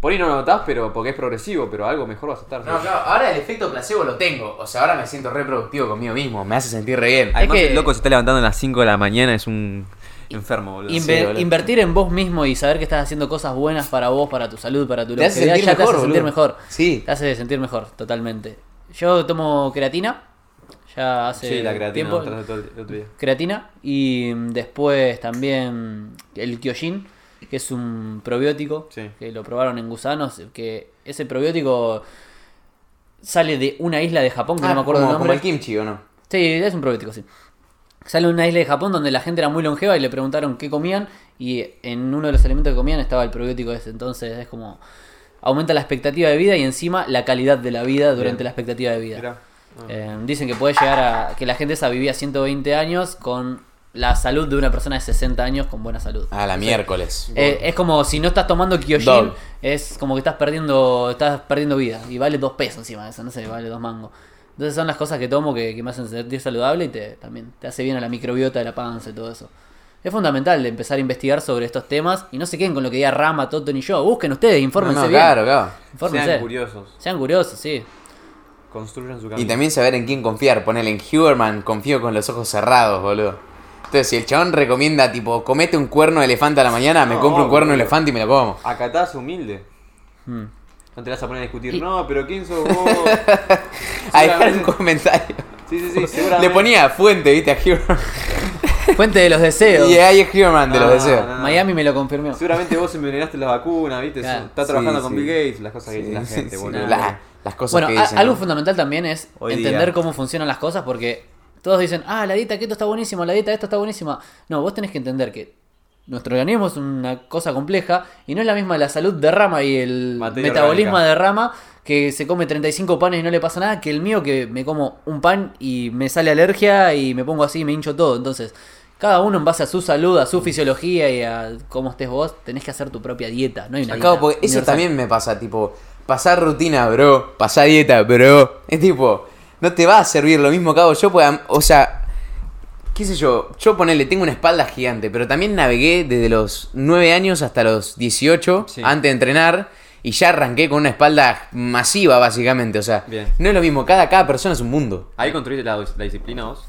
Por ahí no lo notás, pero porque es progresivo, pero algo mejor vas a estar. No, claro, ahora el efecto placebo lo tengo. O sea, ahora me siento reproductivo conmigo mismo. Me hace sentir re bien. Además, Es que- el loco se está levantando a las 5 de la mañana, es un enfermo, boludo. Inve- Sí, boludo. invertir en vos mismo y saber que estás haciendo cosas buenas para vos, para tu salud, para tu Te hace ya te mejor, hace sentir boludo. mejor. Sí. Te hace sentir mejor, totalmente. Yo tomo creatina. Ya hace Sí, la creatina, tiempo. mostraste todo el el otro día. creatina y mm, después también el Kyojin, que es un probiótico Sí. que lo probaron en gusanos, que ese probiótico sale de una isla de Japón que Ah, no me acuerdo como, el como nombre. el kimchi, ¿o no? Sí, es un probiótico, sí. Sale de una isla de Japón donde la gente era muy longeva y le preguntaron qué comían y en uno de los alimentos que comían estaba el probiótico ese. Entonces es como aumenta la expectativa de vida y encima la calidad de la vida durante Bien. la expectativa de vida. Ah. Eh, dicen que puede llegar a que la gente esa vivía 120 años con la salud de una persona de 60 años con buena salud. A la miércoles. eh, es como si no estás tomando Kyojin, Dog. es como que estás perdiendo estás perdiendo vida y vale dos pesos encima de eso, no sé, vale dos mangos. Entonces son las cosas que tomo que, que me hacen sentir saludable y te, también te hace bien a la microbiota de la panza y todo eso. Es fundamental empezar a investigar sobre estos temas y no se queden con lo que diga Rama, Toto ni yo. Busquen ustedes, No, infórmense no, bien. claro, claro. Infórmense. Sean curiosos, Sean curiosos, sí. construyan su camino. Y también saber en quién confiar. Ponele en Huberman, confío con los ojos cerrados, boludo. Entonces, si el chabón recomienda, tipo, comete un cuerno de elefante a la mañana, me No, compro un cuerno de boludo. elefante y me lo como. Acatás humilde. Mm. No te vas a poner a discutir, Y- no, pero ¿quién sos vos? A dejar un Seguramente- comentario. Sí, sí, sí, seguramente. Le ponía fuente, viste, a Huberman. Fuente de los deseos. Y ahí es Huberman de No, los deseos. no, no. Miami me lo confirmó. Seguramente vos envenenaste la vacuna, ¿viste? Claro. Estás trabajando Sí, con sí. Bill Gates, las cosas que dice la Sí, gente, sí, boludo. la- las cosas Bueno, que a- dicen. algo ¿no? fundamental también es Hoy entender día. cómo funcionan las cosas porque todos dicen, ah, la dieta keto está buenísima, la dieta esto está buenísima. No, vos tenés que entender que nuestro organismo es una cosa compleja y no es la misma la salud de rama y el Materia metabolismo orgánica. de rama que se come 35 panes y no le pasa nada que el mío que me como un pan y me sale alergia y me pongo así y me hincho todo. Entonces, cada uno en base a su salud, a su fisiología y a cómo estés vos, tenés que hacer tu propia dieta. No hay una Acabo, dieta porque eso universal. también me pasa, tipo, pasar rutina, bro, pasar dieta, bro. Es tipo, no te va a servir lo mismo que hago yo, pues, o sea, qué sé yo, yo ponele, tengo una espalda gigante, pero también navegué desde los 9 años hasta los 18, Sí. antes de entrenar, y ya arranqué con una espalda masiva, básicamente, o sea, Bien. no es lo mismo, cada, cada persona es un mundo. Ahí construiste la, la disciplina vos.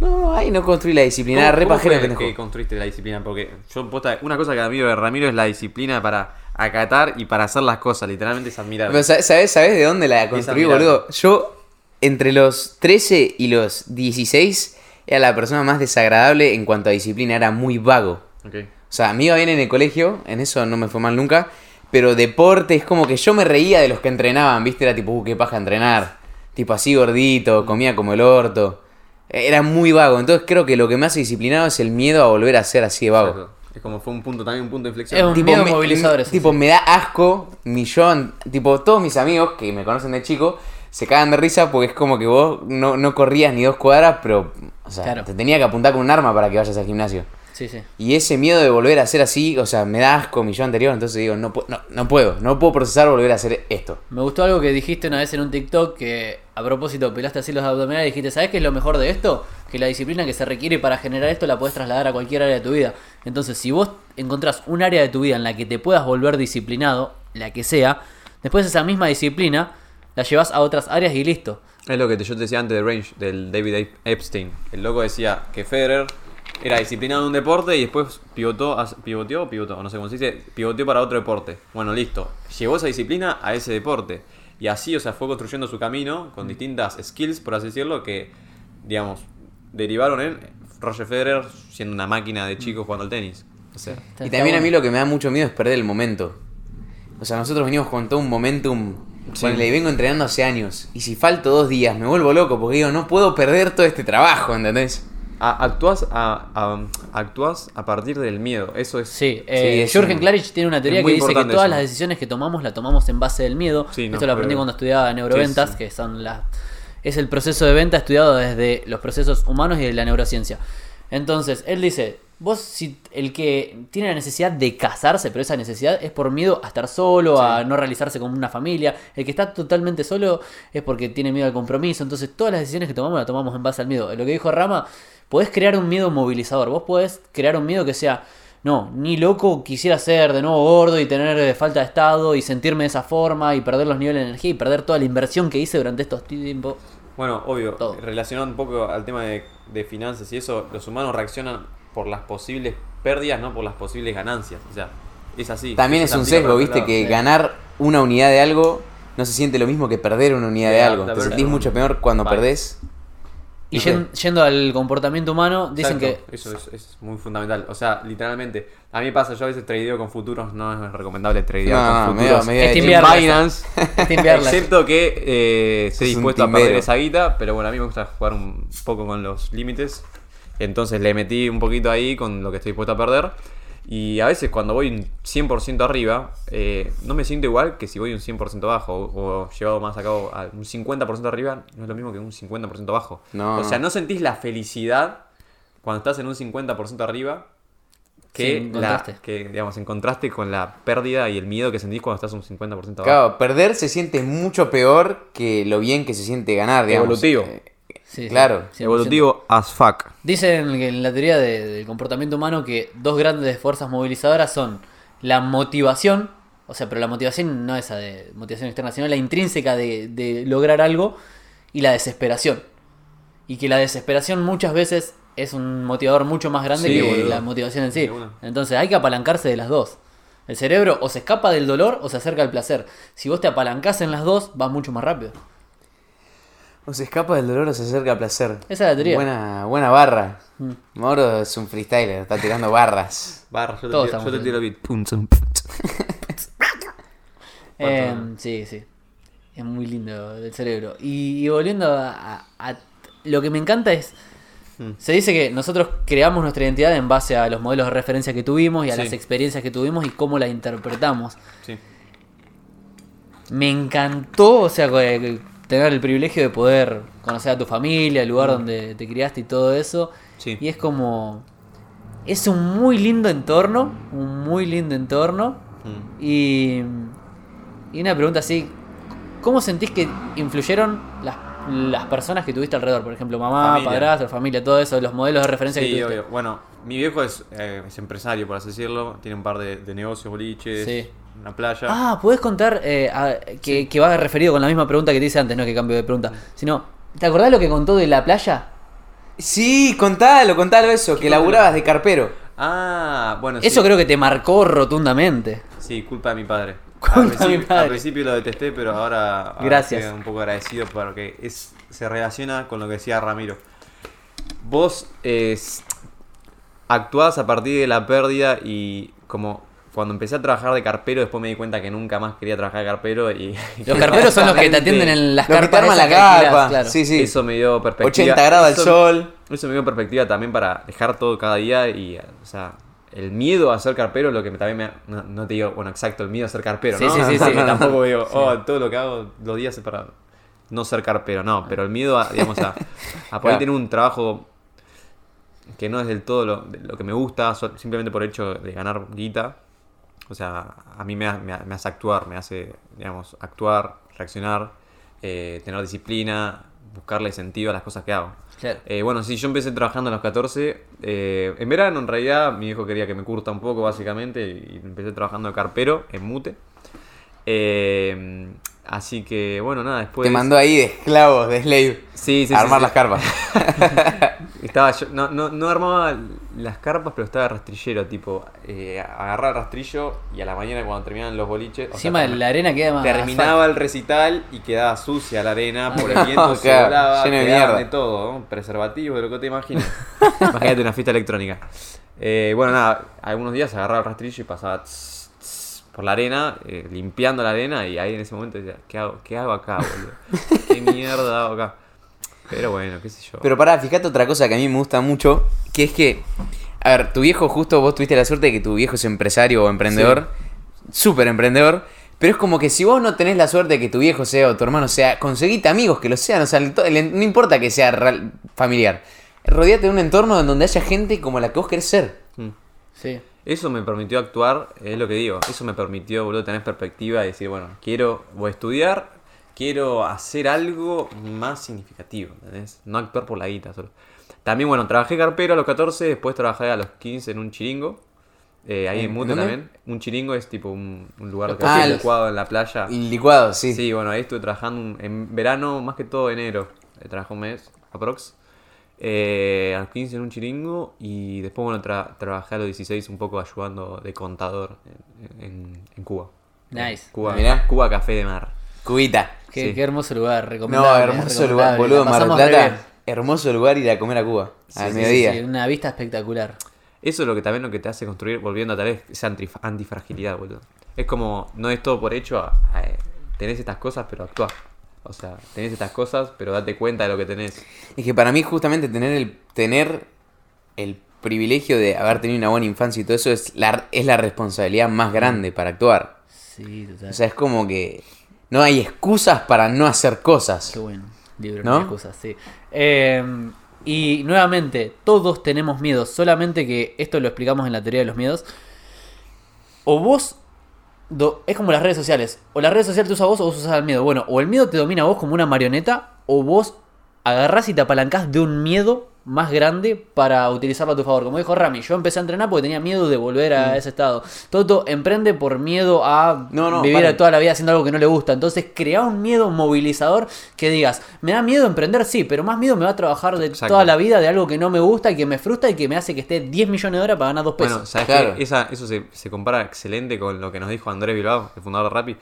No, ahí no construí la disciplina, ¿Cómo- re cómo fue pendejo. que construiste la disciplina? Porque yo, posta, una cosa que admiro de Ramiro es la disciplina para acatar y para hacer las cosas. Literalmente es admirable. Pero, ¿sabes, sabes, de dónde la construí, boludo? Yo, entre los 13 y los 16, era la persona más desagradable en cuanto a disciplina. Era muy vago. O sea, me iba bien en el colegio, en eso no me fue mal nunca. Pero deporte es como que yo me reía de los que entrenaban, ¿viste? Era tipo, uh, qué paja entrenar. Tipo así gordito, comía como el orto. Era muy vago. Entonces creo que lo que me hace disciplinado es el miedo a volver a ser así de vago. Exacto. Es como fue un punto, también un punto de inflexión. Es un- miedo me, movilizador tipo, sí. me da asco, millón, tipo, todos mis amigos que me conocen de chico se cagan de risa porque es como que vos no, no corrías ni dos cuadras, pero, o sea, Claro. te tenía que apuntar con un arma para que vayas al gimnasio. Sí, sí. Y ese miedo de volver a ser así, o sea, me da asco mi yo anterior, entonces digo, no, no, no puedo, no puedo procesar volver a hacer esto. Me gustó algo que dijiste una vez en un TikTok que a propósito pelaste así los abdominales y dijiste, ¿sabes qué es lo mejor de esto? Que la disciplina que se requiere para generar esto la puedes trasladar a cualquier área de tu vida. Entonces, si vos encontrás un área de tu vida en la que te puedas volver disciplinado, la que sea, después esa misma disciplina la llevas a otras áreas y listo. Es lo que te- yo te decía antes de Range, del David Epstein. El loco decía que Federer era disciplinado en un deporte y después pivotó, pivoteó o pivotó, no sé cómo se dice, pivoteó para otro deporte. Bueno, listo. Llevó esa disciplina a ese deporte. Y así, o sea, fue construyendo su camino con distintas skills, por así decirlo, que, digamos, derivaron en Roger Federer siendo una máquina de chico jugando al tenis. O sea, Y también a mí lo que me da mucho miedo es perder el momento. O sea, nosotros venimos con todo un momentum Sí. Ponele, y vengo entrenando hace años. Y si falto dos días, me vuelvo loco porque digo, no puedo perder todo este trabajo, ¿entendés? Actúas, a, a- actúas a partir del miedo. Eso es. Sí, eh, es Jürgen un- Klarich tiene una teoría que dice que todas eso. las decisiones que tomamos las tomamos en base del miedo. Sí, no, Esto lo aprendí pero- cuando estudiaba neuroventas, Sí, sí. que son las es el proceso de venta estudiado desde los procesos humanos y de la neurociencia. Entonces, él dice, vos si el que tiene la necesidad de casarse, pero esa necesidad es por miedo a estar solo, a no realizarse como una familia, el que está totalmente solo es porque tiene miedo al compromiso, entonces todas las decisiones que tomamos las tomamos en base al miedo. Lo que dijo Rama, podés crear un miedo movilizador, vos podés crear un miedo que sea no, ni loco quisiera ser de nuevo gordo y tener eh, falta de estado y sentirme de esa forma y perder los niveles de energía y perder toda la inversión que hice durante estos tiempos. Bueno, obvio, Todo. relacionado un poco al tema de, de finanzas y eso, los humanos reaccionan por las posibles pérdidas, no por las posibles ganancias. O sea, es así. También es un sesgo, viste, que ganar una unidad de algo no se siente lo mismo que perder una unidad de algo. Te sentís mucho peor cuando Vale. perdés. Y yendo al comportamiento humano, dicen Exacto, que Eso es, es muy fundamental. O sea, literalmente, a mí me pasa, yo a veces tradeo con futuros, no es recomendable tradear No, con no, futuros. medio- medio Es de en Binance, excepto que eh, dispuesto a perder esa guita, pero bueno, a mí me gusta jugar un poco con los límites. Entonces le metí un poquito ahí con lo que estoy dispuesto a perder. Y a veces cuando voy un 100% arriba, eh, no me siento igual que si voy un 100% abajo. O, o llevado más a cabo a un 50% arriba, no es lo mismo que un 50% abajo. No. O sea, no sentís la felicidad cuando estás en un 50% arriba Sí, que, en la, contraste. que, digamos, en contraste con la pérdida y el miedo que sentís cuando estás un 50% abajo. Claro, perder se siente mucho peor que lo bien que se siente ganar, digamos. Evolutivo. Eh, Sí, Claro. 100%. Evolutivo as fuck. Dicen que en la teoría de- del comportamiento humano que dos grandes fuerzas movilizadoras son la motivación, o sea, pero la motivación no esa de motivación externa, sino la intrínseca de, de lograr algo, y la desesperación. Y que la desesperación muchas veces es un motivador mucho más grande Sí, que boludo. la motivación en sí. Entonces hay que apalancarse de las dos. El cerebro o se escapa del dolor o se acerca al placer. Si vos te apalancás en las dos, vas mucho más rápido. O se escapa del dolor o se acerca al placer. Esa es la teoría. Buena, buena barra. Mm. Mauro es un freestyler, está tirando barras. Barra, yo te, tiro, estamos yo te tiro beat. Pum. Eh, sí, sí. Es muy lindo el cerebro. Y, y volviendo a, a- a- Lo que me encanta es... Hmm. Se dice que nosotros creamos nuestra identidad en base a los modelos de referencia que tuvimos y a Sí. las experiencias que tuvimos y cómo la interpretamos. Sí. Me encantó, o sea, que- tener el privilegio de poder conocer a tu familia, el lugar donde te criaste y todo eso. Sí. Y es como... Es un muy lindo entorno, un muy lindo entorno. Mm. Y, y una pregunta así, ¿cómo sentís que influyeron las, las personas que tuviste alrededor? Por ejemplo, mamá, padrastro, familia, todo eso, los modelos de referencia que tuviste. obvio. Bueno, mi viejo es, eh, es empresario, por así decirlo. Tiene un par de, de negocios, boliches, Sí. Una playa. Ah, ¿puedes contar eh, a- que, que va referido con la misma pregunta que te hice antes, no que cambio de pregunta? Sino, ¿te acordás lo que contó de la playa? Sí, contalo, contalo eso, que laburabas de carpero. Ah, bueno, Eso sí. creo que te marcó rotundamente. Sí, culpa de mi padre. Culpa al, de mi principio, padre. al principio lo detesté, pero ahora, ahora Gracias. estoy un poco agradecido porque es, se relaciona con lo que decía Ramiro. Vos es, actuás a partir de la pérdida y como cuando empecé a trabajar de carpero, después me di cuenta que nunca más quería trabajar de carpero y Los carperos son los que te atienden en las Los que te carpas. arman esas la que carpa. claro. Sí, sí. eso me dio perspectiva. 80 grados al sol. Eso me dio perspectiva también para dejar todo cada día y, o sea, el miedo a ser carpero, lo que también me. No, no te digo, bueno, exacto, el miedo a ser carpero, Sí, ¿no? sí, sí, sí. Tampoco digo, oh, todo lo que hago los días es para no ser carpero, no, pero el miedo a, digamos, a, a poder Claro. tener un trabajo que no es del todo lo, lo que me gusta, simplemente por el hecho de ganar guita. O sea, a mí me, ha- me ha- me hace actuar, me hace, digamos, actuar, reaccionar, eh, tener disciplina, buscarle sentido a las cosas que hago. Claro. Eh, bueno, sí, yo empecé trabajando a los 14. eh, en verano, en realidad, mi hijo quería que me curta un poco, básicamente, y empecé trabajando de carpero en Mute. Eh, así que, bueno, nada, después. Te mandó ahí de esclavos, de slave. Sí, sí, a sí, armar sí. las carpas. Estaba yo, no, no, no armaba las carpas, pero estaba rastrillero, tipo, eh, agarrar el rastrillo y a la mañana cuando terminaban los boliches. Encima de termi- la arena queda más. Terminaba el recital y quedaba sucia la arena por el viento, se Claro, volaba, lleno de mierda. de todo, ¿no? preservativo, de lo que te imagines. Imagínate una fiesta electrónica. Eh, bueno, nada, algunos días agarraba el rastrillo y pasaba tss por la arena, eh, limpiando la arena, y ahí en ese momento decía, ¿qué hago, qué hago acá, boludo? ¿Qué mierda hago acá? Pero bueno, qué sé yo. Pero pará, fíjate otra cosa que a mí me gusta mucho, que es que, a ver, tu viejo justo, vos tuviste la suerte de que tu viejo es empresario o emprendedor, súper emprendedor, pero es como que si vos no tenés la suerte de que tu viejo sea o tu hermano sea, conseguite amigos que lo sean, o sea, no importa que sea real- familiar, rodeate de un entorno en donde haya gente como la que vos querés ser. Mm. Sí. Eso me permitió actuar, es lo que digo, eso me permitió, boludo, tener perspectiva y decir, bueno, quiero, voy a estudiar, quiero hacer algo más significativo, ¿entendés? No actuar por la guita solo. También, bueno, trabajé carpero a los 14, después trabajé a los 15 en un chiringo, eh, ahí en ¿En Mute también. Un chiringo es tipo un, un lugar que Ah, licuado en la playa. Licuado, sí. Sí, bueno, ahí estuve trabajando en verano, más que todo enero. Eh, trabajé un mes, aprox. Eh, a los 15 en un chiringo y después, bueno, tra- trabajé a los 16 un poco ayudando de contador en, en- en Cuba. Nice. Cuba, Mirá. Cuba Café de Mar. Cubita. Qué, Sí. qué hermoso lugar, No, recomendable. hermoso recomendable. lugar, boludo, Mar del Plata. Hermoso lugar ir a comer a Cuba. al Sí, mediodía. sí, una vista espectacular. Eso es lo que también lo que te hace construir, volviendo a tal vez, esa antif- antifragilidad, boludo. Es como, no es todo por hecho, a- a- tenés estas cosas, pero actúa. O sea, tenés estas cosas, pero date cuenta de lo que tenés. Es que para mí justamente tener el tener el privilegio de haber tenido una buena infancia y todo eso es la, es la responsabilidad más grande para actuar. Sí, total. O sea, es como que no hay excusas para no hacer cosas. Qué buen libro, ¿No? no excusas, sí. Eh, y nuevamente, todos tenemos miedos, solamente que esto lo explicamos en la teoría de los miedos. O vos, do- es como las redes sociales, o las redes sociales te usa vos o vos usas al miedo. Bueno, o el miedo te domina a vos como una marioneta, o vos agarrás y te apalancás de un miedo más grande para utilizarlo a tu favor. Como dijo Rami, yo empecé a entrenar porque tenía miedo de volver a ese estado. Toto emprende por miedo a No, no, vivir a toda la vida haciendo algo que no le gusta. Entonces, crea un miedo movilizador que digas, me da miedo emprender, sí, pero más miedo me va a trabajar de Exacto. toda la vida de algo que no me gusta y que me frustra y que me hace que esté 10 millones de horas para ganar dos pesos. Bueno, ¿sabes Claro. qué? Esa, eso se, se compara excelente con lo que nos dijo Andrés Bilbao, el fundador de Rappi,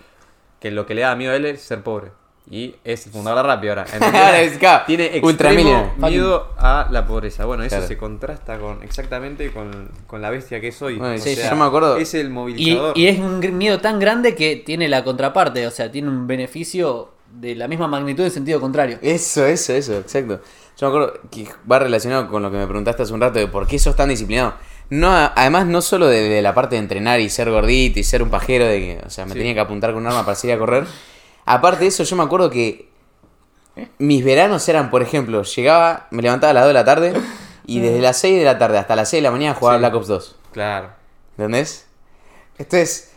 que lo que le da miedo a él es ser pobre. Y es el fundador de Rappi ahora. Ahora es acá, Tiene extremo miedo a la pobreza. Bueno, eso Claro. se contrasta con exactamente con, con la bestia que soy. Bueno, O sí, sea, yo me acuerdo- Es el y, movilizador. y es un miedo tan grande que tiene la contraparte, o sea, tiene un beneficio de la misma magnitud en sentido contrario. Eso, eso, eso, exacto. Yo me acuerdo que va relacionado con lo que me preguntaste hace un rato de por qué sos tan disciplinado. No, además, no solo de, de la parte de entrenar y ser gordito y ser un pajero, de que, o sea, me Sí. tenía que apuntar con un arma para salir a correr. Aparte de eso, yo me acuerdo que mis veranos eran, por ejemplo, llegaba, me levantaba a las 2 de la tarde y desde las 6 de la tarde hasta las 6 de la mañana jugaba Sí. Black Ops 2. Claro. ¿Entendés? Entonces,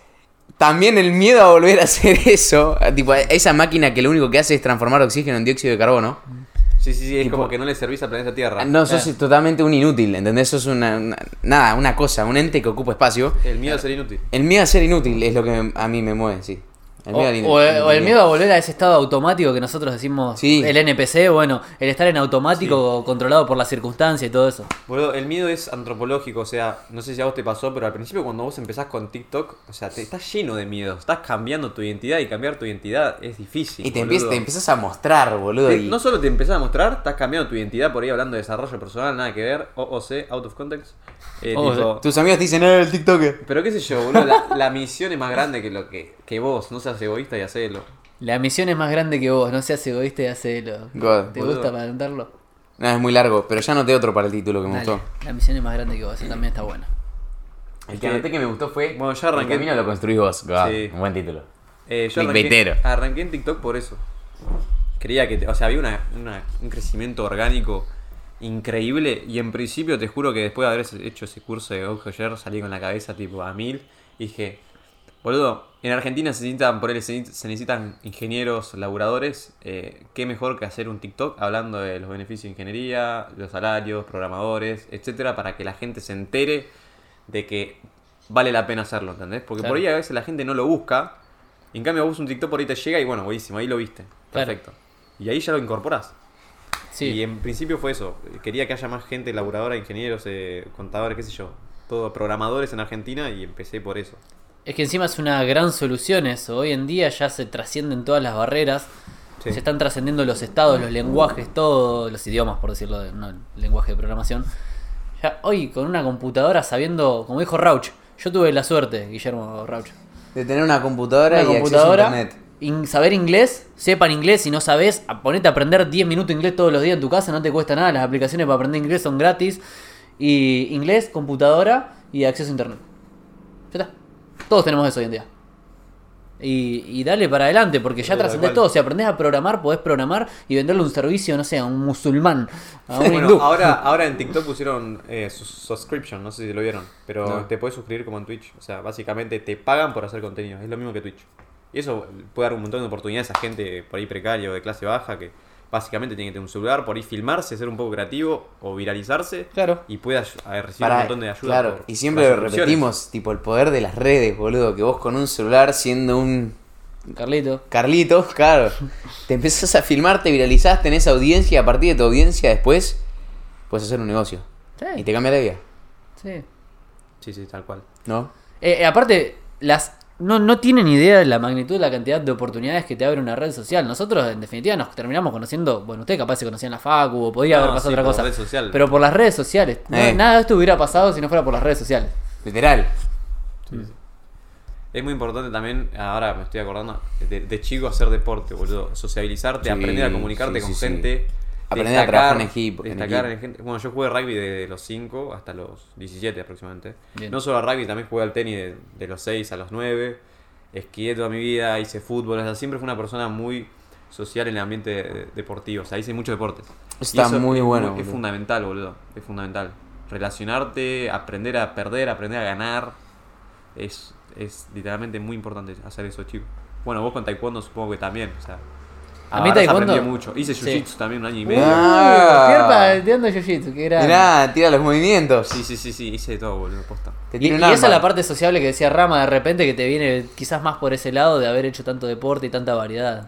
también el miedo a volver a hacer eso, tipo, esa máquina que lo único que hace es transformar oxígeno en dióxido de carbono. Sí, sí, sí, es Tipo- como que no le servís al planeta Tierra. No, sos totalmente un inútil, ¿entendés? Sos una, una- nada, una cosa, un ente que ocupa espacio. El miedo a ser inútil. El miedo a ser inútil es lo que a mí me mueve, sí. El O, miedo al o- o el miedo a volver a ese estado automático que nosotros decimos, Sí. el NPC, bueno, el estar en automático controlado por la circunstancia y todo eso. Boludo, el miedo es antropológico, o sea, no sé si a vos te pasó, pero al principio cuando vos empezás con TikTok, o sea, te estás lleno de miedo, estás cambiando tu identidad y cambiar tu identidad es difícil. Y te, empiezas, te empiezas a mostrar, boludo. Te- y- No solo te empezás a mostrar, estás cambiando tu identidad por ahí hablando de desarrollo personal, nada que ver, OOC, out of context. Eh, tipo, Tus amigos te dicen, eh, el TikToker. pero qué sé yo, boludo, la, la misión es más grande que lo que, que vos, no seas egoísta y hacelo. La misión es más grande que vos, no seas egoísta y hacelo. God. ¿Te Boludo. gusta para anotarlo? No, es muy largo, pero ya noté otro para el título que me Dale, gustó. La misión es más grande que vos, eso también está bueno. El que anoté que me gustó fue. Bueno, ya arranqué- El camino lo construís vos. God, Sí. Un buen título. Eh, yo arranqué, Clickbaitero. arranqué en TikTok por eso. Creía que, o sea, había una, una- un crecimiento orgánico increíble y en principio te juro que después de haber hecho ese curso de ayer salí con la cabeza tipo a mil y dije, boludo, en Argentina se necesitan, por él se, necesitan ingenieros, laburadores, eh, qué mejor que hacer un TikTok hablando de los beneficios de ingeniería, los salarios, programadores, etcétera, para que la gente se entere de que vale la pena hacerlo, ¿entendés? Porque Claro. por ahí a veces la gente no lo busca, y en cambio vos un TikTok por ahí te llega y bueno, buenísimo, ahí lo viste, Claro. perfecto. Y ahí ya lo incorporás. Sí. Y en principio fue eso. Quería que haya más gente laburadora, ingenieros, eh, contadores, qué sé yo. Todo programadores en Argentina y empecé por eso. Es que encima es una gran solución eso. Hoy en día ya se trascienden todas las barreras. Sí. Se están trascendiendo los estados, los lenguajes, todos los idiomas, por decirlo, de, no el lenguaje de programación. Ya hoy con una computadora sabiendo, como dijo Rauch, yo tuve la suerte, Guillermo Rauch, De tener una computadora una y computadora, acceso a internet. in- saber inglés, sepan inglés, si no sabes, ponete a aprender 10 minutos inglés todos los días en tu casa, no te cuesta nada, las aplicaciones para aprender inglés son gratis. Y inglés, computadora y acceso a internet. Ya está. Todos tenemos eso hoy en día. Y, y dale para adelante, porque ya trascendés todo. Si aprendés a programar, podés programar y venderle un servicio, no sé, a un musulmán, a un Bueno, hindú. ahora, ahora en TikTok pusieron eh, sus- subscription, no sé si lo vieron, pero No. te puedes suscribir como en Twitch. O sea, básicamente te pagan por hacer contenido, es lo mismo que Twitch. Y eso puede dar un montón de oportunidades a gente por ahí precario, de clase baja, que básicamente tiene que tener un celular, por ahí filmarse, ser un poco creativo o viralizarse. Claro. Y pueda recibir Para- un montón de ayuda. claro, por y siempre repetimos, tipo el poder de las redes, boludo, que vos con un celular siendo un Carlito. Carlitos, claro, te empezás a filmar, te viralizás, tenés audiencia y a partir de tu audiencia después puedes hacer un negocio. Sí. Y te cambia la vida, Sí. Sí, sí, tal cual. ¿no? Eh, eh, aparte, las no, no tienen idea de la magnitud de la cantidad de oportunidades que te abre una red social. Nosotros, en definitiva, nos terminamos conociendo. Bueno, ustedes capaz se conocían la Facu o podía No, haber pasado sí, otra por cosa. red social. Pero por las redes sociales. No- Eh. Nada de esto hubiera pasado si no fuera por las redes sociales. Literal. Es muy importante también, ahora me estoy acordando, de, de chico hacer deporte, boludo. Sociabilizarte, Sí, aprender a comunicarte sí, con sí, sí. gente. Aprender a trabajar en equipo- en Destacar equipo. en gente. Bueno, yo jugué rugby de los 5 hasta los 17 aproximadamente. Bien. No solo al rugby, también jugué al tenis de, de los 6 a los 9. Esquié toda mi vida, hice fútbol. O sea, siempre fui una persona muy social en el ambiente de- deportivo. O sea, hice muchos deportes. Está eso muy es bueno, Es fundamental, boludo. Es fundamental. Relacionarte, aprender a perder, aprender a ganar. Es, es literalmente muy importante hacer eso, chicos. Bueno, vos con taekwondo supongo que también. O sea, A mí taekwondo- mucho. Hice Sí. jiu-jitsu también un año y medio. Ah. Uh, entiendo jiu-jitsu, qué grande. Mirá, tira los movimientos. Sí, sí, sí, sí, hice de todo, boludo, posta. Te Y, esa es la parte sociable que decía Rama de repente que te viene quizás más por ese lado de haber hecho tanto deporte y tanta variedad.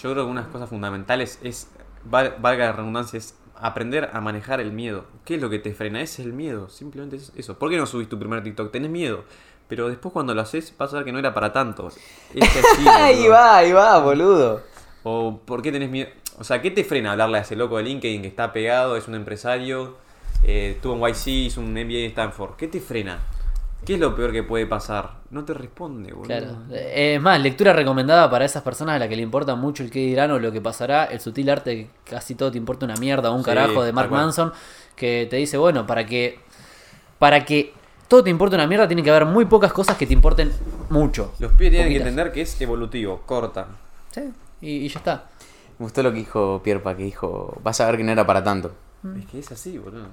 Yo creo que unas cosas fundamentales es, val- valga la redundancia, es aprender a manejar el miedo. ¿Qué es lo que te frena? Es el miedo, simplemente es eso. ¿Por qué no subís tu primer TikTok? Tenés miedo. Pero después cuando lo haces vas a ver que no era para tanto. Es así, Ahí va, ahí va, boludo. O ¿por qué tenés miedo? O sea, ¿qué te frena hablarle a ese loco de LinkedIn que está pegado, es un empresario, eh, estuvo en YC, hizo un MBA en Stanford? ¿Qué te frena? ¿Qué es lo peor que puede pasar? No te responde, boludo. Claro. Eh, Es más, lectura recomendada para esas personas a las que le importa mucho el qué dirán o lo que pasará. El sutil arte, que casi todo te importa una mierda o un Sí, carajo de Mark. Manson, que te dice, bueno, para que para que todo te importe una mierda, tiene que haber muy pocas cosas que te importen mucho. Los pibes tienen que entender que es evolutivo, corta. Sí, y, y ya está. Me gustó lo que dijo Pierpa, que dijo, vas a ver que no era para tanto. Mm. Es que es así, boludo.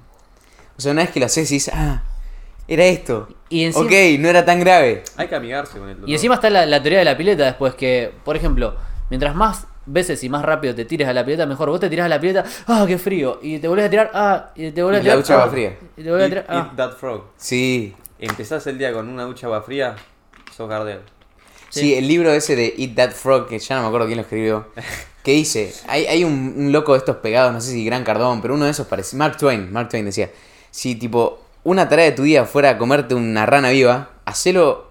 O sea, una vez que lo haces, dices, ah, era esto. Y encima- ok, no era tan grave. Hay que amigarse con el dolor. Y encima está la, la teoría de la pileta después, que, por ejemplo, mientras más veces y más rápido te tires a la pileta, mejor. Vos te tirás a la pileta, ah, qué frío. Y te volvés a tirar, ah, y te volvés a Y la tirar. ducha ah, va fría. Y te volvés a tirar, ah. eat that frog. Sí. Empezás el día con una ducha agua fría, sos Gardel. Sí, el libro ese de Eat That Frog, que ya no me acuerdo quién lo escribió, que dice, hay, hay un, un loco de estos pegados, no sé si Gran Cardón, pero uno de esos parece, Mark Twain, Mark Twain decía, si tipo una tarea de tu día fuera comerte una rana viva, hacelo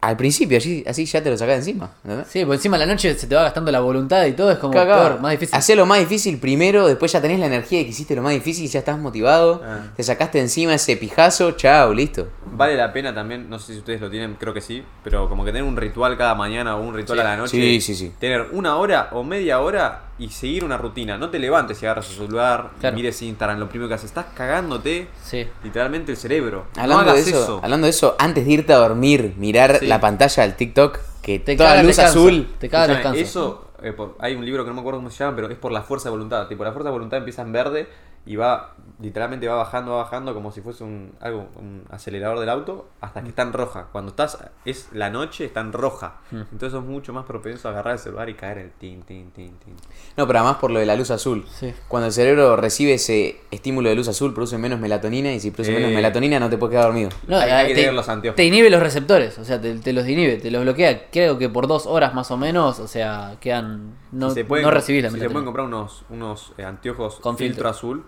al principio, así, así ya te lo sacás de encima. ¿entendés? Sí, por encima de la noche se te va gastando la voluntad y todo es como peor, más difícil. Hacelo más difícil primero, después ya tenés la energía de que hiciste lo más difícil y ya estás motivado, Ah. te sacaste encima ese pijazo, chao, listo. Vale la pena también, no sé si ustedes lo tienen, creo que sí, pero como que tener un ritual cada mañana o un ritual Sí. a la noche. Sí, sí, sí. Tener una hora o media hora y seguir una rutina. No te levantes y agarras tu celular, Claro. mires Instagram, lo primero que haces, estás cagándote Sí. literalmente el cerebro. Hablando, no de eso, eso. hablando de eso, antes de irte a dormir, mirar Sí. la pantalla del TikTok, que Te toda caga luz azul. Te caga descanso. Eso, eh, por- hay un libro que no me acuerdo cómo se llama, pero es por la fuerza de voluntad. Tipo, la fuerza de voluntad empieza en verde y va, literalmente va bajando, va bajando como si fuese un, algo, un acelerador del auto hasta que está en roja. Cuando estás, es la noche, está en roja. Entonces sos mucho más propenso a agarrar el celular y caer en el tin, tin, tin, tin. No, pero además por lo de la luz azul. Sí. Cuando el cerebro recibe ese estímulo de luz azul, produce menos melatonina y si produce Eh. menos melatonina no te puedes quedar dormido. No, Hay- hay que te, tener los anteojos. te inhibe los receptores, o sea, te, te los inhibe, te los bloquea. Creo que por dos horas más o menos, o sea, quedan. No, si se pueden, no recibís la si se pueden comprar unos, unos eh, anteojos Con filtro, filtro. azul,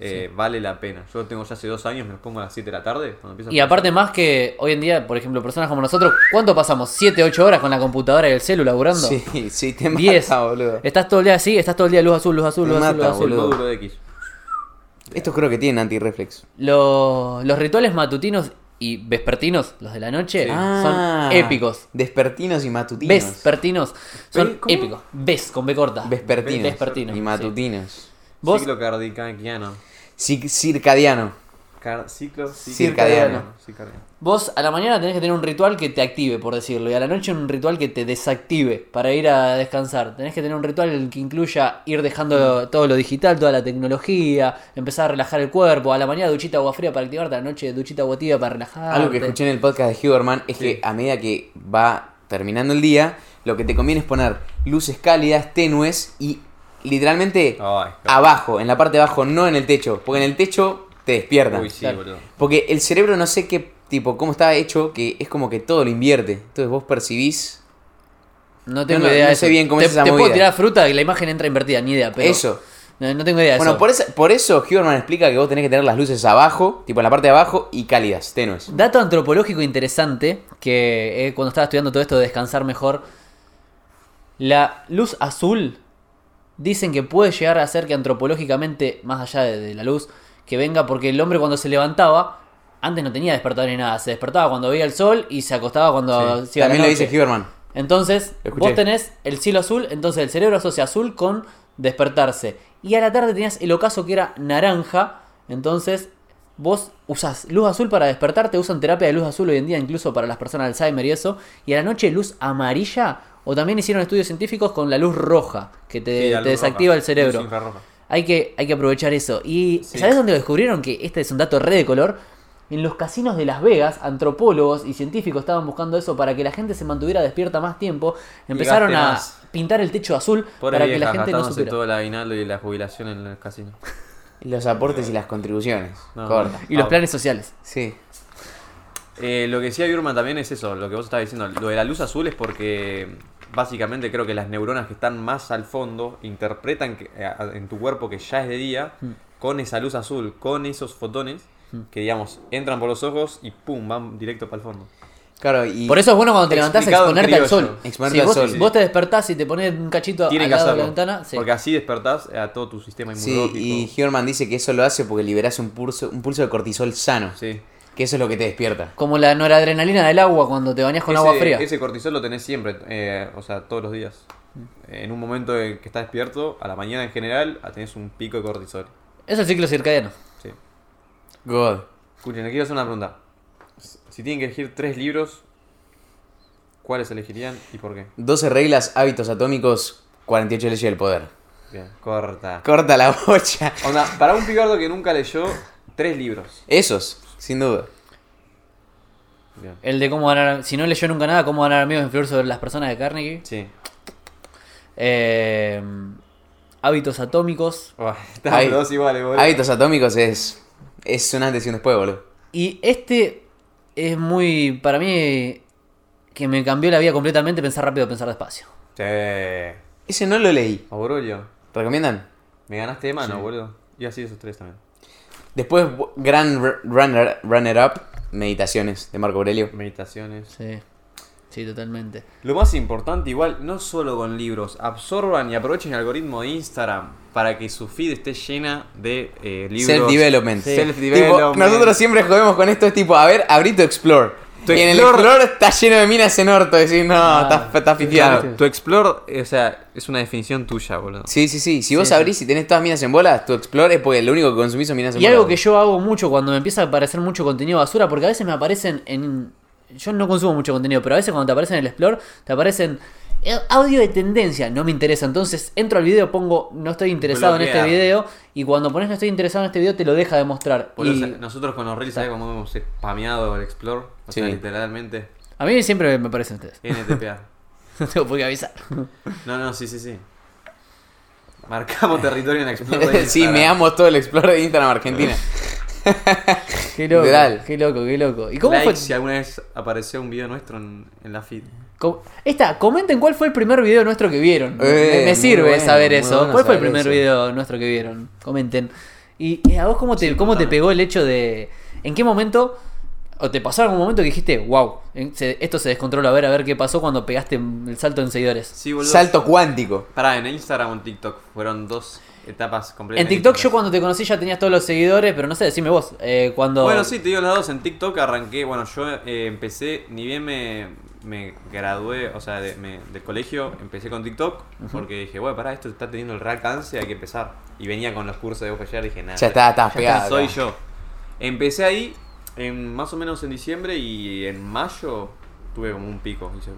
eh, vale la pena. Yo lo tengo ya hace dos años, me los pongo a las 7 de la tarde. Cuando empiezo a Y aparte más que hoy en día, por ejemplo, personas como nosotros, ¿cuánto pasamos? ¿7, 8 horas con la computadora y el celu laburando? Sí, sí, te 10. mata, boludo. Estás todo el día así, estás todo el día luz azul, luz azul, luz azul, luz azul. el boludo. módulo de X. Estos creo que tienen antirreflex. Los, los rituales matutinos y vespertinos, los de la noche, Ah, son épicos. Despertinos y matutinos. Vespertinos son ¿Cómo? épicos. Ves con B corta. Vespertinos. Vespertinos, Y sí. Vos, Ciclo cardiaquiano. Ci- circadiano. Car- ciclo Circadiano. Circadiano. vos a la mañana tenés que tener un ritual que te active, por decirlo, y a la noche un ritual que te desactive para ir a descansar. Tenés que tener un ritual que incluya ir dejando todo lo digital, toda la tecnología, empezar a relajar el cuerpo. A la mañana duchita agua fría para activarte, a la noche duchita agua tibia para relajar. Algo que escuché en el podcast de Huberman es que a medida que va terminando el día, lo que te conviene es poner luces cálidas, tenues y literalmente Ay, abajo, en la parte de abajo, no en el techo. Porque en el techo te despierta. Uy, sí, boludo. Porque el cerebro no sé qué tipo, cómo está hecho, que es como que todo lo invierte. Entonces vos percibís No tengo No, idea no sé eso. bien cómo te, es esa te puedo movida. tirar fruta y la imagen entra invertida, ni idea. Pero eso. No, no tengo idea de Bueno, eso. por eso, por eso Huberman explica que vos tenés que tener las luces abajo, tipo en la parte de abajo, y cálidas, tenues. Dato antropológico interesante, que eh, cuando estaba estudiando todo esto de descansar mejor, la luz azul dicen que puede llegar a ser que antropológicamente, más allá de, de la luz, que venga porque el hombre cuando se levantaba, antes no tenía despertador ni nada, se despertaba cuando veía el sol y se acostaba cuando la También lo dice Huberman. Entonces, vos tenés el cielo azul, entonces el cerebro asocia azul con despertarse. Y a la tarde tenías el ocaso que era naranja, entonces vos usás luz azul para despertarte, usan terapia de luz azul hoy en día incluso para las personas de Alzheimer y eso. Y a la noche luz amarilla, o también hicieron estudios científicos con la luz roja, que te, Sí, desactiva roja, el cerebro. Hay que, hay que aprovechar eso. Y Sí. ¿sabes dónde lo descubrieron? Que este es un dato re de color. En los casinos de Las Vegas, antropólogos y científicos estaban buscando eso para que la gente se mantuviera despierta más tiempo. Empezaron a más. pintar el techo azul Pobre para que la gente no supiera. todo el aguinaldo y la jubilación en el casino. Los aportes y las contribuciones. No. Corta. Y los Ah. planes sociales. Sí. Eh, lo que decía Birman también es eso, lo que vos estabas diciendo. Lo de la luz azul es porque básicamente creo que las neuronas que están más al fondo interpretan que- eh, en tu cuerpo que ya es de día Hmm. con esa luz azul, con esos fotones que digamos entran por los ojos y pum, van directo para el fondo. Claro, y. Por eso es bueno cuando te levantás a exponerte al sol. Exponerte Si al vos, sol. vos te despertás y te pones un cachito Tienen al de la ventana. sí. Porque así despertás a todo tu sistema Sí, inmunológico. y Huberman dice que eso lo hace porque liberás un pulso, un pulso de cortisol sano. Sí. Que eso es lo que te despierta. Como la noradrenalina del agua cuando te bañas con ese, agua fría. ese cortisol lo tenés siempre, eh, o sea, todos los días. En un momento en que estás despierto, a la mañana en general, ah, tenés un pico de cortisol. Es el ciclo circadiano. Sí. God. Escuchen, le quiero hacer una pregunta. Si tienen que elegir tres libros, ¿cuáles elegirían y por qué? 12 reglas, hábitos atómicos, 48 leyes del poder. Bien, corta. Corta la bocha. Onda, para un picardo que nunca leyó, tres libros. Esos, sin duda. Bien. El de cómo ganar. Si no leyó nunca nada, cómo ganar amigos e influir sobre las personas de Carnegie. Sí. Eh, hábitos atómicos. Estaban Hay- los dos iguales, boludo. Hábitos atómicos es. Es un antes y un después, boludo. Y este es muy. Para mí. Que me cambió la vida completamente pensar rápido, pensar despacio. Sí. Ese no lo leí. Aurelio, ¿Recomiendan? me ganaste de mano, boludo. Y así esos tres también. Después, Gran Runner, Runner Up, Meditaciones de Marco Aurelio. Meditaciones. Sí. Sí, totalmente. Lo más importante, igual, no solo con libros, absorban y aprovechen el algoritmo de Instagram para que su feed esté llena de eh, libros. Self-development. Sí. Self-development. nosotros siempre jodemos con esto, es tipo, a ver, abrí tu Explore. Tu y en el Explore- Explore está lleno de minas en orto, decir, no, Ah, estás estás pifiado. Claro, tu explore, o sea, es una definición tuya, boludo. Sí, sí, sí. Si vos Sí, abrís y tenés todas minas en bolas, tu Explore es porque lo único que consumís son minas en Y bolas. algo que yo hago mucho cuando me empieza a aparecer mucho contenido basura, porque a veces me aparecen en. Yo no consumo mucho contenido, pero a veces cuando te aparecen en el Explore, te aparecen eh, audio de tendencia, no me interesa. Entonces entro al video, pongo no estoy interesado en este video, y cuando pones no estoy interesado en este video, te lo deja de mostrar. Y sea, nosotros con los reels, ¿sabes cómo hemos spameado el explore? O sea, Sí. literalmente. a mí siempre me aparecen ustedes. NTPA. no tengo por qué avisar. No, no, sí, sí, sí. Marcamos territorio en explore. de sí, me amo todo el Explore de Instagram Argentina. Qué loco, Literal. qué loco, qué loco. ¿Y cómo Like fue? si alguna vez apareció un video nuestro en, en la feed. Com- Esta, comenten cuál fue el primer video nuestro que vieron. Me- Eh, me, me muy sirve bueno, saber eso. bueno ¿Cuál fue el primer eso. video nuestro que vieron? Comenten. Y, y a vos cómo te, cómo te pegó el hecho de. ¿En qué momento? ¿O te pasó algún momento que dijiste, wow, esto se descontrola, a ver, a ver qué pasó cuando pegaste el salto en seguidores? Sí, boludo. Salto cuántico. Pará, en Instagram o en TikTok fueron dos etapas completas. En TikTok yo cuando te conocí ya tenías todos los seguidores, pero no sé, decime vos, eh, cuando... Bueno, sí, te digo las dos. En TikTok arranqué, bueno, yo eh, empecé, ni bien me, me gradué, o sea, de, me- del colegio, empecé con TikTok, porque dije, bueno, pará, esto está teniendo el real alcance, hay que empezar. Y venía con los cursos de Buffer, dije, nada. Ya está, estás pegado. Soy yo. Empecé ahí, en, más o menos en diciembre, y en mayo tuve como un pico. hice-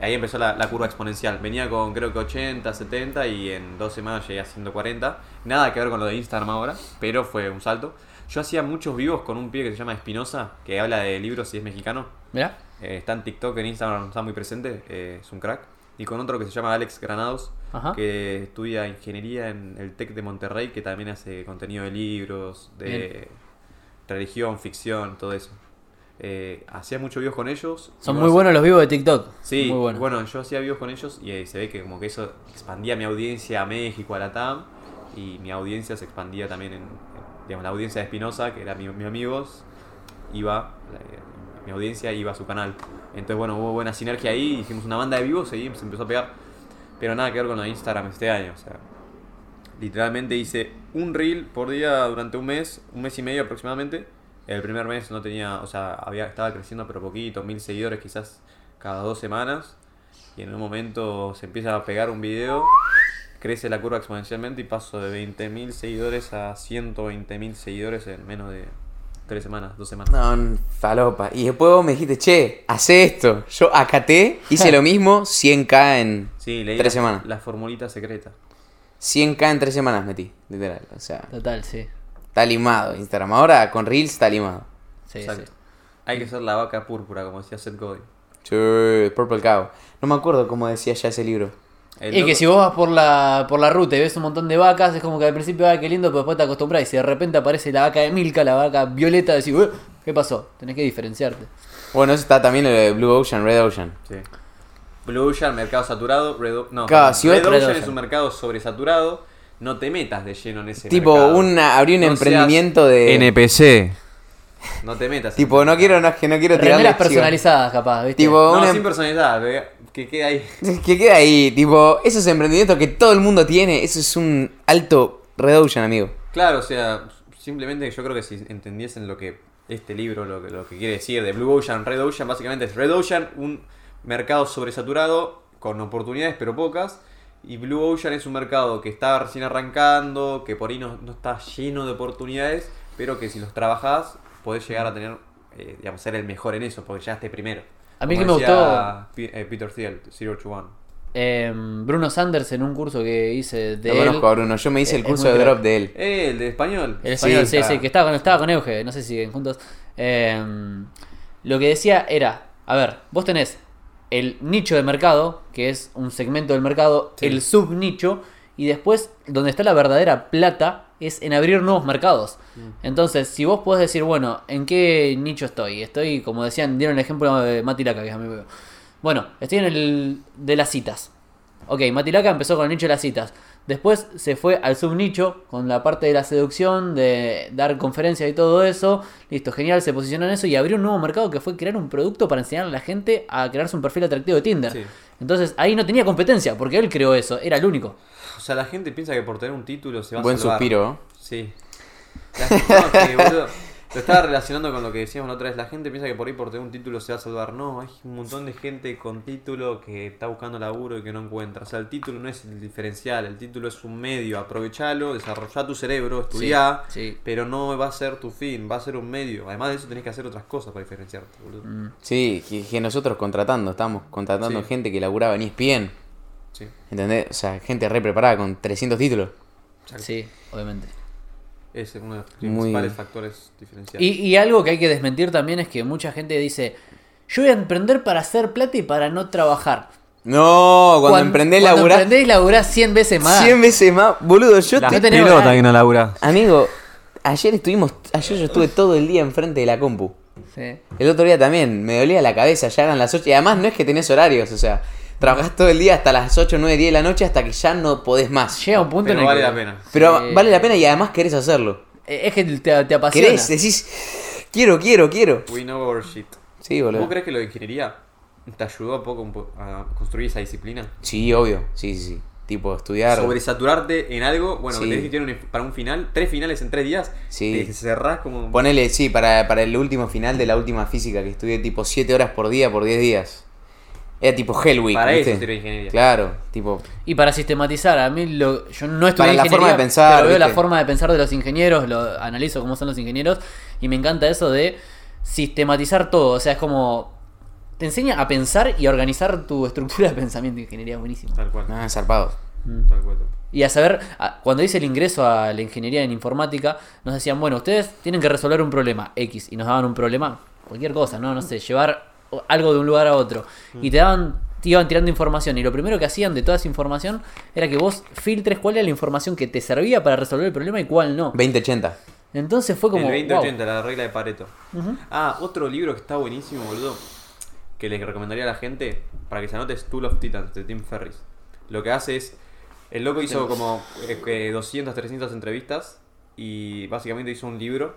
Ahí empezó la, la curva exponencial. Venía con creo que 80, 70 y en dos semanas llegué a 140. Nada que ver con lo de Instagram ahora, pero fue un salto. Yo hacía muchos vivos con un pibe que se llama Espinosa, que habla de libros y es mexicano. Mirá, Eh, está en TikTok, en Instagram está muy presente, eh, es un crack. Y con otro que se llama Alex Granados, Ajá. que estudia ingeniería en el TEC de Monterrey, que también hace contenido de libros, de Bien. religión, ficción, todo eso. Eh, hacía muchos videos con ellos. son bueno, muy buenos los vivos de TikTok. Sí, muy buenos. bueno, yo hacía videos con ellos y eh, se ve que como que eso expandía mi audiencia a México, a la TAM, y mi audiencia se expandía también en, en, digamos, la audiencia de Espinosa, que era mi, mi amigos, iba, mi audiencia iba a su canal. Entonces, bueno, hubo buena sinergia ahí, hicimos una banda de vivos y se empezó a pegar. Pero nada que ver con de Instagram este año, o literalmente hice un reel por día durante un mes, un mes y medio aproximadamente. El primer mes no tenía, o sea, había, estaba creciendo pero poquito, mil seguidores quizás cada dos semanas. Y en un momento se empieza a pegar un video, crece la curva exponencialmente y paso de 20.000 seguidores a 120.000 seguidores en menos de tres semanas, dos semanas. No, falopa. Y después vos me dijiste, che, hace esto. Yo acaté, hice lo mismo, 100k en Sí, leí tres la, semanas. la formulita secreta. 100k en tres semanas metí, literal. O sea, Total, sí. está limado Instagram. Ahora con Reels está limado. Sí, Exacto. sí. Hay que ser la vaca púrpura, como decía Seth Godin. Che, Purple Cow. No me acuerdo cómo decía ya ese libro. El Y que si vos vas por la, por la ruta y ves un montón de vacas, es como que al principio, ah, qué lindo, pero después te acostumbras y si de repente aparece la vaca de Milka, la vaca violeta, decís, "Ué, ¿qué pasó? Tenés que diferenciarte. Bueno, eso está también el de Blue Ocean, Red Ocean. Sí. Blue Ocean, mercado saturado. Red, O- no, Claro, perdón. si Red Ocean es un mercado sobresaturado. No te metas de lleno en ese Tipo, mercado. una, abrí un No emprendimiento de. NPC. No te metas. Tipo, no quiero, no, que no quiero chiva. personalizadas, capaz, ¿viste? Tipo, No, una- sin personalidad. Ve- Que quede ahí. Que queda ahí, tipo, esos emprendimientos que todo el mundo tiene, eso es un alto Red Ocean, amigo. Claro, o sea, simplemente yo creo que si entendiesen lo que este libro, lo que, lo que quiere decir de Blue Ocean, Red Ocean, básicamente es Red Ocean, un mercado sobresaturado con oportunidades pero pocas. Y Blue Ocean es un mercado que está recién arrancando, que por ahí no, no está lleno de oportunidades, pero que si los trabajás podés llegar a tener, eh, digamos, ser el mejor en eso, porque ya esté primero. A mí Como que me Pi- eh, Peter Thiel, Zero to One. Eh, Bruno Sanders en un curso que hice de Lo él. conozco a Bruno, yo me hice Es- el es curso de drop de él. Eh, el de español. El español, sí, Sí, que estaba con, estaba con Euge, no sé si siguen juntos. Eh, lo que decía era, a ver, vos tenés el nicho de mercado, que es un segmento del mercado, Sí. el subnicho, y después donde está la verdadera plata es en abrir nuevos mercados. Entonces, si vos podés decir, bueno, ¿en qué nicho estoy? Estoy, como decían, dieron el ejemplo de Mati Laca, que es amigo. Bueno, estoy en el de las citas. Ok, Mati Laca empezó con el nicho de las citas. Después se fue al subnicho con la parte de la seducción, de dar conferencias y todo eso. Listo, genial, se posicionó en eso y abrió un nuevo mercado que fue crear un producto para enseñar a la gente a crearse un perfil atractivo de Tinder. Sí. Entonces ahí no tenía competencia porque él creó eso, era el único. O sea, la gente piensa que por tener un título se va Buen a salvar. suspiro. Sí. La gente, no, que, boludo, lo estaba relacionando con lo que decíamos la otra vez. La gente piensa que por ahí por tener un título se va a salvar. No, hay un montón de gente con título que está buscando laburo y que no encuentra. O sea, el título no es el diferencial. El título es un medio. Aprovechalo, desarrolla tu cerebro, estudia. sí. Pero no va a ser tu fin, va a ser un medio. Además de eso, tenés que hacer otras cosas para diferenciarte, boludo. Mm. Sí, que, nosotros contratando, estábamos contratando Sí. gente que laburaba en ESPN. Sí. ¿Entendés? O sea, gente re preparada con 300 títulos. Sí, obviamente. Ese es uno de los Muy- principales factores diferenciales. Y, y algo que hay que desmentir también es que mucha gente dice, yo voy a emprender para hacer plata y para no trabajar. No, cuando, emprendés cuando laburar emprendés laburás 100 veces más. 100 veces más. Boludo, yo La te... pelota que no labura. Amigo, ayer estuvimos, ayer yo estuve todo el día enfrente de la compu. Sí. El otro día también, me dolía la cabeza, ya eran las 8. Y además no es que tenés horarios, o sea, trabajás todo el día hasta las 8, 9, 10 de la noche hasta que ya no podés más. Llega un punto Pero en el vale que- la pena. Pero Sí. vale la pena y además querés hacerlo. Eh, Es que te, te apasiona. Querés, decís, Quiero, quiero, quiero. We know our shit. Sí, boludo. ¿Vos crees que lo de ingeniería te ayudó un poco un po- a construir esa disciplina? Sí, obvio. Sí, sí, sí. Tipo, estudiar. Sobresaturarte en algo, bueno, Sí. que tenés que tener un- para un final, tres finales en tres días, Sí. te cerrás como... Ponele, sí, para, para el último final de la última física que estudié tipo 7 horas por día por 10 días. Era tipo Hell Week, Para ¿viste? eso sirve ingeniería. Claro, tipo. Y para sistematizar, a mí lo, yo no estudié Para la ingeniería, forma de pensar, pero veo la forma de pensar de los ingenieros, lo analizo cómo son los ingenieros y me encanta eso de sistematizar todo, o sea, es como te enseña a pensar y a organizar tu estructura de pensamiento, ingeniería es buenísimo. Tal cual. Ah, zarpado. Tal cual. Y a saber, cuando hice el ingreso a la ingeniería en informática, nos decían, bueno, ustedes tienen que resolver un problema X y nos daban un problema, cualquier cosa, ¿no? No sé, llevar algo de un lugar a otro. Y te daban, te iban tirando información. Y lo primero que hacían de toda esa información era que vos filtres cuál era la información que te servía para resolver el problema y cuál no. 2080. Entonces fue como. el wow. 20-80, la regla de Pareto. Ah, otro libro que está buenísimo, boludo. Que les recomendaría a la gente para que se anote es Tool of Titans de Tim Ferris. Lo que hace es. El loco hizo como eh, que 200, 300 entrevistas y básicamente hizo un libro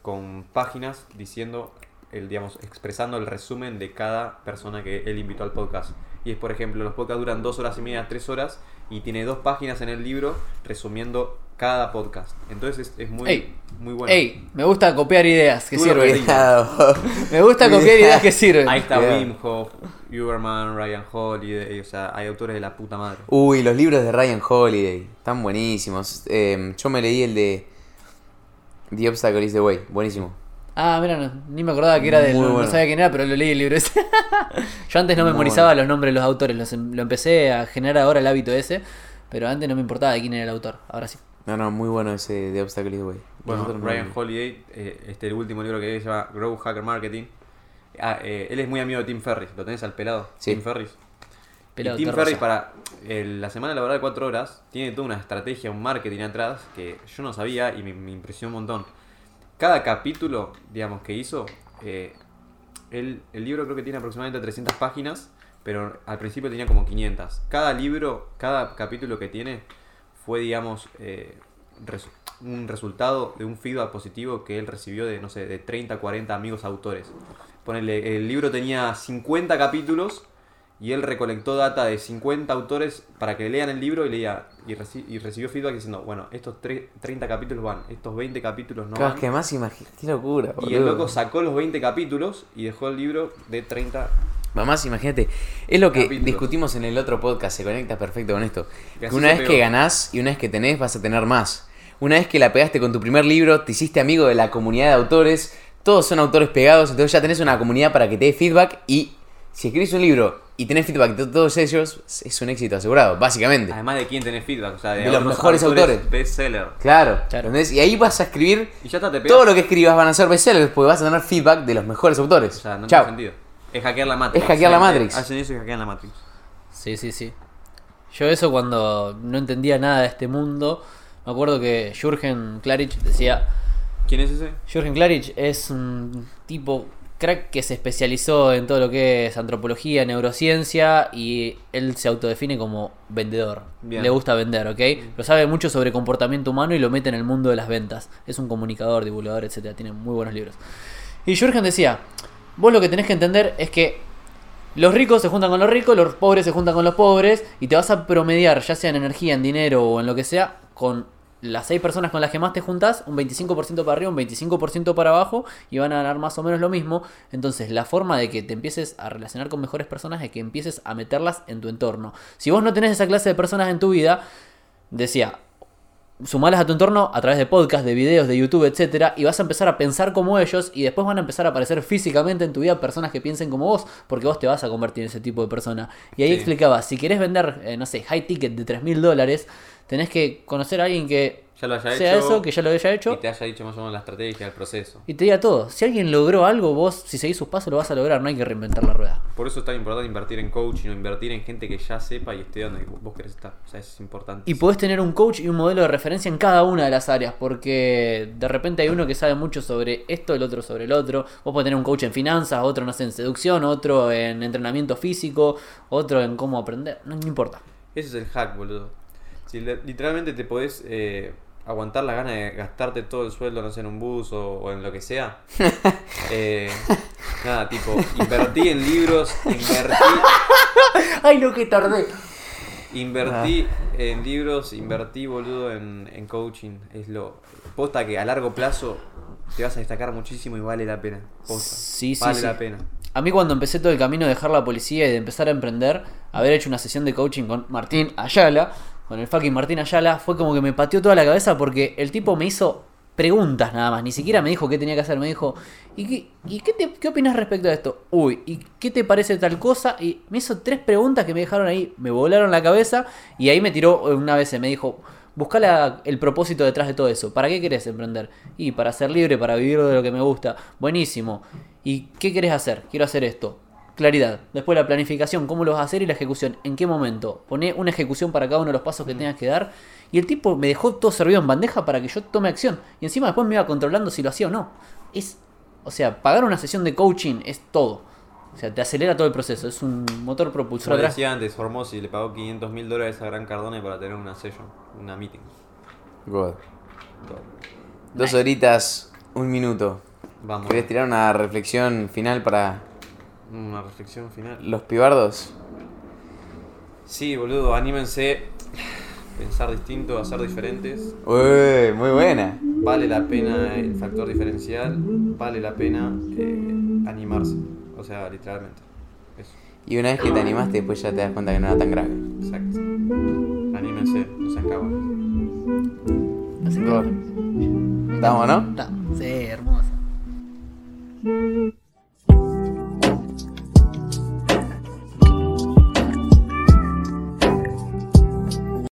con páginas diciendo, el, digamos, expresando el resumen de cada persona que él invitó al podcast. Y es, por ejemplo, los podcasts duran dos horas y media, tres horas y tiene dos páginas en el libro resumiendo cada podcast. Entonces es, es muy, Ey, muy bueno. Ey, me gusta copiar ideas que Tú sirven. Me gusta copiar ideas que sirven. Ahí está. Wim Hof, Uberman, Ryan Holiday, o sea, hay autores de la puta madre. Uy, los libros de Ryan Holiday. Están buenísimos. Eh, yo me leí el de The Obstacle is the Way. Buenísimo. Ah, mira, no, ni me acordaba que era de. No, sabía quién era, pero lo leí el libro ese. Yo antes no Muy memorizaba los nombres de los autores, los em- lo empecé a generar ahora el hábito ese, pero antes no me importaba de quién era el autor, ahora sí. No, no, muy bueno ese The Obstacle Way. Bueno, Ryan Holiday, eh, este el último libro que se llama Grow Hacker Marketing. Ah, eh, él es muy amigo de Tim Ferriss, ¿lo tenés al pelado? Sí. Tim Ferriss. Pelado y Tim. Ferriss para eh, la semana laboral de 4 horas tiene toda una estrategia, un marketing atrás que yo no sabía y me, me impresionó un montón. Cada capítulo, digamos, que hizo, eh, el, el libro creo que tiene aproximadamente 300 páginas, pero al principio tenía como 500. Cada libro, cada capítulo que tiene fue, digamos, eh, un resultado de un feedback positivo que él recibió de, no sé, de 30, 40 amigos autores. Ponele, el libro tenía 50 capítulos y él recolectó data de 50 autores para que lean el libro y leía y, reci- y recibió feedback diciendo, bueno, estos tre- 30 capítulos van, estos 20 capítulos no Claro, van. es que más imagina. Qué locura, Y el loco sacó los 20 capítulos y dejó el libro de 30. Mamás, imagínate. Es lo que Capítulos. discutimos en el otro podcast, se conecta perfecto con esto. Que una vez pegó. que ganás y una vez que tenés, vas a tener más. Una vez que la pegaste con tu primer libro, te hiciste amigo de la comunidad de autores, todos son autores pegados, entonces ya tenés una comunidad para que te dé feedback y si escribís un libro y tenés feedback de todos ellos, es un éxito asegurado, básicamente. Además de quién tenés feedback, o sea, de, De los mejores autores. Bestseller. Claro, Claro. ¿entendés? Y ahí vas a escribir Y ya está, te pegas. todo lo que escribas van a ser bestsellers porque vas a tener feedback de los mejores autores. O sea, no Chao. tiene sentido. Es hackear la Matrix. Es hackear la Matrix. Hacen eso y hackean la Matrix. Sí, sí, sí. Yo eso cuando no entendía nada de este mundo, me acuerdo que Jürgen Klarich decía, ¿Quién es ese? Jürgen Klarich es un tipo crack que se especializó en todo lo que es antropología, neurociencia y él se autodefine como vendedor. Bien. Le gusta vender, ¿ok? Lo sabe mucho sobre comportamiento humano y lo mete en el mundo de las ventas. Es un comunicador, divulgador, etcétera. Tiene muy buenos libros. Y Jürgen decía, vos lo que tenés que entender es que los ricos se juntan con los ricos, los pobres se juntan con los pobres y te vas a promediar, ya sea en energía, en dinero o en lo que sea, con las seis personas con las que más te juntas, un 25% para arriba, un 25% para abajo y van a ganar más o menos lo mismo. Entonces, la forma de que te empieces a relacionar con mejores personas es que empieces a meterlas en tu entorno. Si vos no tenés esa clase de personas en tu vida, decía, sumalas a tu entorno a través de podcasts, de videos, de YouTube, etcétera, y vas a empezar a pensar como ellos y después van a empezar a aparecer físicamente en tu vida personas que piensen como vos, porque vos te vas a convertir en ese tipo de persona. Y ahí Sí. explicaba, si querés vender, eh, no sé, high ticket de 3 mil dólares, tenés que conocer a alguien que Ya lo haya sea hecho. eso, que ya lo haya hecho. Y te haya dicho más o menos la estrategia, el proceso. Y te diga todo. Si alguien logró algo, vos, si seguís sus pasos, lo vas a lograr. No hay que reinventar la rueda. Por eso es tan importante invertir en coaching o invertir en gente que ya sepa y esté donde vos querés estar. O sea, es importante. Y podés tener un coach y un modelo de referencia en cada una de las áreas, porque de repente hay uno que sabe mucho sobre esto, el otro sobre el otro. Vos podés tener un coach en finanzas, otro, no sé, en seducción, otro en entrenamiento físico, otro en cómo aprender. No, no importa. Ese es el hack, boludo. Si le- literalmente te podés eh, aguantar la gana de gastarte todo el sueldo, no sé, en un bus o, o en lo que sea. eh, nada, tipo, invertí en libros, invertí, Ay, lo que tardé. invertí en libros, invertí, boludo, en, en coaching. Es lo. Posta que a largo plazo te vas a destacar muchísimo y vale la pena. Posta. Sí, sí, vale sí. la pena. A mí cuando empecé todo el camino de dejar la policía y de empezar a emprender, haber hecho una sesión de coaching con Martín Ayala, con el fucking Martín Ayala, fue como que me pateó toda la cabeza porque el tipo me hizo preguntas nada más, ni siquiera me dijo qué tenía que hacer, me dijo, ¿y qué, y qué, te- qué opinas respecto a esto? Uy, ¿y qué te parece tal cosa? Y me hizo tres preguntas que me dejaron ahí, me volaron la cabeza y ahí me tiró una vez, me dijo, busca la- el propósito detrás de todo eso, ¿para qué querés emprender? Y para ser libre, para vivir de lo que me gusta, buenísimo. ¿Y qué querés hacer? Quiero hacer esto. Claridad. Después la planificación, cómo lo vas a hacer y la ejecución. ¿En qué momento? Poné una ejecución para cada uno de los pasos que tengas que dar. Y el tipo me dejó todo servido en bandeja para que yo tome acción. Y encima después me iba controlando si lo hacía o no. Es. O sea, pagar una sesión de coaching es todo. O sea, te acelera todo el proceso. Es un motor propulsor Como decía antes, Formosi le pagó 500 mil dólares a Gran Cardone para tener una session, una meeting. God. Todo. Dos horitas, un minuto. Vamos. ¿Querés tirar una reflexión final para Una reflexión final. los pibardos? Sí, boludo, anímense. Pensar distinto, hacer diferentes. Uy, muy buena. Vale la pena el factor diferencial. Vale la pena eh, animarse. O sea, literalmente. Eso. Y una vez que te animaste, después ya te das cuenta que no era tan grave. Exacto. Anímense, no sean que- God. ¿Estamos, no? Está- Sí, hermosa.